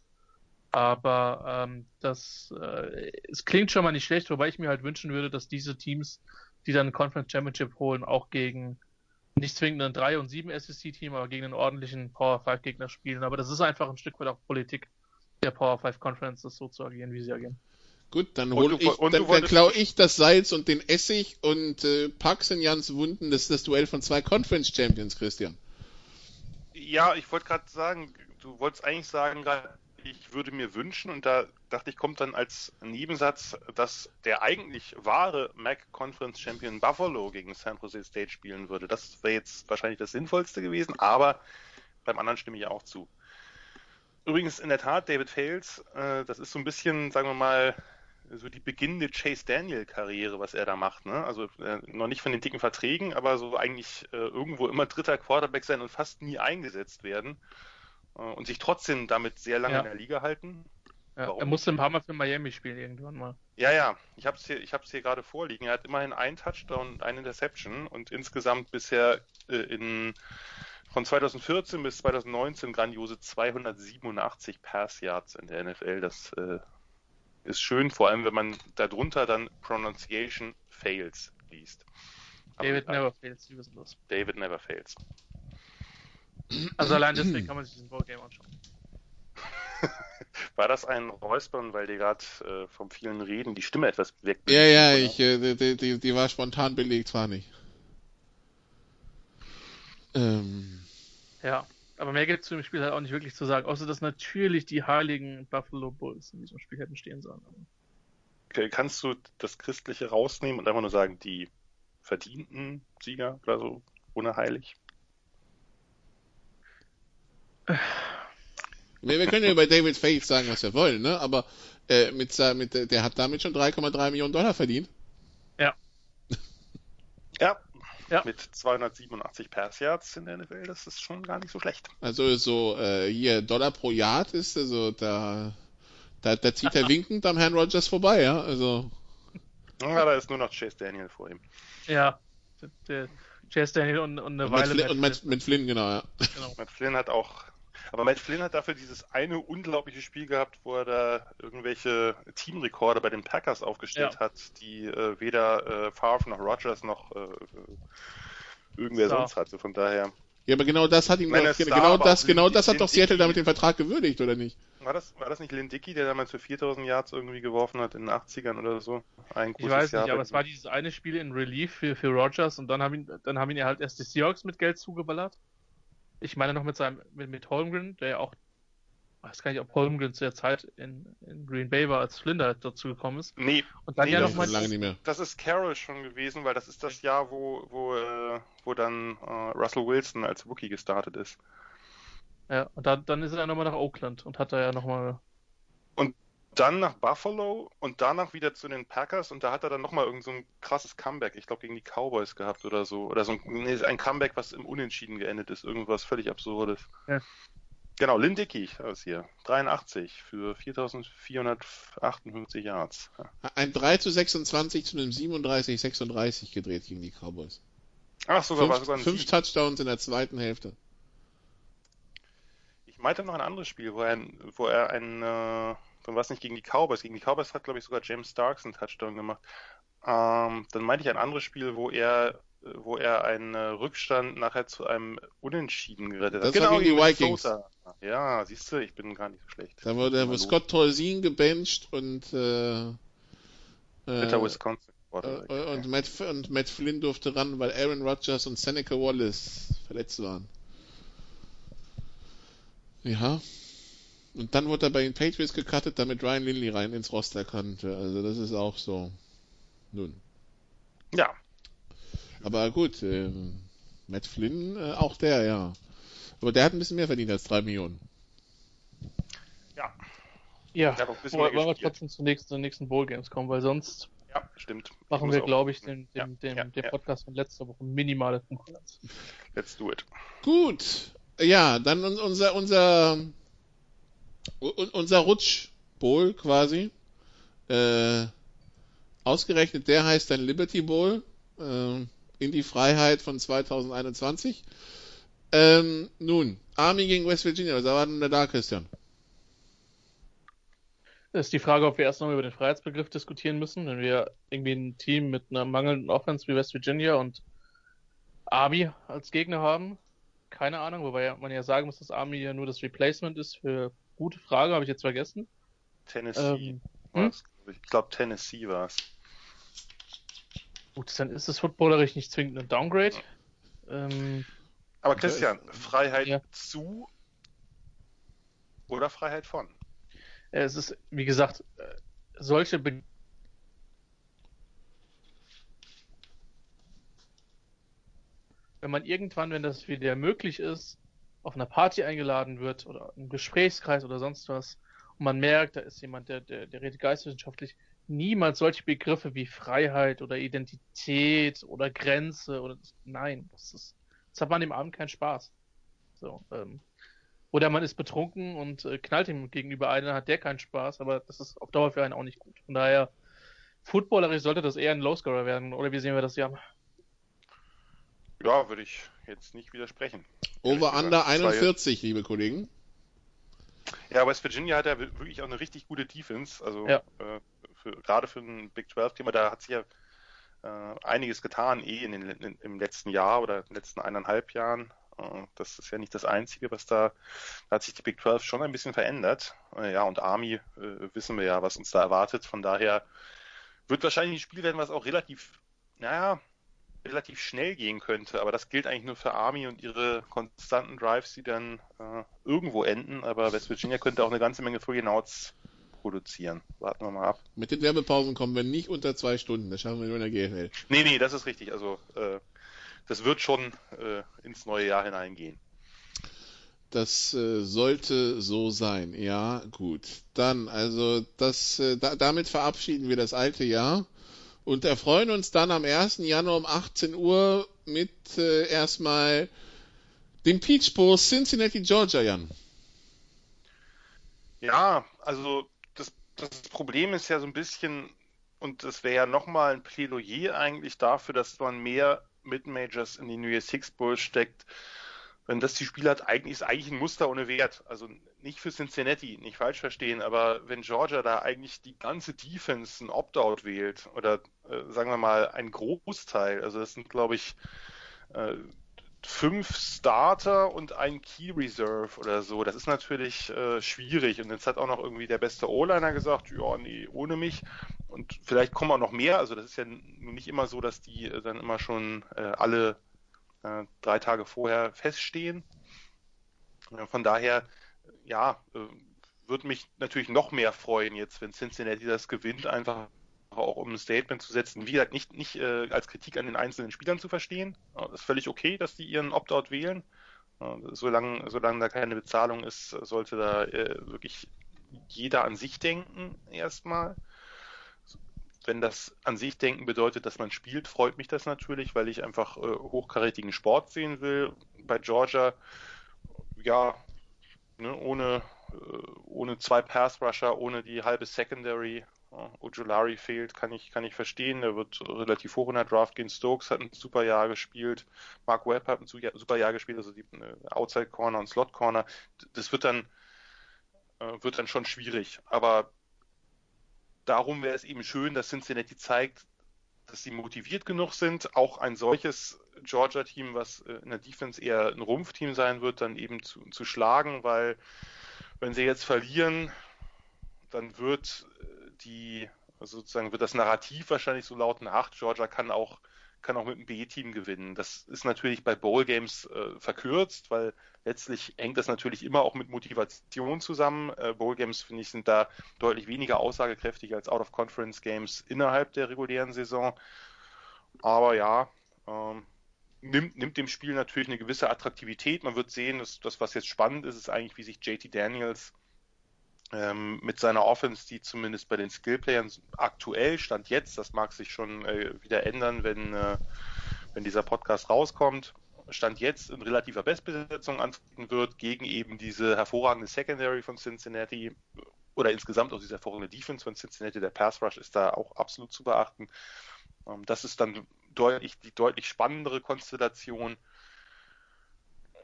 Speaker 3: Aber ähm, das äh, es klingt schon mal nicht schlecht, wobei ich mir halt wünschen würde, dass diese Teams, die dann Conference Championship holen, auch gegen nicht zwingend ein 3 und 7 SEC-Team, aber gegen einen ordentlichen Power 5 Gegner spielen. Aber das ist einfach ein Stück weit auch Politik der Power 5 Conferences so zu agieren, wie sie agieren.
Speaker 2: Gut, dann hol ich, dann, dann klaue ich das Salz und den Essig und äh, pack's in Jans Wunden. Das ist das Duell von zwei Conference Champions, Christian.
Speaker 4: Ja, ich wollte gerade sagen, du wolltest eigentlich sagen, ich würde mir wünschen, und da dachte ich, kommt dann als Nebensatz, dass der eigentlich wahre MAC Conference Champion Buffalo gegen San Jose State spielen würde. Das wäre jetzt wahrscheinlich das Sinnvollste gewesen, aber beim anderen stimme ich ja auch zu. Übrigens in der Tat, David Fales, äh, das ist so ein bisschen, sagen wir mal, so die beginnende Chase Daniel-Karriere, was er da macht. Ne? Also äh, noch nicht von den dicken Verträgen, aber so eigentlich äh, irgendwo immer dritter Quarterback sein und fast nie eingesetzt werden und sich trotzdem damit sehr lange ja. in der Liga halten.
Speaker 3: Ja, er musste ein paar Mal für Miami spielen irgendwann mal.
Speaker 4: Ja, ja, ich habe es hier, hier gerade vorliegen. Er hat immerhin einen Touchdown und eine Interception und insgesamt bisher äh, in von 2014 bis 2019 grandiose 287 Pass Yards in der NFL. Das äh, ist schön, vor allem wenn man darunter dann Pronunciation Fails liest.
Speaker 3: David Aber, never fails, wissen das.
Speaker 4: David never fails.
Speaker 3: Also allein deswegen kann man sich diesen Ballgame anschauen.
Speaker 4: War das ein Räuspern, weil dir gerade äh, vom vielen Reden die Stimme etwas weg
Speaker 2: Ja, ja, ich, äh, die, die, die war spontan belegt, war nicht.
Speaker 3: Ähm. Ja, aber mehr gibt es zu dem Spiel halt auch nicht wirklich zu sagen, außer dass natürlich die heiligen Buffalo Bulls in diesem Spiel hätten stehen sollen.
Speaker 4: Okay, kannst du das Christliche rausnehmen und einfach nur sagen, die verdienten Sieger oder so, ohne heilig?
Speaker 2: Wir, wir können ja über David Faith sagen, was wir wollen, ne? Aber äh, mit, mit, der hat damit schon 3,3 Millionen Dollar verdient.
Speaker 3: Ja.
Speaker 4: ja, Ja. Mit 287 Pass Yards in der NFL, das ist schon gar nicht so schlecht.
Speaker 2: Also so äh, hier Dollar pro Yard ist also da da, da zieht er winkend am Herrn Rogers vorbei, ja. Also.
Speaker 4: Ja, da ist nur noch Chase Daniel vor ihm.
Speaker 3: Ja, der Chase Daniel und, und eine und Weile.
Speaker 2: Matt Flynn, und Matt, Matt Flynn, genau, ja.
Speaker 4: Genau. Matt Flynn hat auch aber Matt Flynn hat dafür dieses eine unglaubliche Spiel gehabt, wo er da irgendwelche Teamrekorde bei den Packers aufgestellt ja. hat, die äh, weder äh, Favre noch Rogers noch äh, irgendwer so. sonst hatte. Von daher.
Speaker 2: Ja, aber genau das hat ihm doch, genau das, genau das hat doch Seattle damit den Vertrag gewürdigt, oder nicht?
Speaker 4: War das, war das nicht Lynn Dickey, der damals für 4000 Yards irgendwie geworfen hat in den 80ern oder so?
Speaker 3: Ein ich weiß nicht, Jahr aber es war dieses eine Spiel in Relief für, für Rogers und dann haben ihn, dann haben ihn ja halt erst die Seahawks mit Geld zugeballert ich meine noch mit seinem, mit, mit Holmgren, der ja auch, ich weiß gar nicht, ob Holmgren zu der Zeit in, in Green Bay war, als Flinder dazu gekommen ist.
Speaker 4: Nee.
Speaker 3: Und dann
Speaker 4: nee,
Speaker 3: ja
Speaker 4: noch mal. Lange nicht mehr. Das ist Carroll schon gewesen, weil das ist das Jahr, wo, wo, äh, wo dann äh, Russell Wilson als Rookie gestartet ist.
Speaker 3: Ja, und dann, dann ist er nochmal nach Oakland und hat da ja nochmal.
Speaker 4: Dann nach Buffalo und danach wieder zu den Packers und da hat er dann nochmal irgend so ein krasses Comeback, ich glaube gegen die Cowboys gehabt oder so. Oder so ein, nee, ein Comeback, was im Unentschieden geendet ist, irgendwas völlig Absurdes. Ja. Genau, Lynn Dickey ist hier. 83 für 4458 Yards.
Speaker 2: Ja. Ein 3 zu 26 zu einem 37 36 gedreht gegen die Cowboys.
Speaker 4: Ach, sogar fünf, war sogar
Speaker 2: ein Fünf Sieg. Touchdowns in der zweiten Hälfte.
Speaker 4: Ich meinte noch ein anderes Spiel, wo er, wo er ein, äh, dann war es nicht gegen die Cowboys. Gegen die Cowboys hat, glaube ich, sogar James Starks einen Touchdown gemacht. Ähm, dann meinte ich ein anderes Spiel, wo er wo er einen äh, Rückstand nachher zu einem Unentschieden gerettet
Speaker 2: hat. Das genau, gegen die Vikings. Minnesota.
Speaker 4: Ja, siehst du, ich bin gar nicht so schlecht.
Speaker 2: Da wurde wo Scott Tolzien gebencht und äh,
Speaker 4: äh, Wisconsin.
Speaker 2: Äh, und, Matt, und Matt Flynn durfte ran, weil Aaron Rodgers und Seneca Wallace verletzt waren. Ja, und dann wurde er bei den Patriots gecuttet, damit Ryan Lindley rein ins Roster konnte. Also das ist auch so. Nun.
Speaker 4: Ja.
Speaker 2: Aber gut, äh, Matt Flynn, äh, auch der, ja. Aber der hat ein bisschen mehr verdient als drei Millionen.
Speaker 3: Ja. Ja, wollen wir trotzdem zunächst zu den nächsten Bowl Games kommen, weil sonst
Speaker 4: ja, stimmt.
Speaker 3: machen wir, glaube ich, den, den, ja, den, ja, den Podcast von letzter Woche minimale Konkurrenz.
Speaker 4: Let's do it.
Speaker 2: Gut. Ja, dann unser, unser unser Rutsch-Bowl quasi. Äh, ausgerechnet der heißt dann Liberty Bowl äh, in die Freiheit von 2021. Ähm, nun, Army gegen West Virginia, was war denn da, Christian?
Speaker 3: Das ist die Frage, ob wir erst noch über den Freiheitsbegriff diskutieren müssen, wenn wir irgendwie ein Team mit einer mangelnden Offense wie West Virginia und Army als Gegner haben. Keine Ahnung, wobei man ja sagen muss, dass Army ja nur das Replacement ist für Gute Frage, habe ich jetzt vergessen.
Speaker 4: Tennessee. Ähm, hm? Ich glaube, Tennessee war es.
Speaker 3: Gut, dann ist es footballerisch nicht zwingend ein Downgrade. Ähm,
Speaker 4: Aber Christian, Freiheit ja. zu oder Freiheit von?
Speaker 3: Es ist, wie gesagt, äh, solche Be wenn man irgendwann, wenn das wieder möglich ist, auf einer Party eingeladen wird oder im Gesprächskreis oder sonst was und man merkt, da ist jemand, der, der, der redet geistwissenschaftlich, niemals solche Begriffe wie Freiheit oder Identität oder Grenze oder nein, das ist, das hat man dem Abend keinen Spaß. So, ähm, oder man ist betrunken und äh, knallt ihm gegenüber einen, dann hat der keinen Spaß, aber das ist auf Dauer für einen auch nicht gut. Von daher, footballerisch sollte das eher ein Low-Scorer werden, oder wie sehen wir das, Jan?
Speaker 4: Ja, würde ich jetzt nicht widersprechen.
Speaker 2: Over Under 41, liebe Kollegen.
Speaker 4: Ja, West Virginia hat ja wirklich auch eine richtig gute Defense. Also ja. äh, für, gerade für ein Big 12-Thema, da hat sich ja äh, einiges getan, eh in den, in, im letzten Jahr oder in den letzten eineinhalb Jahren. Äh, das ist ja nicht das Einzige, was da, da hat sich die Big 12 schon ein bisschen verändert. Äh, ja, und Army äh, wissen wir ja, was uns da erwartet. Von daher wird wahrscheinlich ein Spiel werden, was auch relativ, naja, relativ schnell gehen könnte, aber das gilt eigentlich nur für Army und ihre konstanten Drives, die dann äh, irgendwo enden, aber West Virginia könnte auch eine ganze Menge Outs produzieren. Warten wir mal ab.
Speaker 2: Mit den Werbepausen kommen wir nicht unter zwei Stunden, das schaffen wir nur in der GFL.
Speaker 4: Nee, nee, das ist richtig, also äh, das wird schon äh, ins neue Jahr hineingehen.
Speaker 2: Das äh, sollte so sein, ja, gut. Dann, also das, äh, da, damit verabschieden wir das alte Jahr und erfreuen uns dann am 1. Januar um 18 Uhr mit äh, erstmal dem Peach Bowl Cincinnati, Georgia, Jan.
Speaker 4: Ja, also das, das Problem ist ja so ein bisschen, und das wäre ja nochmal ein Plädoyer eigentlich dafür, dass man mehr Mid-Majors in die New Year's Six Bowl steckt, wenn das die Spieler hat, eigentlich ist eigentlich ein Muster ohne Wert. Also nicht für Cincinnati, nicht falsch verstehen, aber wenn Georgia da eigentlich die ganze Defense ein Opt-out wählt oder äh, sagen wir mal ein Großteil, also das sind glaube ich äh, fünf Starter und ein Key Reserve oder so. Das ist natürlich äh, schwierig. Und jetzt hat auch noch irgendwie der beste O-Liner gesagt, ja, nee, ohne mich. Und vielleicht kommen auch noch mehr. Also das ist ja nicht immer so, dass die äh, dann immer schon äh, alle äh, drei Tage vorher feststehen. Von daher, ja, äh, würde mich natürlich noch mehr freuen jetzt, wenn Cincinnati das gewinnt, einfach auch um ein Statement zu setzen. Wie gesagt, nicht, nicht äh, als Kritik an den einzelnen Spielern zu verstehen. Das ist völlig okay, dass die ihren Opt-out wählen. Solange, solange da keine Bezahlung ist, sollte da wirklich jeder an sich denken erstmal. Wenn das an sich denken bedeutet, dass man spielt, freut mich das natürlich, weil ich einfach äh, hochkarätigen Sport sehen will. Bei Georgia, ja, ne, ohne, äh, ohne zwei Pass-Rusher, ohne die halbe Secondary, Ojulari fehlt, kann ich, kann ich verstehen. Der wird relativ hoch in der Draft gehen. Stokes hat ein super Jahr gespielt. Mark Webb hat ein super Jahr gespielt, also die äh, Outside Corner und Slot Corner. Das wird dann, äh, wird dann schon schwierig. Aber darum wäre es eben schön, dass Cincinnati zeigt, dass sie motiviert genug sind, auch ein solches Georgia-Team, was äh, in der Defense eher ein Rumpfteam sein wird, dann eben zu, zu schlagen, weil wenn sie jetzt verlieren, dann wird die, also sozusagen wird das Narrativ wahrscheinlich so lauten, ach, Georgia kann auch, kann auch mit einem B-Team gewinnen. Das ist natürlich bei Bowl Games äh, verkürzt, weil letztlich hängt das natürlich immer auch mit Motivation zusammen. Äh, Bowl Games, finde ich, sind da deutlich weniger aussagekräftig als Out-of-Conference Games innerhalb der regulären Saison. Aber ja, ähm, nimmt, nimmt dem Spiel natürlich eine gewisse Attraktivität. Man wird sehen, dass das, was jetzt spannend ist, ist eigentlich, wie sich JT Daniels ähm, mit seiner Offense, die zumindest bei den Skillplayern aktuell stand jetzt, das mag sich schon äh, wieder ändern, wenn, äh, wenn dieser Podcast rauskommt, stand jetzt in relativer Bestbesetzung antreten wird gegen eben diese hervorragende Secondary von Cincinnati oder insgesamt auch diese hervorragende Defense von Cincinnati. Der Pass Rush ist da auch absolut zu beachten. Ähm, das ist dann deutlich, die deutlich spannendere Konstellation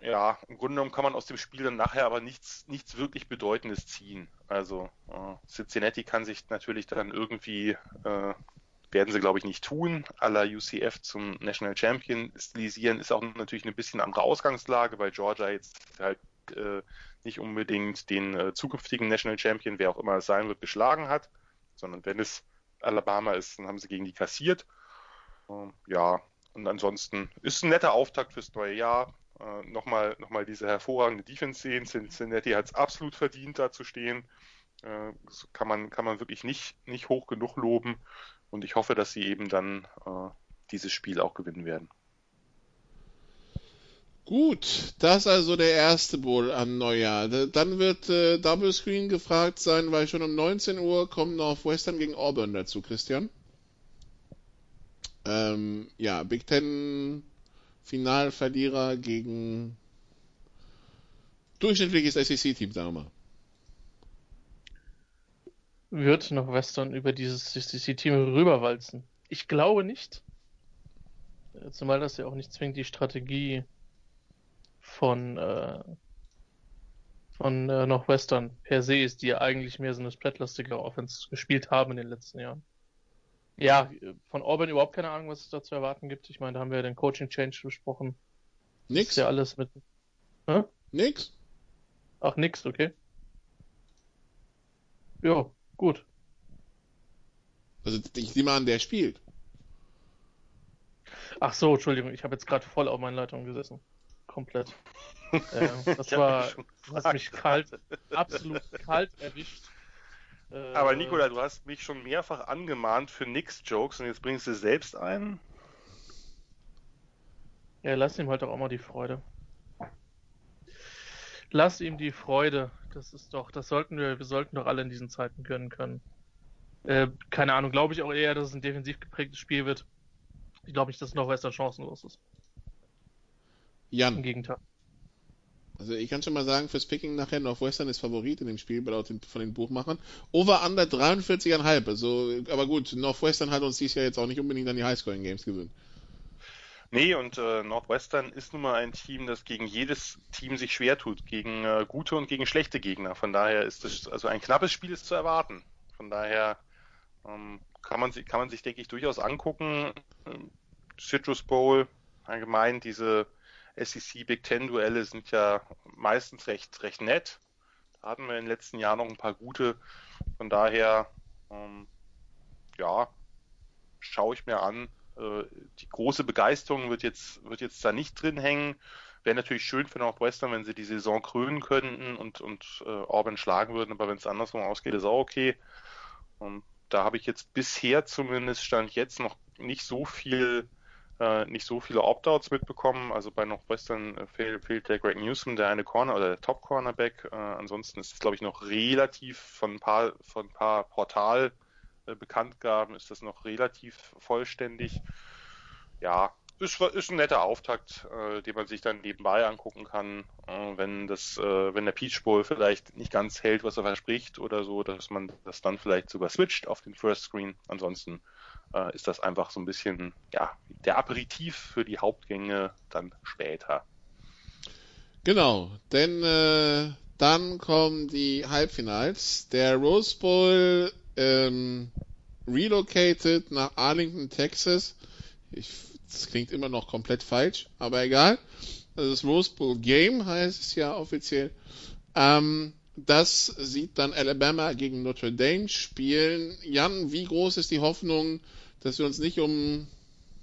Speaker 4: ja, im Grunde genommen kann man aus dem Spiel dann nachher aber nichts, nichts wirklich Bedeutendes ziehen. Also äh, Cincinnati kann sich natürlich dann irgendwie, äh, werden sie glaube ich nicht tun, aller UCF zum National Champion stilisieren, ist auch natürlich ein bisschen andere Ausgangslage, weil Georgia jetzt halt äh, nicht unbedingt den äh, zukünftigen National Champion, wer auch immer es sein wird, geschlagen hat, sondern wenn es Alabama ist, dann haben sie gegen die kassiert. Ähm, ja, und ansonsten ist ein netter Auftakt fürs neue Jahr äh, nochmal noch mal diese hervorragende Defense sehen. Cincinnati hat es absolut verdient, da zu stehen. Äh, kann, man, kann man wirklich nicht, nicht hoch genug loben. Und ich hoffe, dass sie eben dann äh, dieses Spiel auch gewinnen werden.
Speaker 2: Gut, das also der erste Bowl an Neujahr. Dann wird äh, Double Screen gefragt sein, weil schon um 19 Uhr kommt Northwestern gegen Auburn dazu, Christian. Ähm, ja, Big Ten Finalverlierer gegen durchschnittliches SEC-Team, sagen wir mal.
Speaker 3: Wird noch Western über dieses SEC-Team rüberwalzen? Ich glaube nicht. Zumal das ja auch nicht zwingend die Strategie von, äh, von äh, Northwestern per se ist, die ja eigentlich mehr so eine splatlastige Offense gespielt haben in den letzten Jahren. Ja, von Auburn überhaupt keine Ahnung, was es da zu erwarten gibt. Ich meine, da haben wir ja den Coaching Change besprochen. Nix. Ist ja alles mit.
Speaker 2: Hä? Nix.
Speaker 3: Ach, nix, okay. Ja, gut.
Speaker 2: Also ich nehme an, der spielt.
Speaker 3: Ach so, Entschuldigung, ich habe jetzt gerade voll auf meinen Leitungen gesessen. Komplett. äh, das war, hast mich kalt, absolut kalt erwischt.
Speaker 4: Aber äh, Nikola, du hast mich schon mehrfach angemahnt für Nix-Jokes und jetzt bringst du selbst ein?
Speaker 3: Ja, lass ihm halt doch auch mal die Freude. Lass ihm die Freude. Das ist doch, das sollten wir, wir sollten doch alle in diesen Zeiten gönnen können. Äh, keine Ahnung, glaube ich auch eher, dass es ein defensiv geprägtes Spiel wird. Ich glaube nicht, dass Northwestern chancenlos ist.
Speaker 2: Jan.
Speaker 3: Im Gegenteil.
Speaker 2: Also ich kann schon mal sagen, fürs Picking nachher Northwestern ist Favorit in dem Spiel laut den, von den Buchmachern. Over under 43,5. Also, aber gut, Northwestern hat uns dies Jahr jetzt auch nicht unbedingt an die Highscoring Games gewöhnt.
Speaker 4: Nee, und äh, Northwestern ist nun mal ein Team, das gegen jedes Team sich schwer tut, gegen äh, gute und gegen schlechte Gegner. Von daher ist es also ein knappes Spiel ist zu erwarten. Von daher ähm, kann man kann man sich denke ich durchaus angucken. Citrus Bowl allgemein diese SEC Big Ten Duelle sind ja meistens recht, recht nett. Da hatten wir in den letzten Jahren noch ein paar gute. Von daher, ähm, ja, schaue ich mir an. Äh, die große Begeisterung wird jetzt, wird jetzt da nicht drin hängen. Wäre natürlich schön für Northwestern, wenn sie die Saison krönen könnten und, und äh, Auburn schlagen würden, aber wenn es andersrum ausgeht, ist auch okay. Und da habe ich jetzt bisher zumindest stand jetzt noch nicht so viel äh, nicht so viele Opt-outs mitbekommen. Also bei Northwestern äh, fehlt, der Greg Newsom, der eine Corner oder der Top Cornerback. Äh, ansonsten ist es, glaube ich, noch relativ von ein paar, von ein paar Portal äh, ist das noch relativ vollständig. Ja, ist, ist ein netter Auftakt, äh, den man sich dann nebenbei angucken kann, äh, wenn das, äh, wenn der Peach Bowl vielleicht nicht ganz hält, was er verspricht oder so, dass man das dann vielleicht sogar switcht auf den First Screen. Ansonsten äh, ist das einfach so ein bisschen ja, der Aperitif für die Hauptgänge dann später.
Speaker 2: Genau, denn äh, dann kommen die Halbfinals. Der Rose Bowl ähm, relocated nach Arlington, Texas. Ich, das klingt immer noch komplett falsch, aber egal. Also das Rose Bowl Game heißt es ja offiziell. Ähm, das sieht dann Alabama gegen Notre Dame spielen. Jan, wie groß ist die Hoffnung, dass wir uns nicht um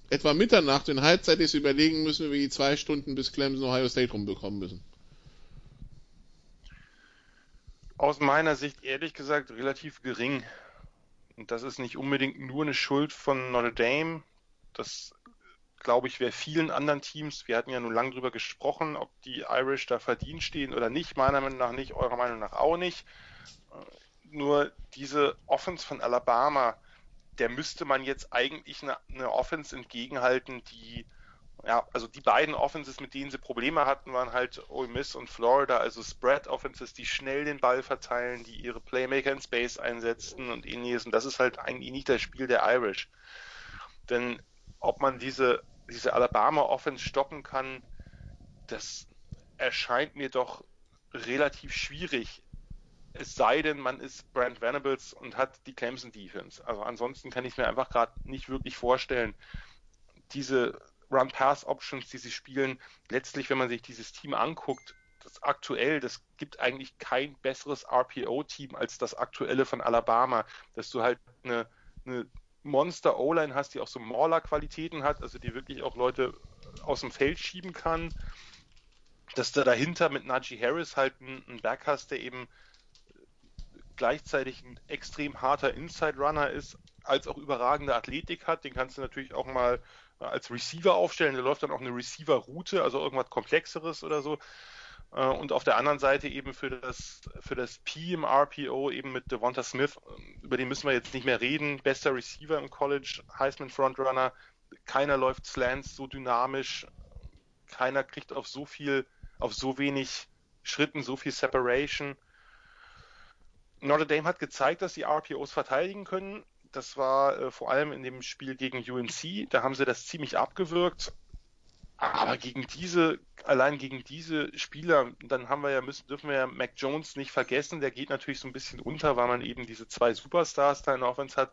Speaker 2: etwa Mitternacht, wenn Halbzeit ist, überlegen müssen, wie die zwei Stunden bis Clemson Ohio State rumbekommen müssen.
Speaker 4: Aus meiner Sicht ehrlich gesagt relativ gering. Und das ist nicht unbedingt nur eine Schuld von Notre Dame. Das glaube ich, wäre vielen anderen Teams, wir hatten ja nun lange drüber gesprochen, ob die Irish da verdient stehen oder nicht, meiner Meinung nach nicht, eurer Meinung nach auch nicht. Nur diese Offense von Alabama, der müsste man jetzt eigentlich eine, eine Offense entgegenhalten, die ja, also die beiden Offenses, mit denen sie Probleme hatten, waren halt Ole Miss und Florida, also Spread Offenses, die schnell den Ball verteilen, die ihre Playmaker in Space einsetzen und ähnliches. Und das ist halt eigentlich nicht das Spiel der Irish. Denn ob man diese, diese Alabama Offense stoppen kann, das erscheint mir doch relativ schwierig. Es sei denn, man ist Brand Venables und hat die Clemson Defense. Also ansonsten kann ich mir einfach gerade nicht wirklich vorstellen, diese Run-Pass-Options, die sie spielen, letztlich, wenn man sich dieses Team anguckt, das aktuell, das gibt eigentlich kein besseres RPO-Team als das aktuelle von Alabama, dass du halt eine, eine Monster O-Line hast, die auch so Mauler-Qualitäten hat, also die wirklich auch Leute aus dem Feld schieben kann, dass du dahinter mit Najee Harris halt einen Back hast, der eben gleichzeitig ein extrem harter Inside-Runner ist, als auch überragende Athletik hat. Den kannst du natürlich auch mal als Receiver aufstellen. Der läuft dann auch eine Receiver-Route, also irgendwas Komplexeres oder so. Äh, und auf der anderen Seite eben für das, für das P im RPO eben mit Devonta Smith, über den müssen wir jetzt nicht mehr reden. Bester Receiver im College, Heisman Frontrunner. Keiner läuft Slants so dynamisch. Keiner kriegt auf so viel, auf so wenig Schritten so viel Separation. Notre Dame hat gezeigt, dass sie RPOs verteidigen können. Das war äh, vor allem in dem Spiel gegen UNC. Da haben sie das ziemlich abgewürgt. Aber gegen diese, allein gegen diese Spieler, dann haben wir ja, müssen, dürfen wir ja Mac Jones nicht vergessen. Der geht natürlich so ein bisschen unter, weil man eben diese zwei Superstars da in Offense hat.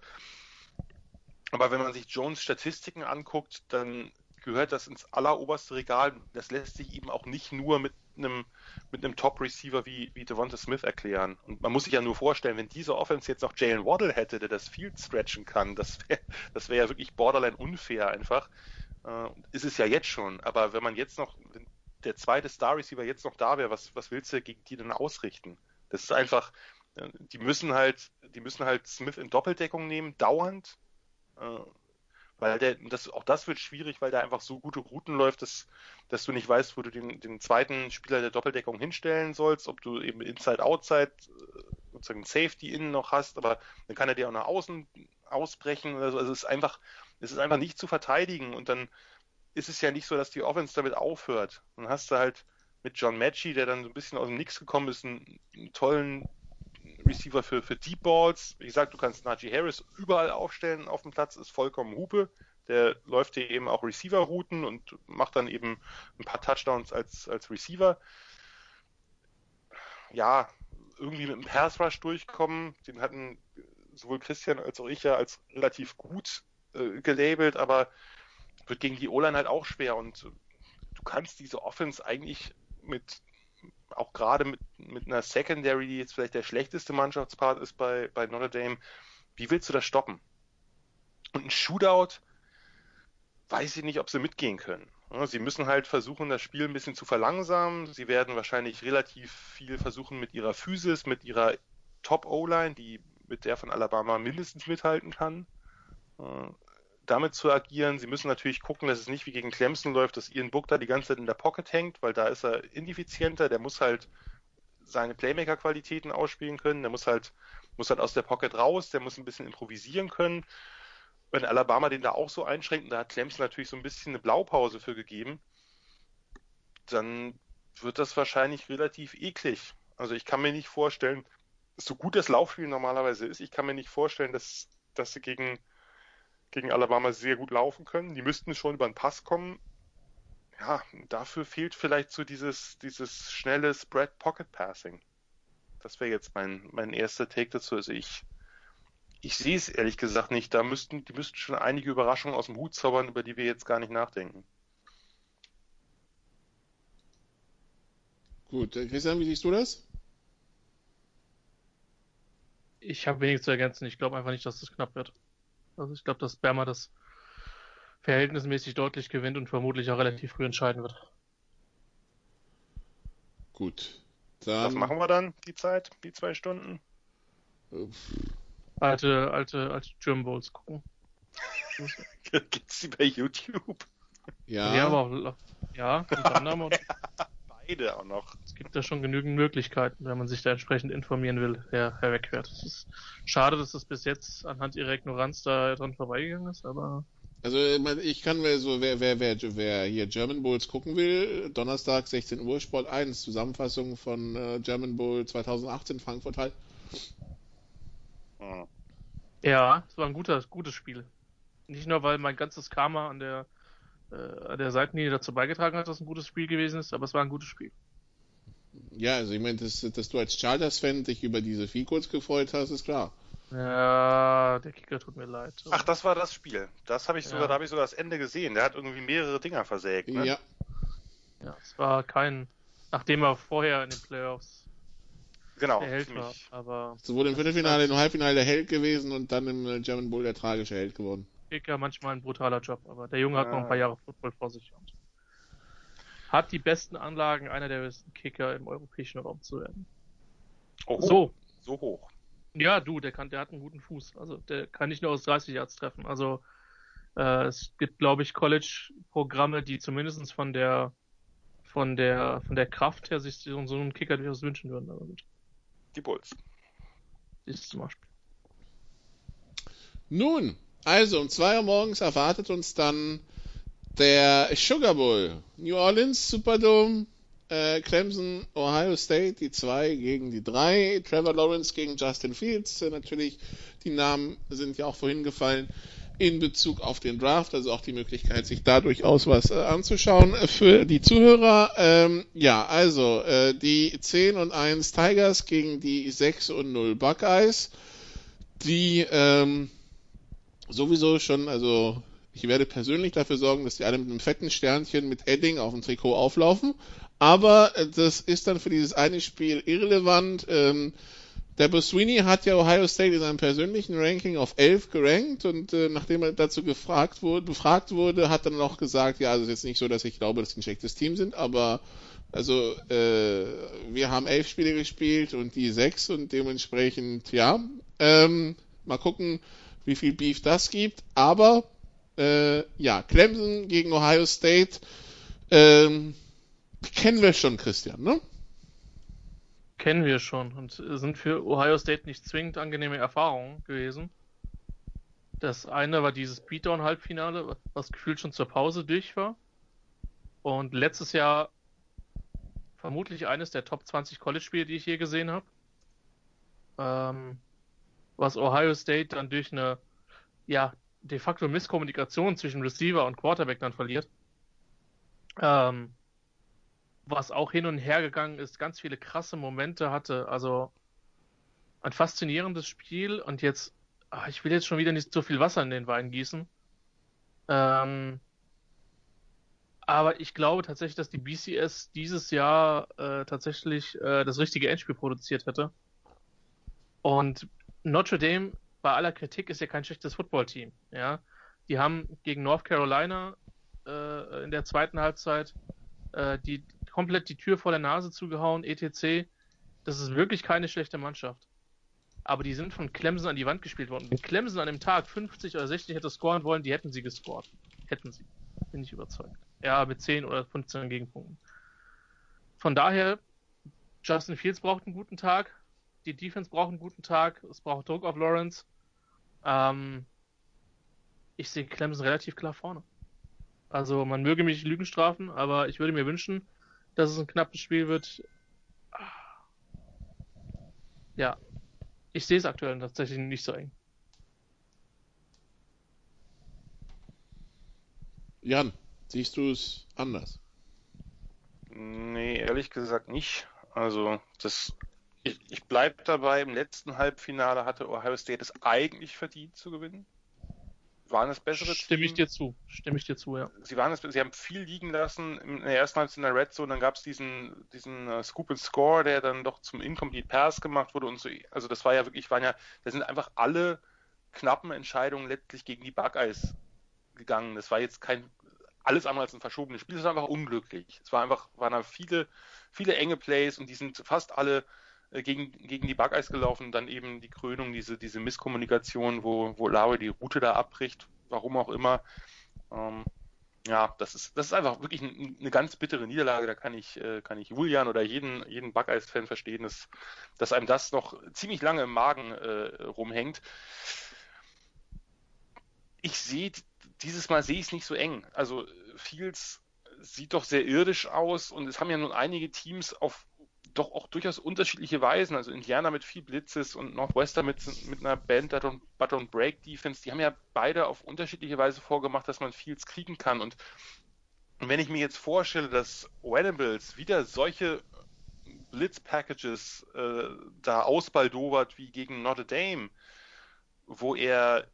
Speaker 4: Aber wenn man sich Jones Statistiken anguckt, dann gehört das ins alleroberste Regal. Das lässt sich eben auch nicht nur mit einem, mit einem Top-Receiver wie, wie Devonta Smith erklären. Und man muss sich ja nur vorstellen, wenn diese Offense jetzt noch Jalen Waddle hätte, der das Field stretchen kann, das wäre das wär ja wirklich borderline unfair einfach. Äh, ist es ja jetzt schon. Aber wenn man jetzt noch, wenn der zweite Star-Receiver jetzt noch da wäre, was, was willst du gegen die denn ausrichten? Das ist einfach, äh, die müssen halt, die müssen halt Smith in Doppeldeckung nehmen, dauernd. Äh, weil der, das, auch das wird schwierig, weil der einfach so gute Routen läuft, dass, dass du nicht weißt, wo du den, den zweiten Spieler der Doppeldeckung hinstellen sollst, ob du eben Inside, Outside, sozusagen Safety innen noch hast, aber dann kann er dir auch nach außen ausbrechen oder so. Also es ist einfach, es ist einfach nicht zu verteidigen und dann ist es ja nicht so, dass die Offense damit aufhört. Dann hast du halt mit John Matchy, der dann so ein bisschen aus dem Nix gekommen ist, einen, einen tollen Receiver für, für Deep Balls. Wie gesagt, du kannst Najee Harris überall aufstellen auf dem Platz, ist vollkommen Hupe. Der läuft dir eben auch Receiver-Routen und macht dann eben ein paar Touchdowns als, als Receiver. Ja, irgendwie mit einem Pass Rush durchkommen. Den hatten sowohl Christian als auch ich ja als relativ gut äh, gelabelt, aber wird gegen die O-Line halt auch schwer und du kannst diese Offense eigentlich mit auch gerade mit, mit einer Secondary, die jetzt vielleicht der schlechteste Mannschaftspart ist bei, bei Notre Dame, wie willst du das stoppen? Und ein Shootout, weiß ich nicht, ob sie mitgehen können. Sie müssen halt versuchen, das Spiel ein bisschen zu verlangsamen. Sie werden wahrscheinlich relativ viel versuchen mit ihrer Physis, mit ihrer Top-O-Line, die mit der von Alabama mindestens mithalten kann, damit zu agieren. Sie müssen natürlich gucken, dass es nicht wie gegen Clemson läuft, dass Ian Book da die ganze Zeit in der Pocket hängt, weil da ist er ineffizienter. Der muss halt seine Playmaker-Qualitäten ausspielen können. Der muss halt, muss halt aus der Pocket raus. Der muss ein bisschen improvisieren können wenn Alabama den da auch so einschränkt, da hat Clemson natürlich so ein bisschen eine Blaupause für gegeben, dann wird das wahrscheinlich relativ eklig. Also ich kann mir nicht vorstellen, so gut das Laufspiel normalerweise ist, ich kann mir nicht vorstellen, dass, dass sie gegen, gegen Alabama sehr gut laufen können. Die müssten schon über den Pass kommen. Ja, dafür fehlt vielleicht so dieses, dieses schnelle Spread Pocket Passing. Das wäre jetzt mein, mein erster Take dazu. Also ich, ich sehe es ehrlich gesagt nicht. Da müssten, die müssten schon einige Überraschungen aus dem Hut zaubern, über die wir jetzt gar nicht nachdenken.
Speaker 2: Gut, äh, Christian, wie siehst du das?
Speaker 3: Ich habe wenig zu ergänzen. Ich glaube einfach nicht, dass das knapp wird. Also ich glaube, dass Berma das verhältnismäßig deutlich gewinnt und vermutlich auch relativ früh entscheiden wird.
Speaker 2: Gut.
Speaker 4: Dann... Was machen wir dann, die Zeit, die zwei Stunden?
Speaker 3: alte, alte, alte German Bowls gucken.
Speaker 4: Gibt's die bei YouTube?
Speaker 3: Ja. Ja, aber auch, ja, unter anderem.
Speaker 4: Beide auch noch.
Speaker 3: Es gibt da schon genügend Möglichkeiten, wenn man sich da entsprechend informieren will, wer, wer wegfährt. Es ist schade, dass das bis jetzt anhand ihrer Ignoranz da dran vorbeigegangen ist, aber.
Speaker 2: Also ich kann mir so, wer, wer, wer, wer hier German Bowls gucken will, Donnerstag 16 Uhr Sport 1, Zusammenfassung von äh, German Bowl 2018 Frankfurt halt.
Speaker 3: Ja, es war ein guter, gutes Spiel. Nicht nur, weil mein ganzes Karma an der, äh, an der Seitenlinie dazu beigetragen hat, dass es ein gutes Spiel gewesen ist, aber es war ein gutes Spiel.
Speaker 2: Ja, also ich meine, dass, dass du als Chargers-Fan dich über diese Field gefreut hast, ist klar.
Speaker 3: Ja, der Kicker tut mir leid.
Speaker 4: Ach, das war das Spiel. Das habe ich sogar, ja. da habe ich sogar das Ende gesehen. Der hat irgendwie mehrere Dinger versägt. Ne?
Speaker 2: Ja.
Speaker 3: Ja, es war kein, nachdem er vorher in den Playoffs
Speaker 4: genau,
Speaker 3: der Held war. Aber
Speaker 2: Sowohl im Viertelfinale, im Halbfinale der Held gewesen und dann im äh, German Bowl der tragische Held geworden.
Speaker 3: Kicker manchmal ein brutaler Job, aber der Junge hat noch ein paar Jahre Football vor sich und hat die besten Anlagen, einer der besten Kicker im europäischen Raum zu werden.
Speaker 4: Oh, so. So hoch.
Speaker 3: Ja, du, der kann, der hat einen guten Fuß. Also der kann nicht nur aus 30 Yards treffen. Also äh, es gibt, glaube ich, College-Programme, die zumindest von der von der von der Kraft her sich so einen Kicker durchaus wünschen würden. Aber gut
Speaker 4: die Bulls.
Speaker 3: Ist zum Beispiel.
Speaker 2: Nun, also um 2 Uhr morgens erwartet uns dann der Sugar Bowl. New Orleans Superdome, äh, Clemson, Ohio State, die 2 gegen die 3, Trevor Lawrence gegen Justin Fields. Äh, natürlich, die Namen sind ja auch vorhin gefallen in Bezug auf den Draft, also auch die Möglichkeit, sich da durchaus was äh, anzuschauen äh, für die Zuhörer. Ähm, ja, also äh, die 10 und 1 Tigers gegen die 6 und 0 Buckeyes, die ähm, sowieso schon, also ich werde persönlich dafür sorgen, dass die alle mit einem fetten Sternchen mit Edding auf dem Trikot auflaufen, aber äh, das ist dann für dieses eine Spiel irrelevant. Ähm, der Buswini hat ja Ohio State in seinem persönlichen Ranking auf 11 gerankt und äh, nachdem er dazu gefragt wurde, befragt wurde, hat er noch gesagt, ja, also es ist jetzt nicht so, dass ich glaube, dass sie ein schlechtes Team sind, aber also äh, wir haben elf Spiele gespielt und die sechs und dementsprechend, ja, ähm, mal gucken, wie viel Beef das gibt, aber äh, ja, Clemson gegen Ohio State, ähm, kennen wir schon, Christian, ne?
Speaker 3: kennen wir schon und sind für Ohio State nicht zwingend angenehme Erfahrungen gewesen. Das eine war dieses Beatdown-Halbfinale, was gefühlt schon zur Pause durch war. Und letztes Jahr vermutlich eines der Top 20 College-Spiele, die ich je gesehen habe. Ähm, was Ohio State dann durch eine, ja, de facto Misskommunikation zwischen Receiver und Quarterback dann verliert. Ähm, was auch hin und her gegangen ist, ganz viele krasse Momente hatte. Also ein faszinierendes Spiel und jetzt, ach, ich will jetzt schon wieder nicht so viel Wasser in den Wein gießen. Ähm, aber ich glaube tatsächlich, dass die BCS dieses Jahr äh, tatsächlich äh, das richtige Endspiel produziert hätte. Und Notre Dame, bei aller Kritik, ist ja kein schlechtes Footballteam. Ja, die haben gegen North Carolina äh, in der zweiten Halbzeit äh, die komplett die Tür vor der Nase zugehauen, etc. Das ist wirklich keine schlechte Mannschaft. Aber die sind von Clemson an die Wand gespielt worden. Wenn Clemson an dem Tag 50 oder 60 hätte scoren wollen, die hätten sie gescored. Hätten sie. Bin ich überzeugt. Ja, mit 10 oder 15 Gegenpunkten. Von daher, Justin Fields braucht einen guten Tag. Die Defense braucht einen guten Tag. Es braucht Druck auf Lawrence. Ähm, ich sehe Clemson relativ klar vorne. Also man möge mich Lügen strafen, aber ich würde mir wünschen, dass es ein knappes Spiel wird. Ja, ich sehe es aktuell tatsächlich nicht so eng.
Speaker 2: Jan, siehst du es anders?
Speaker 4: Nee, ehrlich gesagt nicht. Also, das, ich, ich bleibe dabei, im letzten Halbfinale hatte Ohio State es eigentlich verdient zu gewinnen waren das bessere
Speaker 3: Stimme ich dir zu. Stimme ich dir zu, ja.
Speaker 4: Sie waren es, sie haben viel liegen lassen in der ersten Halbzeit in der Red Zone, dann gab es diesen, diesen uh, Scoop and Score, der dann doch zum Incomplete Pass gemacht wurde und so. Also das war ja wirklich, waren ja, da sind einfach alle knappen Entscheidungen letztlich gegen die Buckeyes gegangen. Das war jetzt kein alles andere als ein verschobenes Spiel, es war einfach unglücklich. Es war einfach, waren da viele, viele enge Plays und die sind fast alle gegen, gegen die Buckeyes gelaufen, dann eben die Krönung, diese, diese Misskommunikation, wo, wo Laue die Route da abbricht, warum auch immer. Ähm, ja, das ist, das ist einfach wirklich eine, eine ganz bittere Niederlage. Da kann ich, äh, kann ich Julian oder jeden, jeden Buckeyes-Fan verstehen, dass, dass einem das noch ziemlich lange im Magen äh, rumhängt. Ich sehe, dieses Mal sehe ich es nicht so eng. Also Fields sieht doch sehr irdisch aus und es haben ja nun einige Teams auf doch auch durchaus unterschiedliche Weisen. Also Indiana mit viel Blitzes und Northwestern mit, mit einer Band But don't Break Defense, die haben ja beide auf unterschiedliche Weise vorgemacht, dass man Fields kriegen kann. Und wenn ich mir jetzt vorstelle, dass Venables wieder solche Blitz-Packages äh, da ausbaldowert wie gegen Notre Dame, wo er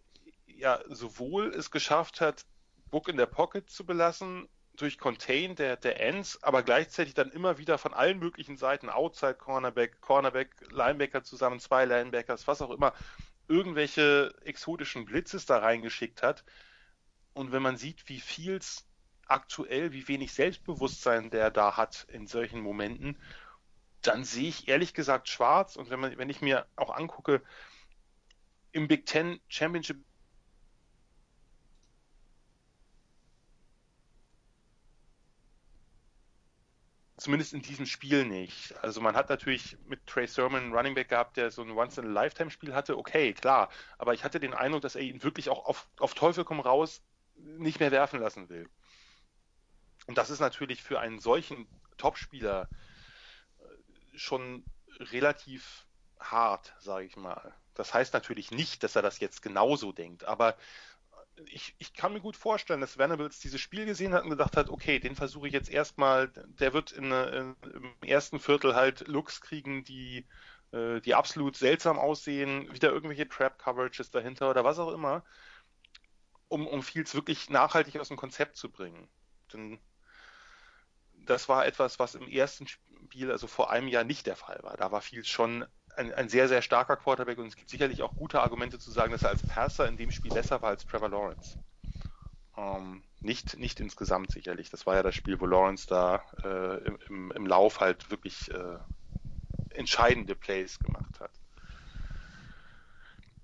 Speaker 4: ja sowohl es geschafft hat, Book in der Pocket zu belassen, durch Contain der, der Ends, aber gleichzeitig dann immer wieder von allen möglichen Seiten, Outside Cornerback, Cornerback, Linebacker zusammen, zwei Linebackers, was auch immer, irgendwelche exotischen Blitzes da reingeschickt hat. Und wenn man sieht, wie Fields aktuell, wie wenig Selbstbewusstsein der da hat in solchen Momenten, dann sehe ich ehrlich gesagt schwarz. Und wenn man, wenn ich mir auch angucke, im Big Ten Championship Zumindest in diesem Spiel nicht. Also man hat natürlich mit Trey Sermon einen Running Back gehabt, der so ein Once-in-a-Lifetime-Spiel hatte. Okay, klar. Aber ich hatte den Eindruck, dass er ihn wirklich auch auf, auf Teufel komm raus nicht mehr werfen lassen will. Und das ist natürlich für einen solchen Topspieler äh, schon relativ hart, sage ich mal. Das heißt natürlich nicht, dass er das jetzt genauso denkt, aber ich, ich kann mir gut vorstellen, dass Venables dieses Spiel gesehen hat und gedacht hat, okay, den versuche ich jetzt erstmal, der wird in, in, im ersten Viertel halt Looks kriegen, die, äh, die absolut seltsam aussehen, wieder irgendwelche Trap-Coverages dahinter oder was auch immer, um, um Fields wirklich nachhaltig aus dem Konzept zu bringen. Denn das war etwas, was im ersten Spiel, also vor einem Jahr nicht der Fall war. Da war Fields schon ein, ein sehr, sehr starker Quarterback und es gibt sicherlich auch gute Argumente zu sagen, dass er als Passer in dem Spiel besser war als Trevor Lawrence. Ähm, nicht, nicht insgesamt sicherlich. Das war ja das Spiel, wo Lawrence da äh, im, im Lauf halt wirklich äh, entscheidende Plays gemacht hat.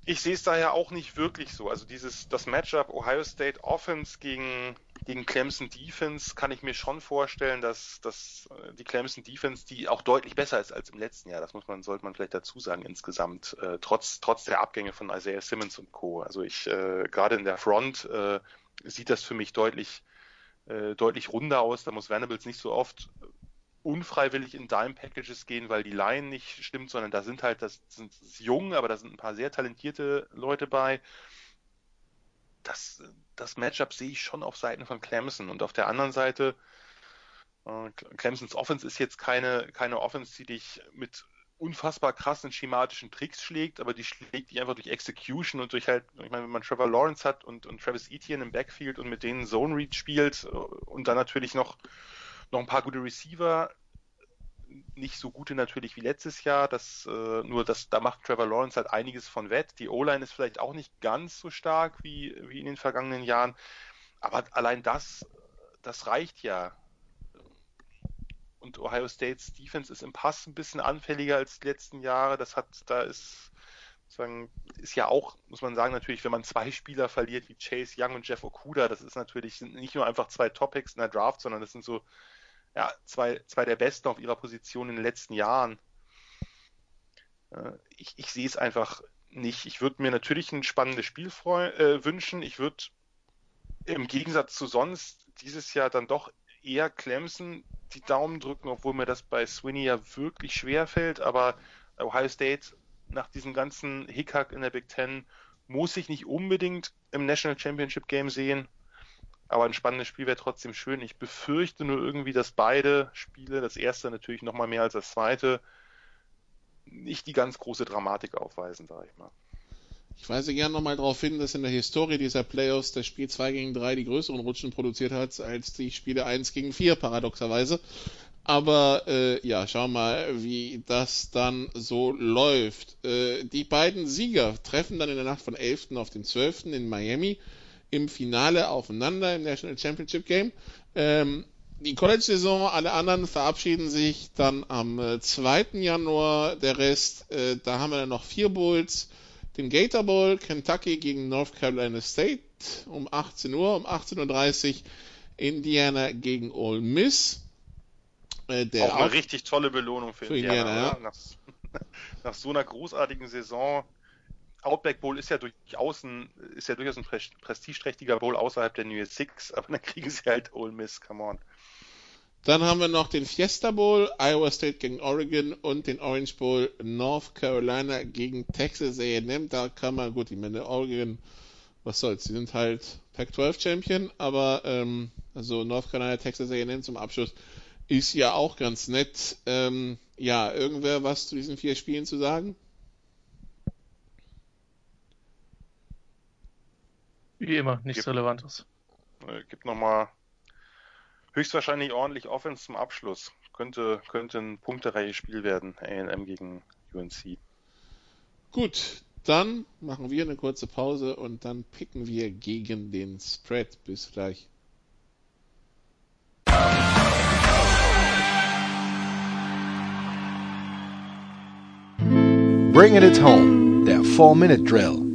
Speaker 4: Ich sehe es daher auch nicht wirklich so. Also dieses das Matchup Ohio State Offense gegen gegen Clemson Defense kann ich mir schon vorstellen, dass, dass äh, die Clemson Defense, die auch deutlich besser ist als im letzten Jahr, das muss man, sollte man vielleicht dazu sagen insgesamt, äh, trotz, trotz der Abgänge von Isaiah Simmons und Co. Also ich, äh, gerade in der Front äh, sieht das für mich deutlich, äh, deutlich runder aus. Da muss Venables nicht so oft unfreiwillig in Dime Packages gehen, weil die Line nicht stimmt, sondern da sind halt, das sind jung, aber da sind ein paar sehr talentierte Leute bei das, das Matchup sehe ich schon auf Seiten von Clemson. Und auf der anderen Seite, äh, Clemsons Offense ist jetzt keine, keine Offense, die dich mit unfassbar krassen schematischen Tricks schlägt, aber die schlägt dich einfach durch Execution und durch halt, ich meine, wenn man Trevor Lawrence hat und, und Travis Etienne im Backfield und mit denen Zone Read spielt äh, und dann natürlich noch, noch ein paar gute Receiver, nicht so gute natürlich wie letztes Jahr. Das, äh, nur das, da macht Trevor Lawrence halt einiges von wett. Die O-Line ist vielleicht auch nicht ganz so stark wie, wie in den vergangenen Jahren. Aber allein das, das reicht ja. Und Ohio States Defense ist im Pass ein bisschen anfälliger als die letzten Jahre. Das hat, da ist, sagen, ist ja auch, muss man sagen, natürlich, wenn man zwei Spieler verliert wie Chase Young und Jeff Okuda, das ist natürlich nicht nur einfach zwei Topics in der Draft, sondern das sind so ja, zwei, zwei der Besten auf ihrer Position in den letzten Jahren. Äh, ich, ich sehe es einfach nicht. Ich würde mir natürlich ein spannendes Spiel äh, wünschen. Ich würde im Gegensatz zu sonst dieses Jahr dann doch eher Clemson die Daumen drücken, obwohl mir das bei Swinney ja wirklich schwer fällt. Aber Ohio State nach diesem ganzen Hickhack in der Big Ten muss ich nicht unbedingt im National Championship Game sehen. Aber ein spannendes Spiel wäre trotzdem schön. Ich befürchte nur irgendwie, dass beide Spiele, das erste natürlich noch mal mehr als das zweite, nicht die ganz große Dramatik aufweisen, sage ich mal.
Speaker 2: Ich weise gerne nochmal darauf hin, dass in der Historie dieser Playoffs das Spiel 2 gegen 3 die größeren Rutschen produziert hat als die Spiele 1 gegen 4, paradoxerweise. Aber äh, ja, schau mal, wie das dann so läuft. Äh, die beiden Sieger treffen dann in der Nacht von 11. auf den 12. in Miami im Finale aufeinander im National Championship Game. Ähm, die College-Saison, alle anderen verabschieden sich dann am äh, 2. Januar. Der Rest, äh, da haben wir dann noch vier Bowls. Den Gator Bowl, Kentucky gegen North Carolina State um 18 Uhr, um 18.30 Uhr Indiana gegen Ole Miss.
Speaker 4: Äh, auch eine auch richtig tolle Belohnung für, für Indiana. Indiana ja. nach, nach so einer großartigen Saison Outback Bowl ist ja durchaus ein, ist ja durchaus ein prestigeträchtiger Bowl außerhalb der New Year's Six, aber dann kriegen sie halt Ole Miss, come on.
Speaker 2: Dann haben wir noch den Fiesta Bowl, Iowa State gegen Oregon und den Orange Bowl, North Carolina gegen Texas A&M. Da kann man, gut, ich meine, Oregon, was soll's, die sind halt Pac-12 Champion, aber ähm, also North Carolina, Texas A&M zum Abschluss ist ja auch ganz nett. Ähm, ja, irgendwer was zu diesen vier Spielen zu sagen?
Speaker 3: Wie immer, nichts gibt, Relevantes.
Speaker 4: Äh, gibt nochmal höchstwahrscheinlich ordentlich Offense zum Abschluss. Könnte, könnte ein punktereiches Spiel werden, AM gegen UNC.
Speaker 2: Gut, dann machen wir eine kurze Pause und dann picken wir gegen den Spread. Bis gleich.
Speaker 1: Bringing it home, der 4-Minute-Drill.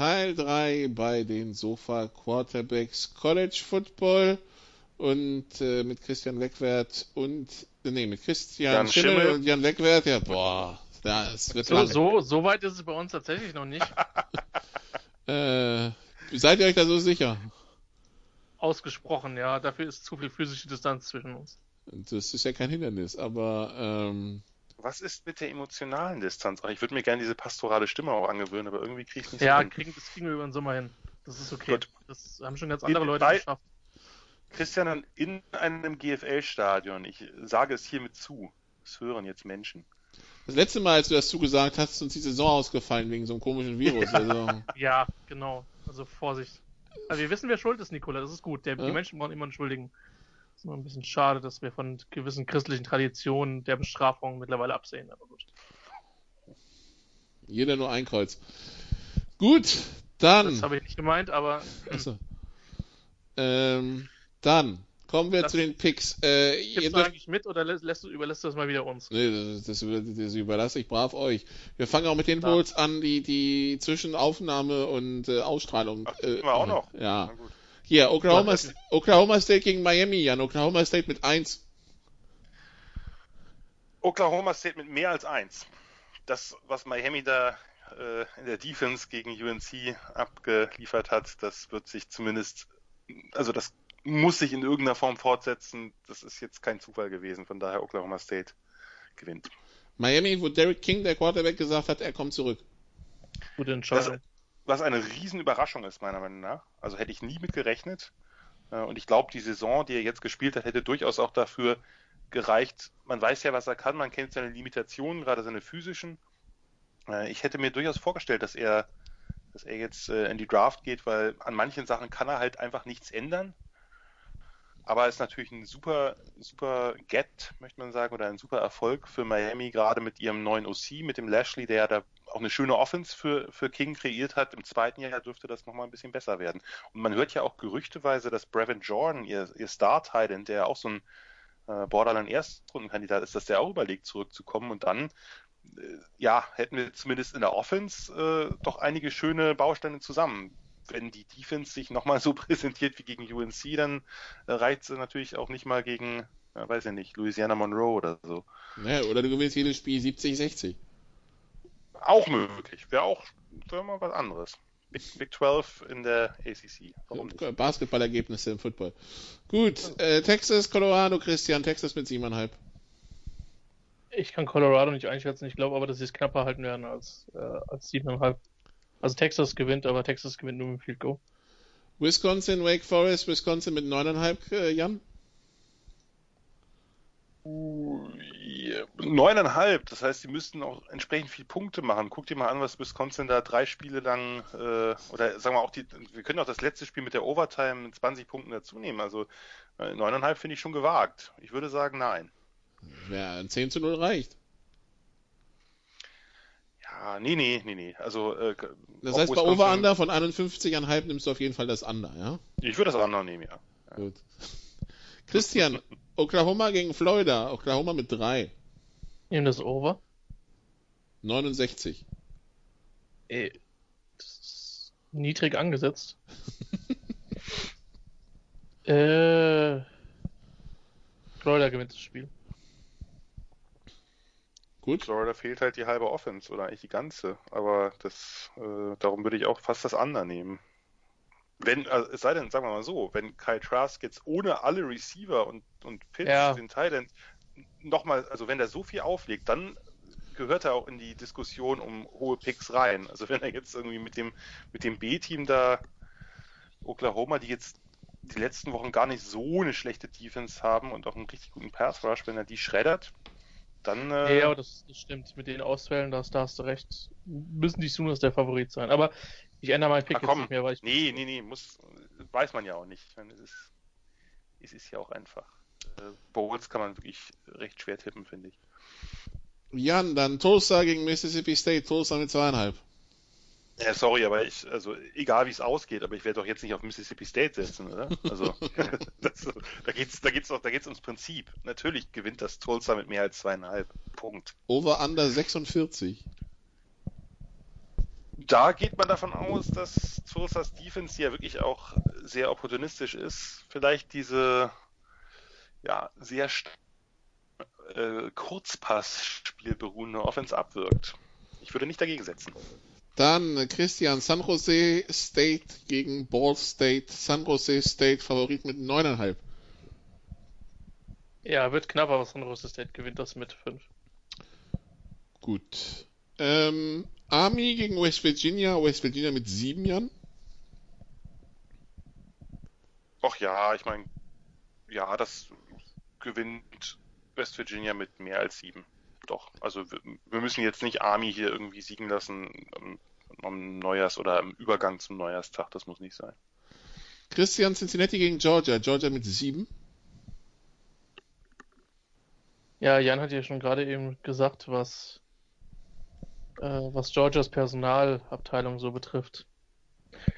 Speaker 2: Teil 3 bei den Sofa Quarterbacks College Football und äh, mit Christian Wegwert und äh, nee, mit Christian Jan Schimmel, Schimmel, und Jan Wegwert, ja, boah, ja, es wird
Speaker 3: so, so, so weit ist es bei uns tatsächlich noch nicht.
Speaker 2: äh, seid ihr euch da so sicher?
Speaker 3: Ausgesprochen, ja, dafür ist zu viel physische Distanz zwischen uns.
Speaker 2: Das ist ja kein Hindernis, aber ähm,
Speaker 4: was ist mit der emotionalen Distanz? Ach, ich würde mir gerne diese pastorale Stimme auch angewöhnen, aber irgendwie kriege ich nicht
Speaker 3: ja, so hin. Ja, das kriegen wir über den Sommer hin. Das ist okay. Gut. Das haben schon ganz andere in, Leute bei, geschafft.
Speaker 4: Christian, in einem GFL-Stadion, ich sage es hiermit zu, es hören jetzt Menschen.
Speaker 2: Das letzte Mal, als du das zugesagt hast, ist uns die Saison ausgefallen wegen so einem komischen Virus.
Speaker 3: Ja, also. ja genau. Also Vorsicht. Also wir wissen, wer schuld ist, Nikola. Das ist gut. Der, ja? Die Menschen brauchen immer einen Schuldigen ist nur ein bisschen schade, dass wir von gewissen christlichen Traditionen der Bestrafung mittlerweile absehen, aber gut.
Speaker 2: Jeder nur ein Kreuz. Gut, dann.
Speaker 3: Das habe ich nicht gemeint, aber.
Speaker 2: Achso. Ähm, dann Kommen wir das, zu den Picks. Äh,
Speaker 3: Gibst du eigentlich mit oder lässt, überlässt du das mal wieder uns?
Speaker 2: Nee, das, das, das, überlasse ich brav euch. Wir fangen auch mit den Bulls an, die, die zwischen Aufnahme und äh, Ausstrahlung.
Speaker 4: Ach, äh, wir auch noch.
Speaker 2: Ja. Hier, Oklahoma, Oklahoma State gegen Miami, Jan. Oklahoma State mit 1.
Speaker 4: Oklahoma State mit mehr als 1. Das, was Miami da äh, in der Defense gegen UNC abgeliefert hat, das wird sich zumindest, also das muss sich in irgendeiner Form fortsetzen. Das ist jetzt kein Zufall gewesen. Von daher Oklahoma State gewinnt.
Speaker 2: Miami, wo Derek King, der Quarterback, gesagt hat, er kommt zurück.
Speaker 3: Gute Entscheidung.
Speaker 4: Was eine Riesenüberraschung ist, meiner Meinung nach. Also hätte ich nie mit gerechnet. Äh, und ich glaube, die Saison, die er jetzt gespielt hat, hätte durchaus auch dafür gereicht. Man weiß ja, was er kann, man kennt seine Limitationen, gerade seine physischen. Äh, ich hätte mir durchaus vorgestellt, dass er, dass er jetzt äh, in die Draft geht, weil an manchen Sachen kann er halt einfach nichts ändern. Aber ist natürlich ein super, super Get, möchte man sagen, oder ein super Erfolg für Miami, gerade mit ihrem neuen OC, mit dem Lashley, der ja da auch eine schöne Offense für, für King kreiert hat. Im zweiten Jahr dürfte das nochmal ein bisschen besser werden. Und man hört ja auch gerüchteweise, dass Brevin Jordan, ihr, ihr Star-Titan, der auch so ein äh, Borderline-Erstrundenkandidat ist, dass der auch überlegt, zurückzukommen. Und dann, äh, ja, hätten wir zumindest in der Offense äh, doch einige schöne Bausteine zusammen wenn die Defense sich nochmal so präsentiert wie gegen UNC, dann äh, reicht sie natürlich auch nicht mal gegen, äh, weiß ich nicht, Louisiana Monroe oder so.
Speaker 2: Naja, oder du gewinnst jedes Spiel 70, 60.
Speaker 4: Auch möglich. Wäre auch wär mal was anderes. Big, Big 12 in der ACC.
Speaker 2: Basketballergebnisse im Football. Gut, äh, Texas, Colorado, Christian, Texas mit 7,5.
Speaker 3: Ich kann Colorado nicht einschätzen. Ich glaube aber, dass sie es knapper halten werden als, äh, als 7,5. Also Texas gewinnt, aber Texas gewinnt nur mit Field Goal.
Speaker 2: Wisconsin, Wake Forest, Wisconsin mit 9,5, äh, Jan?
Speaker 4: Neuneinhalb, das heißt, sie müssten auch entsprechend viele Punkte machen. Guck dir mal an, was Wisconsin da drei Spiele lang, äh, oder sagen wir auch, die, wir können auch das letzte Spiel mit der Overtime mit 20 Punkten dazu nehmen. Also äh, neuneinhalb finde ich schon gewagt. Ich würde sagen, nein.
Speaker 2: Ja, ein 10 zu 0 reicht.
Speaker 4: Ja, nee, nee, nee, nee. Also, äh,
Speaker 2: das heißt, bei Over-Under von 51,5 nimmst du auf jeden Fall das Under, ja?
Speaker 4: Ich würde das Under nehmen, ja. ja. Gut.
Speaker 2: Christian, Oklahoma gegen Florida. Oklahoma mit 3.
Speaker 3: Nehmen das Over?
Speaker 2: 69.
Speaker 3: Ey, das ist niedrig angesetzt. äh, Florida gewinnt das Spiel.
Speaker 4: Gut. Florida fehlt halt die halbe Offense oder eigentlich die ganze. Aber das, äh, darum würde ich auch fast das andere nehmen. Wenn, also es sei denn, sagen wir mal so, wenn Kyle Trask jetzt ohne alle Receiver und, und Pitch ja. den Titan nochmal, also wenn er so viel auflegt, dann gehört er auch in die Diskussion um hohe Picks rein. Also wenn er jetzt irgendwie mit dem, mit dem B-Team da Oklahoma, die jetzt die letzten Wochen gar nicht so eine schlechte Defense haben und auch einen richtig guten Pass Rush, wenn er die schreddert, dann.
Speaker 3: Äh... Ja, das, das, stimmt. Mit den Ausfällen, das, da hast du recht. Müssen die Sooners der Favorit sein. Aber ich ändere meinen Pick
Speaker 4: Na, jetzt nicht mehr, weil ich. Nee, nee, nee, muss, weiß man ja auch nicht. Es ist, es ist ja auch einfach. Äh, Bowls kann man wirklich recht schwer tippen, finde ich.
Speaker 2: Jan, dann Tulsa gegen Mississippi State, Tulsa mit zweieinhalb.
Speaker 4: Ja, sorry, aber ich, also egal wie es ausgeht, aber ich werde doch jetzt nicht auf Mississippi State setzen, oder? Also das, da geht's, da geht's doch, da geht's ums Prinzip. Natürlich gewinnt das Tulsa mit mehr als zweieinhalb. Punkt.
Speaker 2: Over under 46.
Speaker 4: Da geht man davon aus, dass Tulsas Defense ja wirklich auch sehr opportunistisch ist. Vielleicht diese ja sehr äh, Kurzpassspiel beruhende Offense abwirkt. Ich würde nicht dagegen setzen.
Speaker 2: Dann äh, Christian, San Jose State gegen Ball State. San Jose State Favorit mit 9,5.
Speaker 3: Ja, wird knapp, aber San Jose State gewinnt das mit 5.
Speaker 2: Gut. Ähm, Army gegen West Virginia. West Virginia mit 7 Jan.
Speaker 4: Ach ja, ich meine, ja, das gewinnt West Virginia mit mehr als 7 doch. Also wir, müssen jetzt nicht Army hier irgendwie siegen lassen am Neujahrs- oder im Übergang zum Neujahrstag. Das muss nicht sein.
Speaker 2: Christian Cincinnati gegen Georgia. Georgia mit sieben.
Speaker 3: Ja, Jan hat ja schon gerade eben gesagt, was, äh, was Georgias Personalabteilung so betrifft.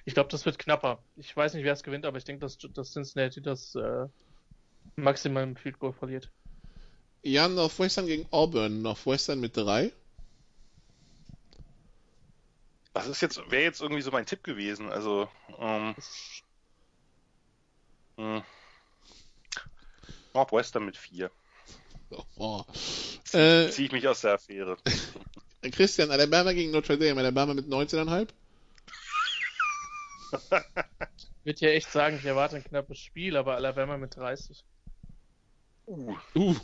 Speaker 3: Ich glaube, das wird knapper. Ich weiß nicht, wer es gewinnt, aber ich denke, dass, dass Cincinnati das, äh, Maximal im Field Goal verliert.
Speaker 2: Jan Northwestern gegen Auburn. Northwestern mit 3.
Speaker 4: Das ist jetzt, wäre jetzt irgendwie so mein Tipp gewesen. Also, ähm, hm. Northwestern mit 4. Oh. Äh, Ziehe ich mich aus der Affäre.
Speaker 2: Christian, Alabama gegen Notre Dame. Alabama mit 19,5.
Speaker 3: ich würde ja echt sagen, ich erwarte ein knappes Spiel, aber Alabama mit 30. Uh. uh.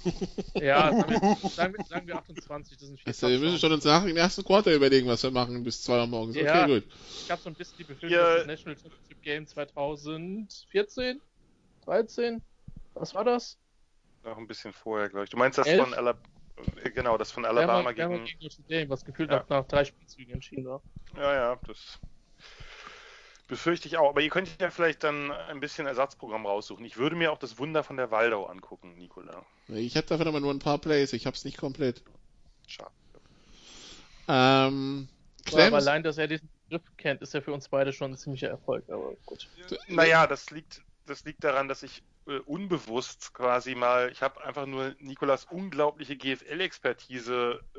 Speaker 3: Ja, sagen wir, sagen, wir, sagen wir 28, das sind
Speaker 2: vier also, Wir müssen schon uns nach dem ersten Quarter überlegen, was wir machen bis 2 Uhr morgens. Okay, ja, gut.
Speaker 3: Ich habe so ein bisschen die Befürchtung, ja. das National Championship Game 2014, 13, was war das?
Speaker 4: Noch ein bisschen vorher, glaube ich. Du meinst das Elf? von Alabama? Äh, genau, das von Alabama
Speaker 3: gegen... gegen Notre Dame, was gefühlt ja. nach drei Spielzügen entschieden war.
Speaker 4: Ja, ja, das Befürchte ich auch. Aber ihr könnt ja vielleicht dann ein bisschen Ersatzprogramm raussuchen. Ich würde mir auch das Wunder von der Waldau angucken, Nikola.
Speaker 2: Ich habe davon aber nur ein paar Plays. Ich habe es nicht komplett. Schade. Ähm,
Speaker 3: ja, aber allein, dass er diesen Begriff kennt, ist ja für uns beide schon ein ziemlicher Erfolg. Aber gut.
Speaker 4: Naja, das liegt, das liegt daran, dass ich äh, unbewusst quasi mal, ich habe einfach nur Nikolas unglaubliche GFL-Expertise äh,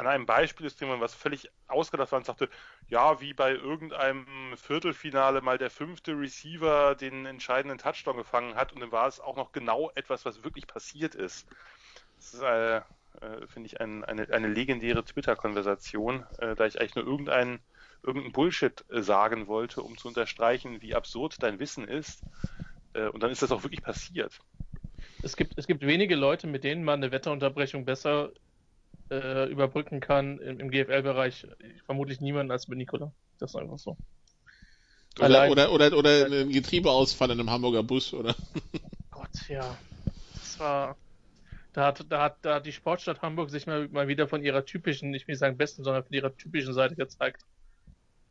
Speaker 4: an einem Beispiel des Themas, was völlig ausgedacht war und sagte, ja, wie bei irgendeinem Viertelfinale mal der fünfte Receiver den entscheidenden Touchdown gefangen hat und dann war es auch noch genau etwas, was wirklich passiert ist. Das ist, äh, äh, finde ich, ein, eine, eine legendäre Twitter-Konversation, äh, da ich eigentlich nur irgendeinen irgendeinen Bullshit äh, sagen wollte, um zu unterstreichen, wie absurd dein Wissen ist. Äh, und dann ist das auch wirklich passiert.
Speaker 3: Es gibt, es gibt wenige Leute, mit denen man eine Wetterunterbrechung besser äh, überbrücken kann im, im GFL-Bereich, vermutlich niemand als mit Nikola. Das ist einfach so.
Speaker 2: Oder, Allein, oder, oder, oder ein Getriebeausfall in einem Hamburger Bus, oder?
Speaker 3: Gott, ja. Das war. Da hat, da hat, da hat die Sportstadt Hamburg sich mal, mal wieder von ihrer typischen, nicht will sagen besten, sondern von ihrer typischen Seite gezeigt.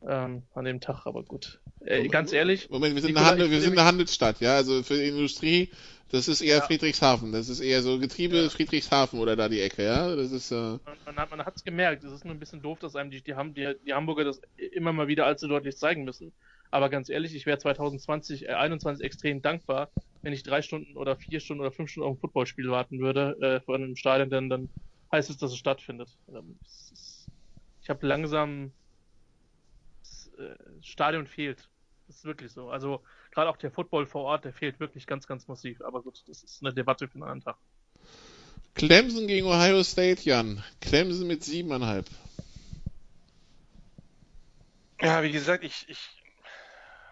Speaker 3: Ähm, an dem Tag, aber gut. Äh, ganz ehrlich.
Speaker 2: Moment, wir sind, Nikola, eine, Handel, wir sind eine Handelsstadt, ja. Also für die Industrie das ist eher ja. Friedrichshafen. Das ist eher so Getriebe ja. Friedrichshafen oder da die Ecke, ja. Das ist. Äh... Man,
Speaker 3: man, hat es gemerkt. Es ist nur ein bisschen doof, dass einem die, die, die, die Hamburger das immer mal wieder allzu deutlich zeigen müssen. Aber ganz ehrlich, ich wäre 2020, äh, 21 extrem dankbar, wenn ich drei Stunden oder vier Stunden oder fünf Stunden auf ein Footballspiel warten würde äh, vor einem Stadion, denn dann heißt es, dass es stattfindet. Ähm, ich habe langsam das äh, Stadion fehlt. Das ist wirklich so. Also gerade auch der Football vor Ort, der fehlt wirklich ganz, ganz massiv. Aber gut, das ist eine Debatte für einen anderen Tag.
Speaker 2: Clemson gegen Ohio State, Jan. Clemson mit siebeneinhalb.
Speaker 4: Ja, wie gesagt, ich, ich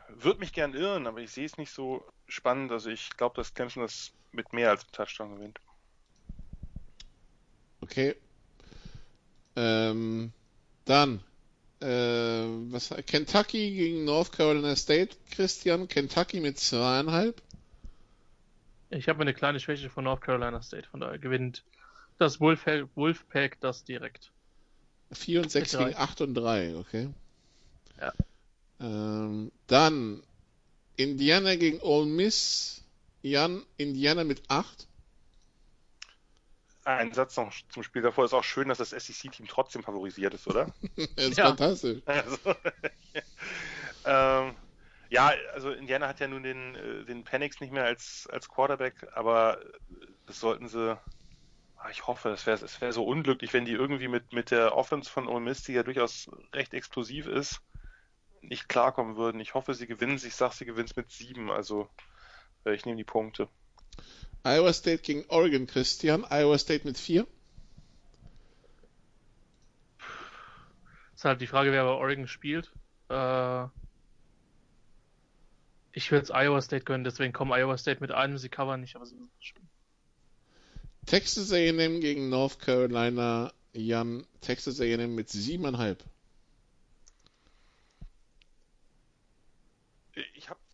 Speaker 4: würde mich gern irren, aber ich sehe es nicht so spannend. Also ich glaube, dass Clemson das mit mehr als einem Touchdown gewinnt.
Speaker 2: Okay. Ähm, dann äh, was, Kentucky gegen North Carolina State, Christian. Kentucky mit zweieinhalb.
Speaker 3: Ich habe eine kleine Schwäche von North Carolina State, von daher gewinnt das Wolfpack, Wolfpack das direkt.
Speaker 2: 4 und 6 gegen 8 und 3, okay.
Speaker 3: Ja.
Speaker 2: Ähm, dann Indiana gegen Ole Miss. Jan, Indiana mit 8.
Speaker 4: Ein Satz noch zum Spiel davor. Ist auch schön, dass das SEC-Team trotzdem favorisiert ist, oder?
Speaker 2: das ist ja. fantastisch. Also,
Speaker 4: ähm, ja, also Indiana hat ja nun den, äh, den Penix nicht mehr als, als Quarterback, aber das sollten sie. Ah, ich hoffe, es wäre es wär so unglücklich, wenn die irgendwie mit, mit der Offense von Ole Miss, die ja durchaus recht explosiv ist, nicht klarkommen würden. Ich hoffe, sie gewinnen. Ich sage, sie gewinnen es mit sieben. Also äh, ich nehme die Punkte.
Speaker 2: Iowa State gegen Oregon, Christian. Iowa State mit 4.
Speaker 3: Ist halt die Frage, wer bei Oregon spielt. Äh, ich würde es Iowa State gönnen, deswegen kommen Iowa State mit einem. Sie covern nicht, aber sie müssen spielen.
Speaker 2: Texas A&M gegen North Carolina. Jan, Texas A&M mit 7,5.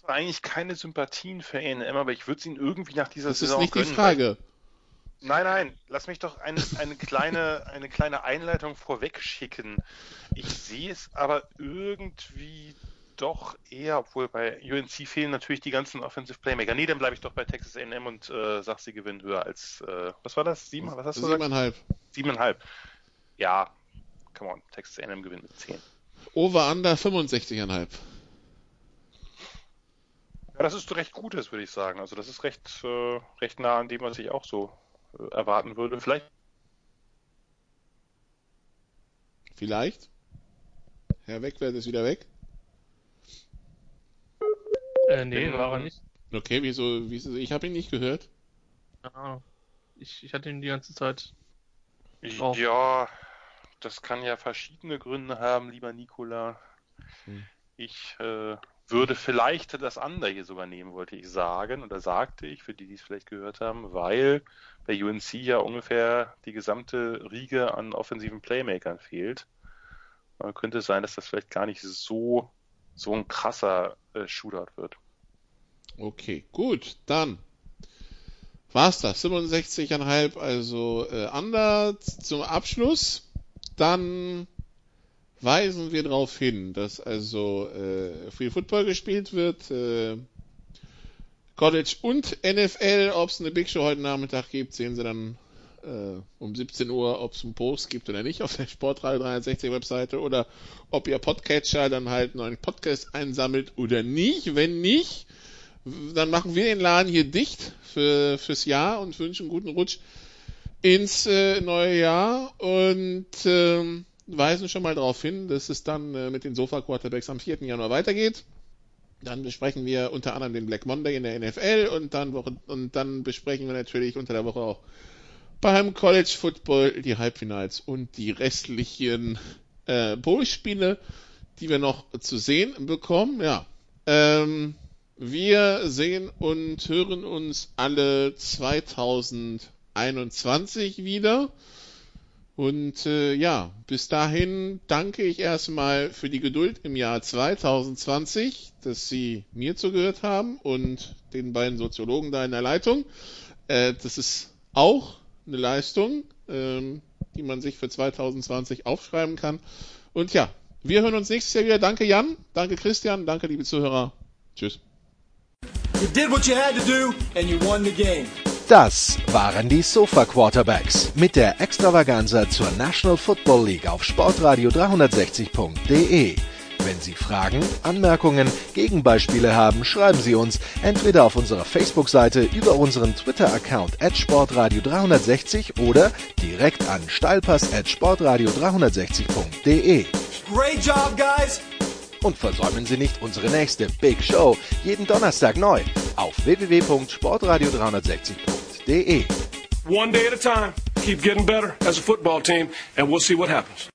Speaker 4: zwar eigentlich keine Sympathien für ANM, aber ich würde es ihnen irgendwie nach dieser das Saison.
Speaker 2: Das ist nicht gönnen. die Frage.
Speaker 4: Nein, nein, lass mich doch eine, eine, kleine, eine kleine Einleitung vorweg schicken. Ich sehe es aber irgendwie doch eher, obwohl bei UNC fehlen natürlich die ganzen Offensive Playmaker. Nee, dann bleibe ich doch bei Texas A&M und äh, sag, sie gewinnen höher als, äh, was war das? Sieben, was hast du
Speaker 2: Siebeneinhalb.
Speaker 4: Gesagt? Siebeneinhalb. Ja, come on, Texas A&M gewinnt mit zehn.
Speaker 2: Over-Under 65,5.
Speaker 4: Aber das ist recht Gutes, würde ich sagen. Also das ist recht, äh, recht nah an dem, was ich auch so äh, erwarten würde. Vielleicht.
Speaker 2: Vielleicht? Herr Wegwert ist wieder weg?
Speaker 3: Äh, nee, war er nicht.
Speaker 2: Okay, wieso? wieso ich habe ihn nicht gehört.
Speaker 3: Ah, ich, ich hatte ihn die ganze Zeit.
Speaker 4: Drauf. Ja, das kann ja verschiedene Gründe haben, lieber Nikola. Hm. Ich äh, würde vielleicht das andere hier sogar nehmen, wollte ich sagen, oder sagte ich, für die, die es vielleicht gehört haben, weil bei UNC ja ungefähr die gesamte Riege an offensiven Playmakern fehlt. Äh, könnte es sein, dass das vielleicht gar nicht so, so ein krasser äh, Shootout wird.
Speaker 2: Okay, gut, dann war's das. 67,5, also äh, under zum Abschluss. Dann weisen wir darauf hin, dass also äh, Free Football gespielt wird, äh, College und NFL. Ob es eine Big Show heute Nachmittag gibt, sehen Sie dann äh, um 17 Uhr, ob es einen Post gibt oder nicht auf der Sportradio 360 Webseite oder ob Ihr Podcatcher dann halt einen neuen Podcast einsammelt oder nicht. Wenn nicht, dann machen wir den Laden hier dicht für, fürs Jahr und wünschen guten Rutsch ins äh, neue Jahr und ähm, weisen schon mal darauf hin, dass es dann äh, mit den Sofa Quarterbacks am 4. Januar weitergeht. Dann besprechen wir unter anderem den Black Monday in der NFL und dann, und dann besprechen wir natürlich unter der Woche auch beim College Football die Halbfinals und die restlichen äh, Bowl-Spiele, die wir noch zu sehen bekommen. Ja, ähm, wir sehen und hören uns alle 2021 wieder. Und äh, ja, bis dahin danke ich erstmal für die Geduld im Jahr 2020, dass Sie mir zugehört haben und den beiden Soziologen da in der Leitung. Äh, das ist auch eine Leistung, ähm, die man sich für 2020 aufschreiben kann. Und ja, wir hören uns nächstes Jahr wieder. Danke Jan, danke Christian, danke liebe Zuhörer. Tschüss. You did what you had to do and you won the
Speaker 1: game. Das waren die Sofa Quarterbacks mit der Extravaganza zur National Football League auf Sportradio 360.de. Wenn Sie Fragen, Anmerkungen, Gegenbeispiele haben, schreiben Sie uns entweder auf unserer Facebook-Seite über unseren Twitter-Account at sportradio 360 oder direkt an steilpass at sportradio 360.de. Great job, guys! Und versäumen Sie nicht unsere nächste Big Show jeden Donnerstag neu auf www.sportradio360.de. One day at a time. Keep getting better as a football team and we'll see what happens.